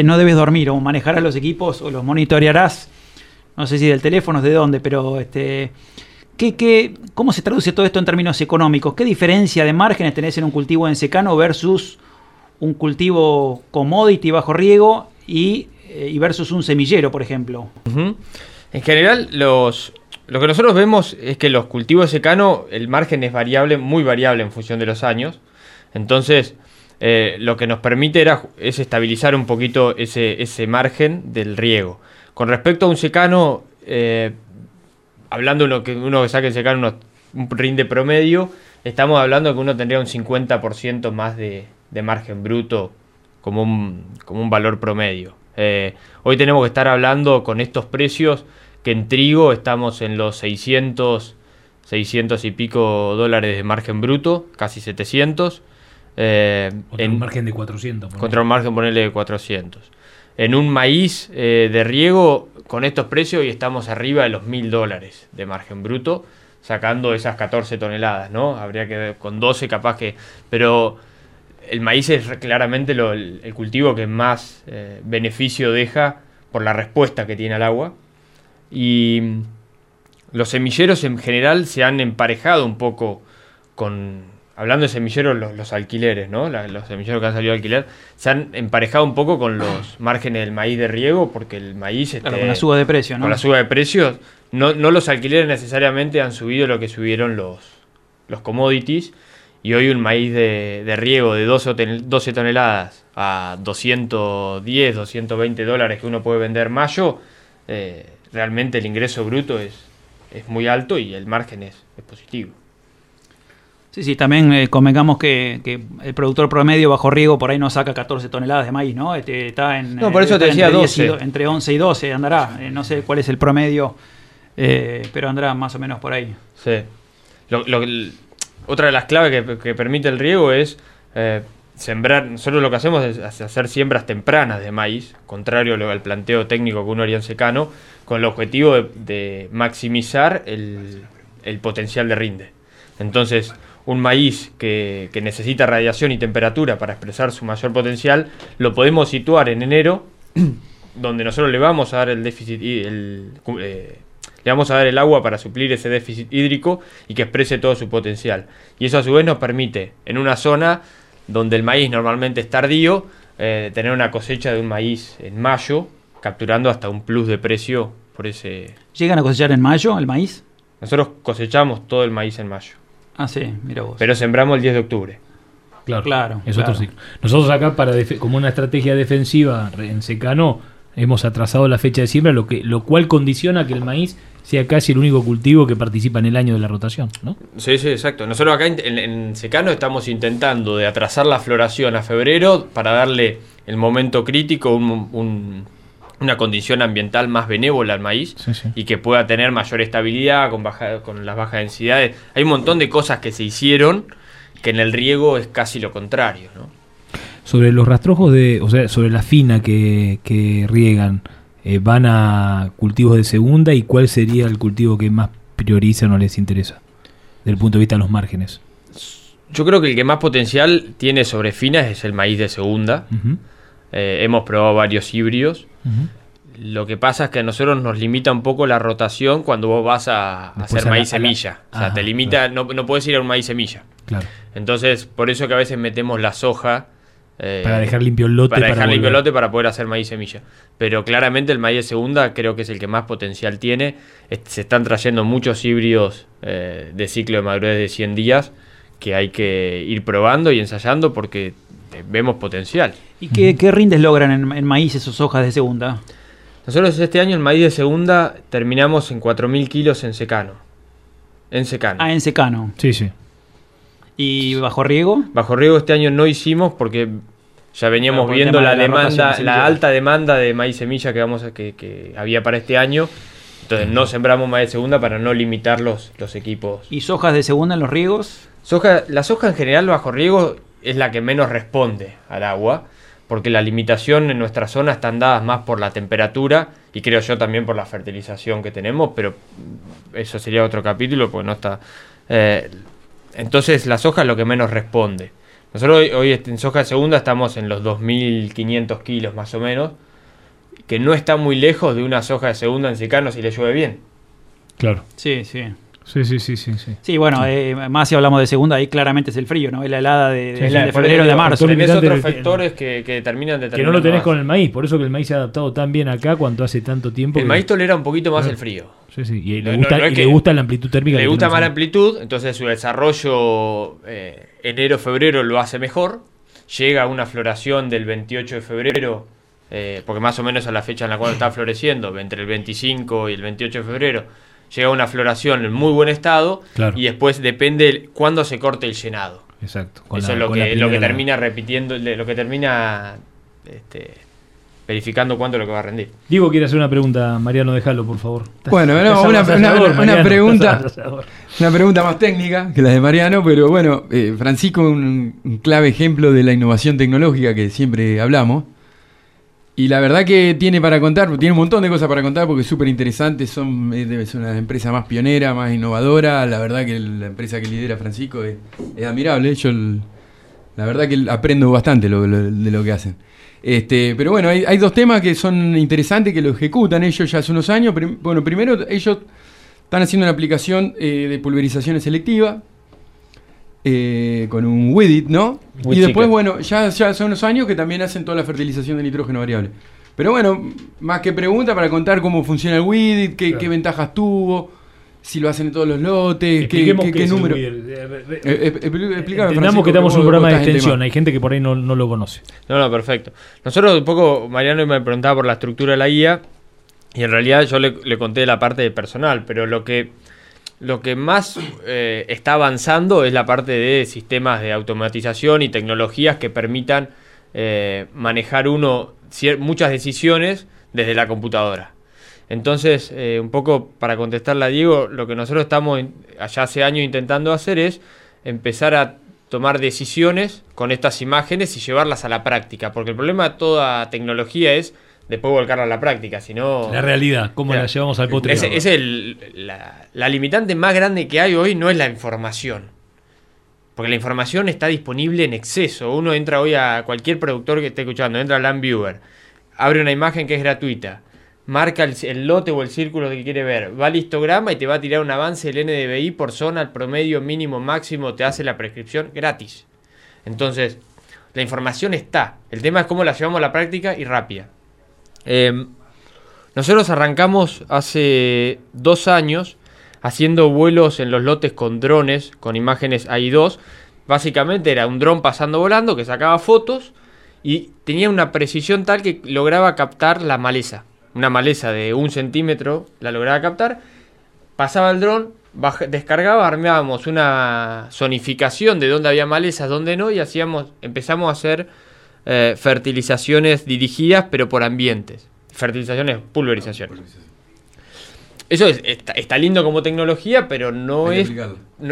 no debes dormir o manejarás los equipos o los monitorearás. No sé si del teléfono, de dónde, pero este, ¿qué, qué, cómo se traduce todo esto en términos económicos? ¿Qué diferencia de márgenes tenés en un cultivo en secano versus un cultivo commodity bajo riego y, eh, versus un semillero, por ejemplo. En general, los, lo que nosotros vemos es que los cultivos secano, el margen es variable, muy variable en función de los años. Entonces, eh, lo que nos permite era, es estabilizar un poquito ese, ese margen del riego. Con respecto a un secano, eh, hablando de que uno que saque el secano un rinde promedio, estamos hablando que uno tendría un 50% más de, de margen bruto como un, como un valor promedio. Eh, hoy tenemos que estar hablando con estos precios que en trigo estamos en los 600, 600 y pico dólares de margen bruto, casi 700. Eh, contra en, un margen de 400. Contra un margen, ponerle de 400. En un maíz eh, de riego, con estos precios, hoy estamos arriba de los 1000 dólares de margen bruto, sacando esas 14 toneladas, ¿no? Habría que con 12 capaz que... Pero el maíz es claramente el, cultivo que más eh, beneficio deja por la respuesta que tiene al agua. Y mm, los semilleros en general se han emparejado un poco con, hablando de semilleros, los, alquileres, ¿no? los semilleros que han salido a alquiler, se han emparejado un poco con los <clears throat> márgenes del maíz de riego, porque el maíz... Este, con la suba de precio, ¿no? Con la suba de precios, no, no los alquileres necesariamente han subido lo que subieron los, los commodities, y hoy un maíz de, riego de 12, toneladas a 210, 220 dólares que uno puede vender mayo, eh, realmente el ingreso bruto es, es muy alto y el margen es, positivo. Sí, sí, también eh, convengamos que, que el productor promedio bajo riego por ahí no saca 14 toneladas de maíz, ¿no? Este, está en. No, por eh, eso te decía entre 10 y 12. do- entre 11 y 12 andará. Eh, no sé cuál es el promedio, eh, pero andará más o menos por ahí. Sí. Lo- lo- otra de las claves que, permite el riego es eh, sembrar. Nosotros lo que hacemos es hace- hacer siembras tempranas de maíz, contrario al planteo técnico que uno haría en secano, con el objetivo de, maximizar el, potencial de rinde. Entonces, un maíz que, que necesita radiación y temperatura para expresar su mayor potencial, lo podemos situar en enero, <clears throat> donde nosotros le vamos a dar el déficit y el, eh, le vamos a dar el agua para suplir ese déficit hídrico y que exprese todo su potencial. Y eso a su vez nos permite, en una zona donde el maíz normalmente es tardío, eh, tener una cosecha de un maíz en mayo, capturando hasta un plus de precio por ese... ¿Llegan a cosechar en mayo el maíz? Nosotros cosechamos todo el maíz en mayo, Ah, sí, mira vos. pero sembramos el 10 de octubre. Claro, Claro, es claro. otro ciclo. Nosotros acá, para como una estrategia defensiva en secano, hemos atrasado la fecha de siembra, lo, que, lo cual condiciona que el maíz sea casi el único cultivo que participa en el año de la rotación, ¿no? Sí, sí, exacto. Nosotros acá en, secano estamos intentando de atrasar la floración a febrero para darle el momento crítico, un- un- una condición ambiental más benévola al maíz Sí, sí. y que pueda tener mayor estabilidad con, baja, con las bajas densidades. Hay un montón de cosas que se hicieron que en el riego es casi lo contrario, ¿no? Sobre los rastrojos de, o sea, sobre la fina que, que riegan, eh, ¿van a cultivos de segunda y cuál sería el cultivo que más priorizan o les interesa? Desde el punto de vista de los márgenes. Yo creo que el que más potencial tiene sobre finas es el maíz de segunda. Eh, hemos probado varios híbridos. Lo que pasa es que a nosotros nos limita un poco la rotación cuando vos vas a, Después hacer a la- maíz la- semilla. o sea, Ajá, te limita, no, no puedes ir a un maíz semilla. Claro. Entonces, por eso que a veces metemos la soja. Eh, Para dejar limpio el lote Para para dejar limpio el lote para poder hacer maíz semilla. Pero claramente el maíz de segunda creo que es el que más potencial tiene. Se están trayendo muchos híbridos eh, de ciclo de madurez de 100 días que hay que ir probando y ensayando porque eh, vemos potencial. ¿Y qué, qué rindes logran en, en maíz esos hojas de segunda? Nosotros este año el maíz de segunda terminamos en 4.000 kilos en secano. En secano. Ah, en secano. Sí, sí. ¿Y bajo riego? Bajo riego este año no hicimos porque ya veníamos viendo la de la rotación demanda, la alta demanda de maíz semilla que, vamos a, que, que había para este año. Entonces no sembramos maíz de segunda para no limitar los, los equipos. ¿Y sojas de segunda en los riegos? Soja, la soja en general bajo riego es la que menos responde al agua, porque la limitación en nuestra zona están dadas más por la temperatura y creo yo también por la fertilización que tenemos, pero eso sería otro capítulo porque no está... eh, entonces la soja es lo que menos responde. Nosotros hoy, hoy en soja de segunda estamos en los 2.500 kilos más o menos, que no está muy lejos de una soja de segunda en secano si le llueve bien. Claro. Sí, sí. Sí, sí, sí, sí. sí. Sí, bueno, eh, más si hablamos de segunda, ahí claramente es el frío, ¿no? Es la helada de, Sí, de- sí, de febrero de marzo. Tenés otros del- factores que, que terminan Que no lo tenés más. con el maíz, por eso que el maíz se ha adaptado tan bien acá cuanto hace tanto tiempo. El que- maíz tolera un poquito más Claro. el frío. Sí, sí. Y le No- gusta, no es y que- le gusta la amplitud térmica. Le gusta más la amplitud, entonces su desarrollo eh, enero-febrero lo hace mejor. Llega a una floración del 28 de febrero, eh, porque más o menos a la fecha en la cual está <clears throat> floreciendo, entre el 25 y el 28 de febrero, llega a una floración en muy buen estado Claro. y después depende cuándo se corte el llenado. Exacto. Eso la- es lo que, lo que termina repitiendo, lo que termina este, verificando cuánto es lo que va a rendir. Diego quiere hacer una pregunta, Mariano, déjalo, por favor. Bueno, no, una, una- Mariano, pregunta, una pregunta más técnica que la de Mariano, pero bueno, eh, Francisco un, un clave ejemplo de la innovación tecnológica que siempre hablamos. Y la verdad que tiene para contar, tiene un montón de cosas para contar porque es súper interesante, son, es, ser una empresa más pionera, más innovadora, la verdad que la empresa que lidera Francisco es, es admirable, yo el- la verdad que aprendo bastante lo- lo- de lo que hacen. Este, pero bueno, hay, hay dos temas que son interesantes, que lo ejecutan ellos ya hace unos años. Bueno, primero ellos están haciendo una aplicación eh, de pulverización selectiva eh, con un Widit, ¿no? Y después, bueno, ya, ya son unos años que también hacen toda la fertilización de nitrógeno variable. Pero bueno, más que pregunta para contar cómo funciona el Widit, qué, qué ventajas tuvo, si lo hacen en todos los lotes, qué, el número. Eh, eh, explícame, Francisco, que estamos en vos- un programa de extensión. Hay gente que por ahí no, no lo conoce. No, no, perfecto. Nosotros un poco, Mariano me preguntaba por la estructura de la guía y en realidad yo le, le conté la parte de personal, pero lo que lo que más eh, está avanzando es la parte de sistemas de automatización y tecnologías que permitan eh, manejar uno muchas decisiones desde la computadora. Entonces, eh, un poco para contestarle a Diego, lo que nosotros estamos allá hace años intentando hacer es empezar a tomar decisiones con estas imágenes y llevarlas a la práctica, porque el problema de toda tecnología es después volcarla a la práctica, sino... La realidad, cómo la llevamos al potre. Es, el, la, la, limitante más grande que hay hoy no es la información, porque la información está disponible en exceso. Uno entra hoy a cualquier productor que esté escuchando, entra a Landviewer, abre una imagen que es gratuita, marca el, lote o el círculo que quiere ver, va al histograma y te va a tirar un avance del NDVI por zona, el promedio mínimo máximo, te hace la prescripción gratis. Entonces, la información está. El tema es cómo la llevamos a la práctica y rápida. Em, nosotros arrancamos hace dos años haciendo vuelos en los lotes con drones, con imágenes AI2. Básicamente era un dron pasando volando que sacaba fotos y tenía una precisión tal que lograba captar la maleza una maleza de un centímetro, la lograba captar, pasaba el dron, descargaba, armábamos una zonificación de dónde había malezas, dónde no, y hacíamos, empezamos a hacer eh, fertilizaciones dirigidas, pero por ambientes. Fertilizaciones, pulverización. Eso está, lindo como tecnología, pero no es.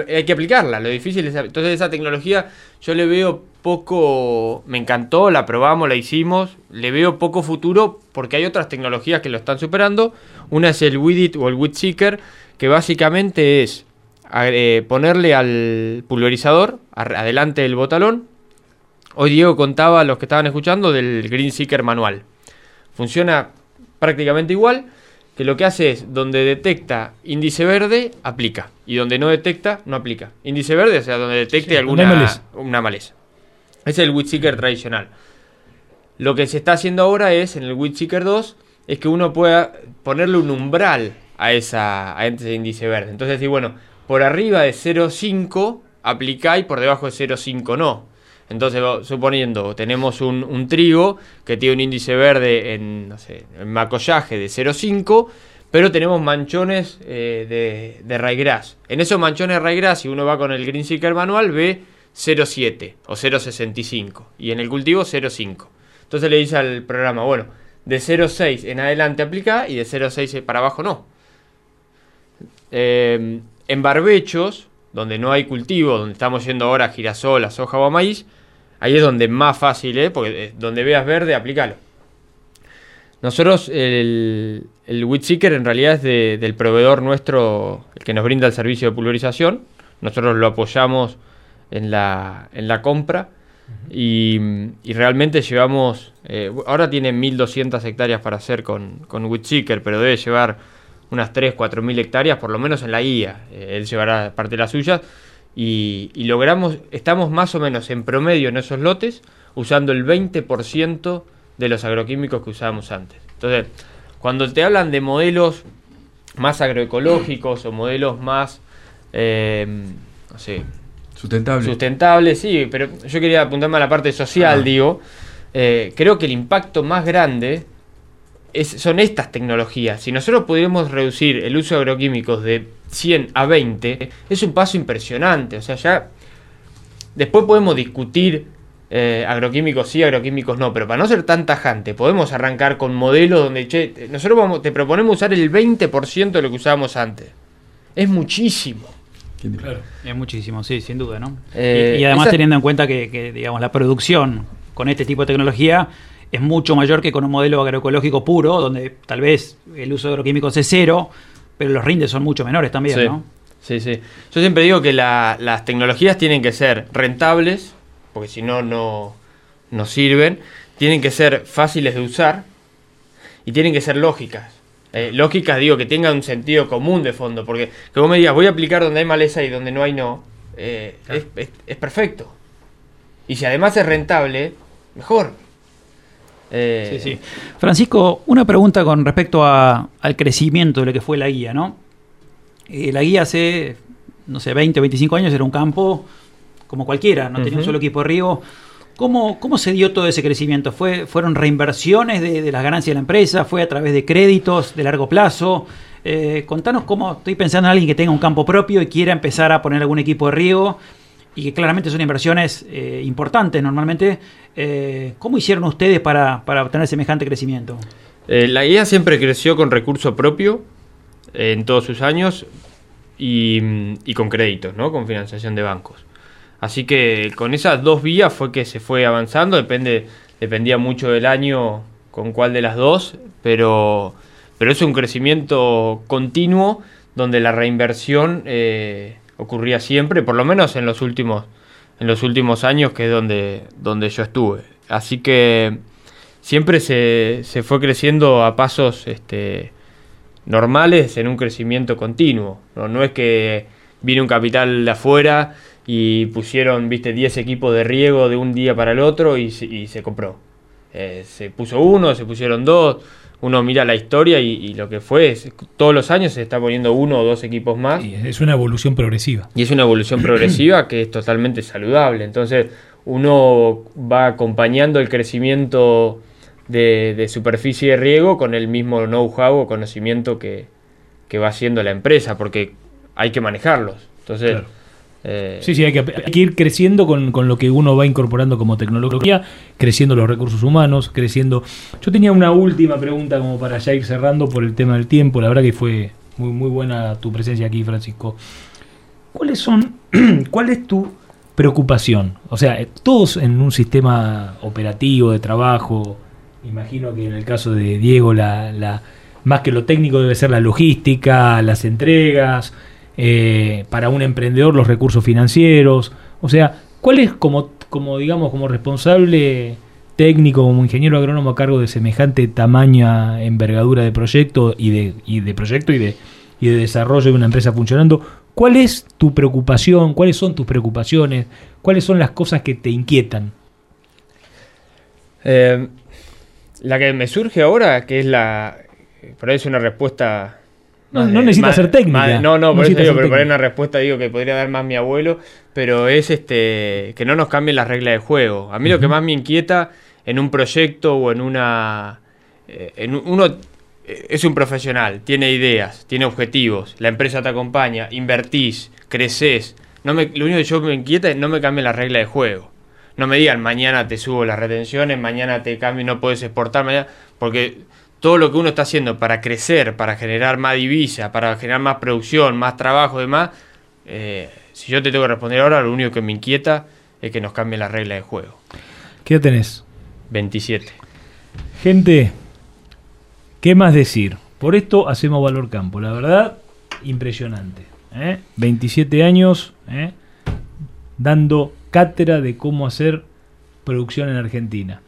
hay que aplicarla. Lo difícil es. Entonces, esa tecnología yo le veo poco. Me encantó, la probamos, la hicimos. Le veo poco futuro porque hay otras tecnologías que lo están superando. Una es el Widit o el Seeker, que básicamente es eh, ponerle al pulverizador adelante del botalón. Hoy Diego contaba a los que estaban escuchando del Green Seeker manual. Funciona prácticamente igual que lo que hace es, donde detecta índice verde, aplica. Y donde no detecta, no aplica. Índice verde, o sea, donde detecte alguna maleza. una maleza. Es el Seeker tradicional. Lo que se está haciendo ahora es, en el Seeker 2, es que uno pueda ponerle un umbral a, esa, a ese índice verde. Entonces, decir, bueno, por arriba de 0,5 aplica y por debajo de 0,5 no. Entonces, suponiendo, tenemos un, trigo que tiene un índice verde en, no macollaje de 0,5, pero tenemos manchones eh, de, de ryegrass. En esos manchones de ryegrass, si uno va con el Green Seeker manual, ve 0,7 o 0,65 y en el cultivo 0,5. Entonces le dice al programa, bueno, de 0,6 en adelante aplica y de 0,6 para abajo no. Eh, en barbechos, donde no hay cultivo, donde estamos yendo ahora girasol, a soja o maíz, Ahí es donde más fácil, ¿eh? porque eh, donde veas verde, aplícalo. Nosotros, el, el Seeker en realidad es del proveedor nuestro, el que nos brinda el servicio de pulverización. Nosotros lo apoyamos en la, en la compra y, realmente llevamos, eh, ahora tiene 1.200 hectáreas para hacer con, con Seeker, pero debe llevar unas 3, 4 mil hectáreas, por lo menos en la guía. Eh, él llevará parte de las suyas y, logramos, estamos más o menos en promedio en esos lotes usando el 20% de los agroquímicos que usábamos antes. Entonces, cuando te hablan de modelos más agroecológicos o modelos más, eh, no sé, sustentables. Sustentables, sí, pero yo quería apuntarme a la parte social, digo. Eh, creo que el impacto más grande son estas tecnologías. Si nosotros pudiéramos reducir el uso de agroquímicos de 100 a 20, es un paso impresionante. O sea, ya después podemos discutir eh, agroquímicos sí, agroquímicos no, pero para no ser tan tajante, podemos arrancar con modelos donde, che, nosotros vamos, te proponemos usar el 20% de lo que usábamos antes. Es muchísimo. Claro. Es muchísimo, sí, sin duda, ¿no? Eh, y, además teniendo en cuenta que, que, digamos, la producción con este tipo de tecnología es mucho mayor que con un modelo agroecológico puro, donde tal vez el uso de agroquímicos es cero, pero los rindes son mucho menores también, ¿no? Sí, sí. Yo siempre digo que las tecnologías tienen que ser rentables, porque si no, no, no sirven. Tienen que ser fáciles de usar y tienen que ser lógicas. Eh, lógicas, digo, que tengan un sentido común de fondo, porque que vos me digas, voy a aplicar donde hay maleza y donde no hay no, eh, es perfecto. Y si además es rentable, mejor. Eh, sí, sí. Francisco, una pregunta con respecto al crecimiento de lo que fue la guía, ¿no? Eh, la guía hace, no sé, 20 o 25 años era un campo como cualquiera, no tenía un solo equipo de riego. ¿Cómo, ¿Cómo, se dio todo ese crecimiento? ¿Fue, ¿Fueron reinversiones de, las ganancias de la empresa? ¿Fue a través de créditos de largo plazo? Eh, contanos cómo estoy pensando en alguien que tenga un campo propio y quiera empezar a poner algún equipo de riego y que claramente son inversiones eh, importantes normalmente. Eh, ¿Cómo hicieron ustedes para, para obtener semejante crecimiento? la guía siempre creció con recurso propio en todos sus años y, y con créditos, ¿no? con financiación de bancos. Así que con esas dos vías fue que se fue avanzando, depende, dependía mucho del año con cuál de las dos, pero, pero es un crecimiento continuo donde la reinversión eh, ocurría siempre, por lo menos en los últimos, en los últimos años, que es donde, donde yo estuve. Así que siempre se, se fue creciendo a pasos este, normales en un crecimiento continuo. No, no es que viene un capital de afuera y pusieron, viste, 10 equipos de riego de un día para el otro y se, compró. Eh, se puso uno, se pusieron dos, uno mira la historia y, lo que fue, todos los años se está poniendo uno o dos equipos más. es una evolución progresiva. Y es una evolución progresiva que es totalmente saludable. Entonces uno va acompañando el crecimiento de, superficie de riego con el mismo know-how o conocimiento que, va haciendo la empresa, porque hay que manejarlos. Entonces... Eh, sí, sí, hay que, ir creciendo con, lo que uno va incorporando como tecnología, creciendo los recursos humanos, creciendo... Yo tenía una última pregunta como para ya ir cerrando por el tema del tiempo, la verdad que fue muy, muy buena tu presencia aquí, Francisco. ¿Cuáles son, <clears throat> cuál es tu preocupación? O sea, eh, todos en un sistema operativo de trabajo, imagino que en el caso de Diego, la, la más que lo técnico debe ser la logística, las entregas, eh, para un emprendedor los recursos financieros. O sea, ¿cuál es como, como digamos, como responsable técnico, como ingeniero agrónomo a cargo de semejante tamaña, envergadura de proyecto y de, y de proyecto y de, y de desarrollo de una empresa funcionando? ¿Cuál es tu preocupación? ¿Cuáles son tus preocupaciones? ¿Cuáles son las cosas que te inquietan? Eh, la que me surge ahora, que es la. Por es una respuesta no, no necesita ser técnica. no, no, por eso digo, pero una respuesta digo que podría dar más mi abuelo, pero es este que no nos cambien las reglas de juego. A mí lo que más me inquieta en un proyecto o en una... Eh, en uno eh, es un profesional, tiene ideas, tiene objetivos, la empresa te acompaña, invertís, creces. No me, lo único que yo me inquieta es no me cambien las reglas de juego. No me digan mañana te subo las retenciones, mañana te cambio no puedes exportar, mañana, porque todo lo que uno está haciendo para crecer, para generar más divisa, para generar más producción, más trabajo y demás, eh, si yo te tengo que responder ahora, lo único que me inquieta es que nos cambie la regla de juego. ¿Qué edad tenés? 27. Gente, ¿qué más decir? Por esto hacemos Valor Campo. La verdad, impresionante. 27 ¿eh? años ¿eh? dando cátedra de cómo hacer producción en Argentina.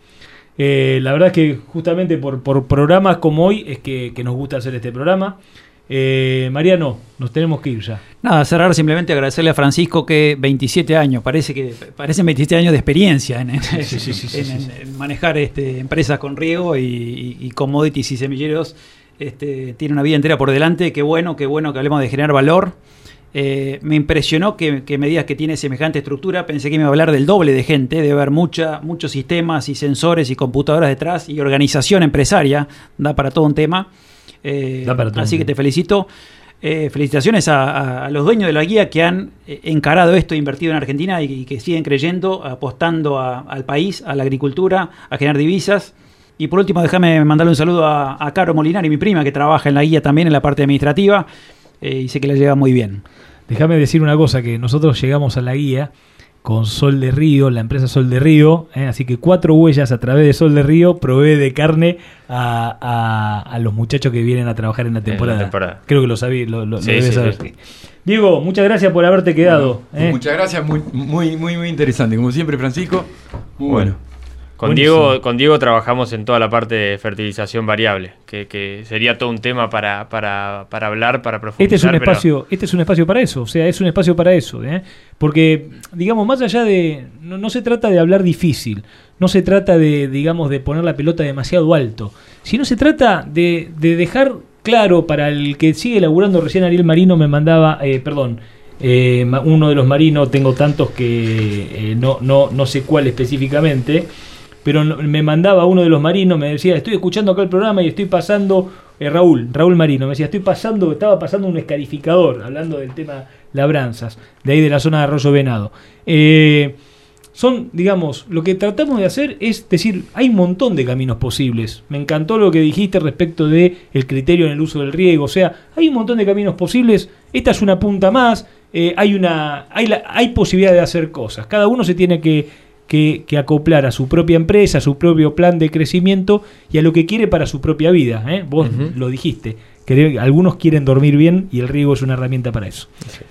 Eh, la verdad es que justamente por, programas como hoy es que, nos gusta hacer este programa. Eh, Mariano, nos tenemos que ir ya. Nada, cerrar simplemente agradecerle a Francisco que 27 años, parece que parecen 27 años de experiencia en, manejar este, empresas con riego y, commodities y semilleros. Este, tiene una vida entera por delante, qué bueno, qué bueno que hablemos de generar valor. Eh, me impresionó que, me digas que tiene semejante estructura. Pensé que me iba a hablar del doble de gente. Debe haber mucha, muchos sistemas y sensores y computadoras detrás y organización empresaria. Da para todo un tema. Eh, así que te felicito. Eh, felicitaciones a, los dueños de la guía que han encarado esto, invertido en Argentina y, que siguen creyendo, apostando al país, a la agricultura, a generar divisas. Y por último, déjame mandarle un saludo a, a Caro Molinari, mi prima, que trabaja en la guía también en la parte administrativa y sé que la lleva muy bien. Déjame decir una cosa, que nosotros llegamos a la guía con Sol de Río, la empresa Sol de Río, ¿eh? así que cuatro huellas a través de Sol de Río provee de carne a, los muchachos que vienen a trabajar en la temporada. Creo que lo sabí, lo, lo, debes saber. Diego, muchas gracias por haberte quedado. ¿eh? Muchas gracias, muy, muy, muy, muy interesante, como siempre, Francisco. Muy bueno. Con Diego, con Diego trabajamos en toda la parte de fertilización variable, que, sería todo un tema para, para, para hablar, para profundizar. Este es un espacio, este es un espacio para eso, o sea, es un espacio para eso, ¿eh? porque digamos más allá de, no, se trata de hablar difícil, no se trata de, digamos, de poner la pelota demasiado alto, sino se trata de, de dejar claro para el que sigue laburando recién Ariel Marino me mandaba, eh, perdón. Eh, uno de los marinos, tengo tantos que no, no, no sé cuál específicamente, pero me mandaba uno de los marinos, me decía, estoy escuchando acá el programa y estoy pasando eh, Raúl, Raúl Marino, me decía, estoy pasando, estaba pasando un escarificador, hablando del tema labranzas, de ahí de la zona de Arroyo Venado. Eh, son, digamos, lo que tratamos de hacer es decir, hay un montón de caminos posibles. Me encantó lo que dijiste respecto de el criterio en el uso del riego, o sea, hay un montón de caminos posibles. Esta es una punta más, eh, hay una, hay, la, hay posibilidad de hacer cosas. Cada uno se tiene que, que, que, acoplar a su propia empresa, a su propio plan de crecimiento y a lo que quiere para su propia vida. ¿eh? Vos lo dijiste algunos quieren dormir bien y el riego es una herramienta para eso.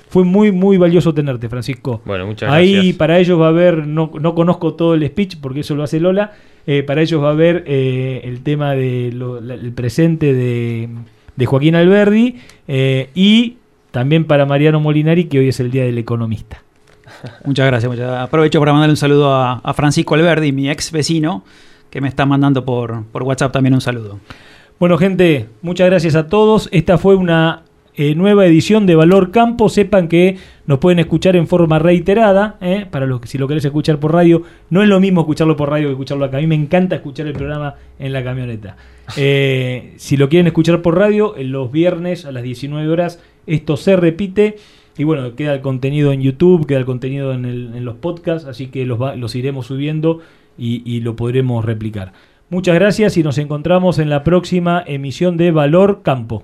Fue muy, muy valioso tenerte, Francisco. Bueno, muchas Ahí gracias. para ellos va a haber, no, no conozco todo el speech porque eso lo hace Lola, eh, para ellos va a haber eh, el tema del presente de, de, Joaquín Alberdi eh, y también para Mariano Molinari, que hoy es el Día del Economista. Muchas gracias. Muchas Aprovecho para mandarle un saludo a, Francisco Alberdi, mi ex vecino, que me está mandando por, por WhatsApp también un saludo. Bueno, gente, muchas gracias a todos. Esta fue una eh, nueva edición de Valor Campo. Sepan que nos pueden escuchar en forma reiterada. ¿eh? Para los que si lo querés escuchar por radio, no es lo mismo escucharlo por radio que escucharlo acá. A mí me encanta escuchar el programa en la camioneta. Eh, si lo quieren escuchar por radio, los viernes a las 19 horas, esto se repite. Y bueno, queda el contenido en YouTube, queda el contenido en, el, en los podcasts, así que los, va, los iremos subiendo y, y lo podremos replicar. Muchas gracias y nos encontramos en la próxima emisión de Valor Campo.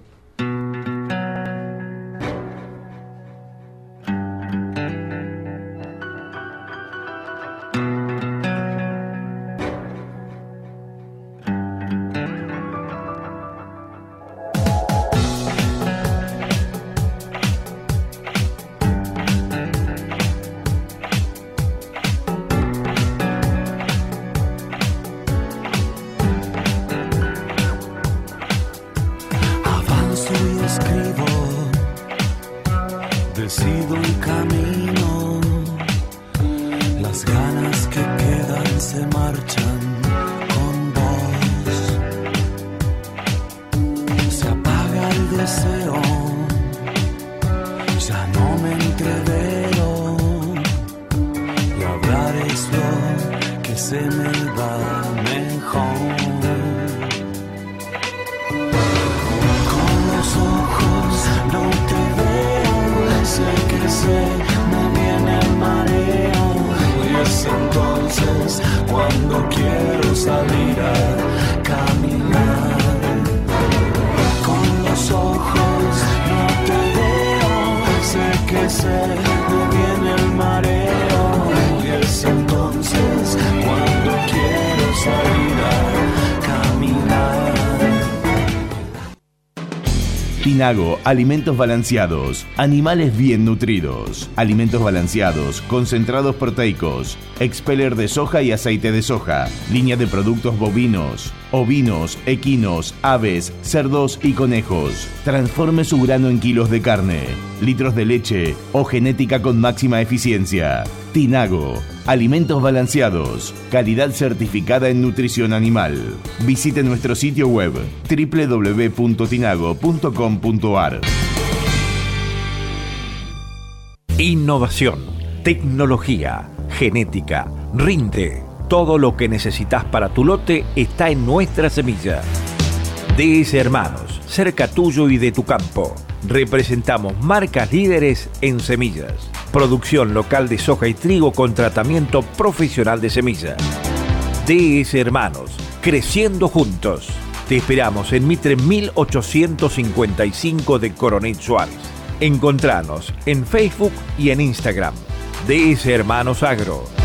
Alimentos balanceados, animales bien nutridos, alimentos balanceados, concentrados proteicos, expeller de soja y aceite de soja, línea de productos bovinos, ovinos, equinos, aves, cerdos y conejos. Transforme su grano en kilos de carne, litros de leche o genética con máxima eficiencia. Tinago, alimentos balanceados, calidad certificada en nutrición animal. Visite nuestro sitio web www.tinago.com.ar. Innovación, tecnología, genética, rinde. Todo lo que necesitas para tu lote está en nuestra semilla. DS Hermanos, cerca tuyo y de tu campo. Representamos marcas líderes en semillas. Producción local de soja y trigo con tratamiento profesional de semilla. DS Hermanos, creciendo juntos. Te esperamos en Mitre 1855 de Coronel Suárez. Encontranos en Facebook y en Instagram. DS Hermanos Agro.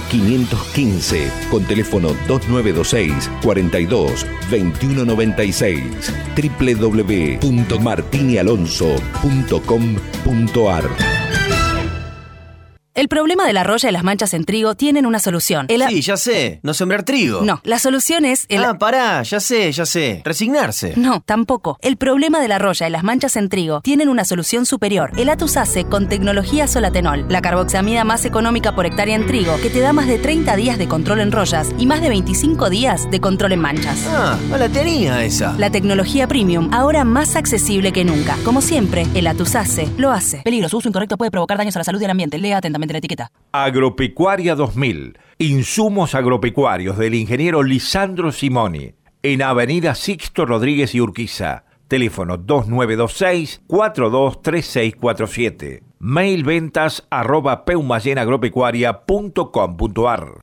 515 con teléfono 2926 42 2196 www.martinialonso.com.ar El problema de la roya y las manchas en trigo tienen una solución. El a- Sí, ya sé. No sembrar trigo. No, la solución es el... Ah, pará, ya sé, ya sé. Resignarse. No, tampoco. El problema de la roya y las manchas en trigo tienen una solución superior. El Atus ACE con tecnología solatenol, la carboxamida más económica por hectárea en trigo, que te da más de 30 días de control en rollas y más de 25 días de control en manchas. Ah, no la tenía esa. La tecnología premium, ahora más accesible que nunca. Como siempre, el Atus ACE lo hace. Peligro, su uso incorrecto puede provocar daños a la salud y al ambiente. Lea atentamente la etiqueta. Agropecuaria 2000. Insumos agropecuarios del ingeniero Lisandro Simoni. En Avenida Sixto Rodríguez y Urquiza. Teléfono 2926-423647. Mail ventas arroba peumayenagropecuaria.com.ar.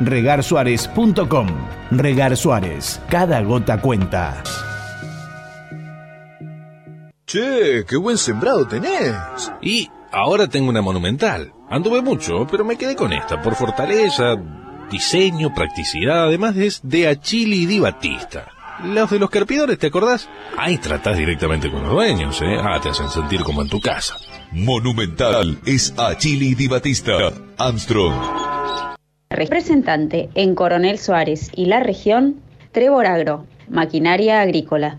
regarsuárez.com. Regar Suárez, cada gota cuenta. Che, qué buen sembrado tenés. Y ahora tengo una monumental. Anduve mucho, pero me quedé con esta por fortaleza, diseño, practicidad, además es de Achili Di Batista. Los de los carpidores, ¿te acordás? Ahí tratás directamente con los dueños, ¿eh? Ah, te hacen sentir como en tu casa. Monumental es Achili Di Batista. Armstrong. Representante en Coronel Suárez y la región, Trevor Agro, maquinaria agrícola.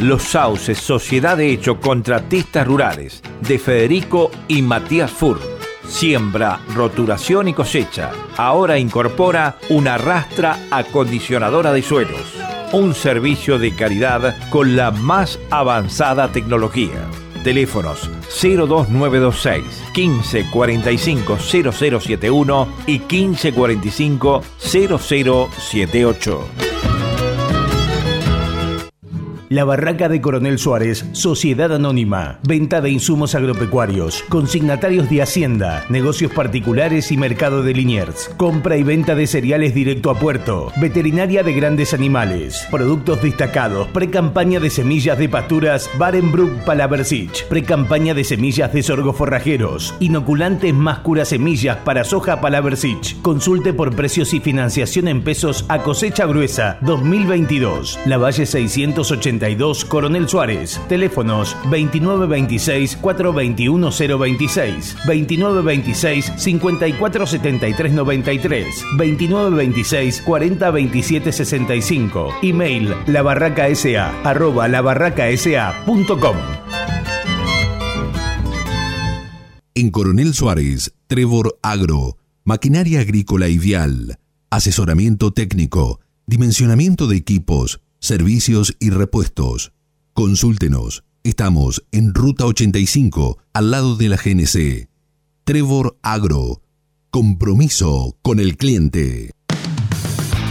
Los Sauces, Sociedad de Hecho Contratistas Rurales, de Federico y Matías Fur. Siembra, roturación y cosecha. Ahora incorpora una rastra acondicionadora de suelos. Un servicio de calidad con la más avanzada tecnología. Teléfonos 02926 1545 0071 y 1545 0078. La Barraca de Coronel Suárez, Sociedad Anónima, venta de insumos agropecuarios, consignatarios de Hacienda, negocios particulares y mercado de Liniers, compra y venta de cereales directo a puerto, veterinaria de grandes animales, productos destacados, pre-campaña de semillas de pasturas Barenbrook Palaversich, pre-campaña de semillas de sorgo forrajeros, inoculantes más cura semillas para soja Palaversich. Consulte por precios y financiación en pesos a cosecha gruesa 2022. La Valle 680 Coronel Suárez. Teléfonos 2926-421-026, 2926-547393, 2926-402765. Email labarracasa arroba labarracasa.com. En Coronel Suárez, Trevor Agro, maquinaria agrícola vial, asesoramiento técnico, dimensionamiento de equipos, servicios y repuestos. Consúltenos. Estamos en Ruta 85, al lado de la GNC. Trevor Agro. Compromiso con el cliente.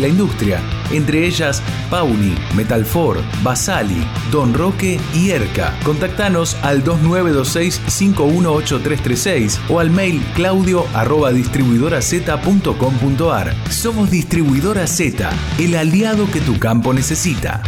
la industria, entre ellas Pauni, Metalfor, Basali, Don Roque y Erca. Contactanos al 2926-518336 o al mail claudio arroba distribuidoraz.com.ar. Somos Distribuidora Z, el aliado que tu campo necesita.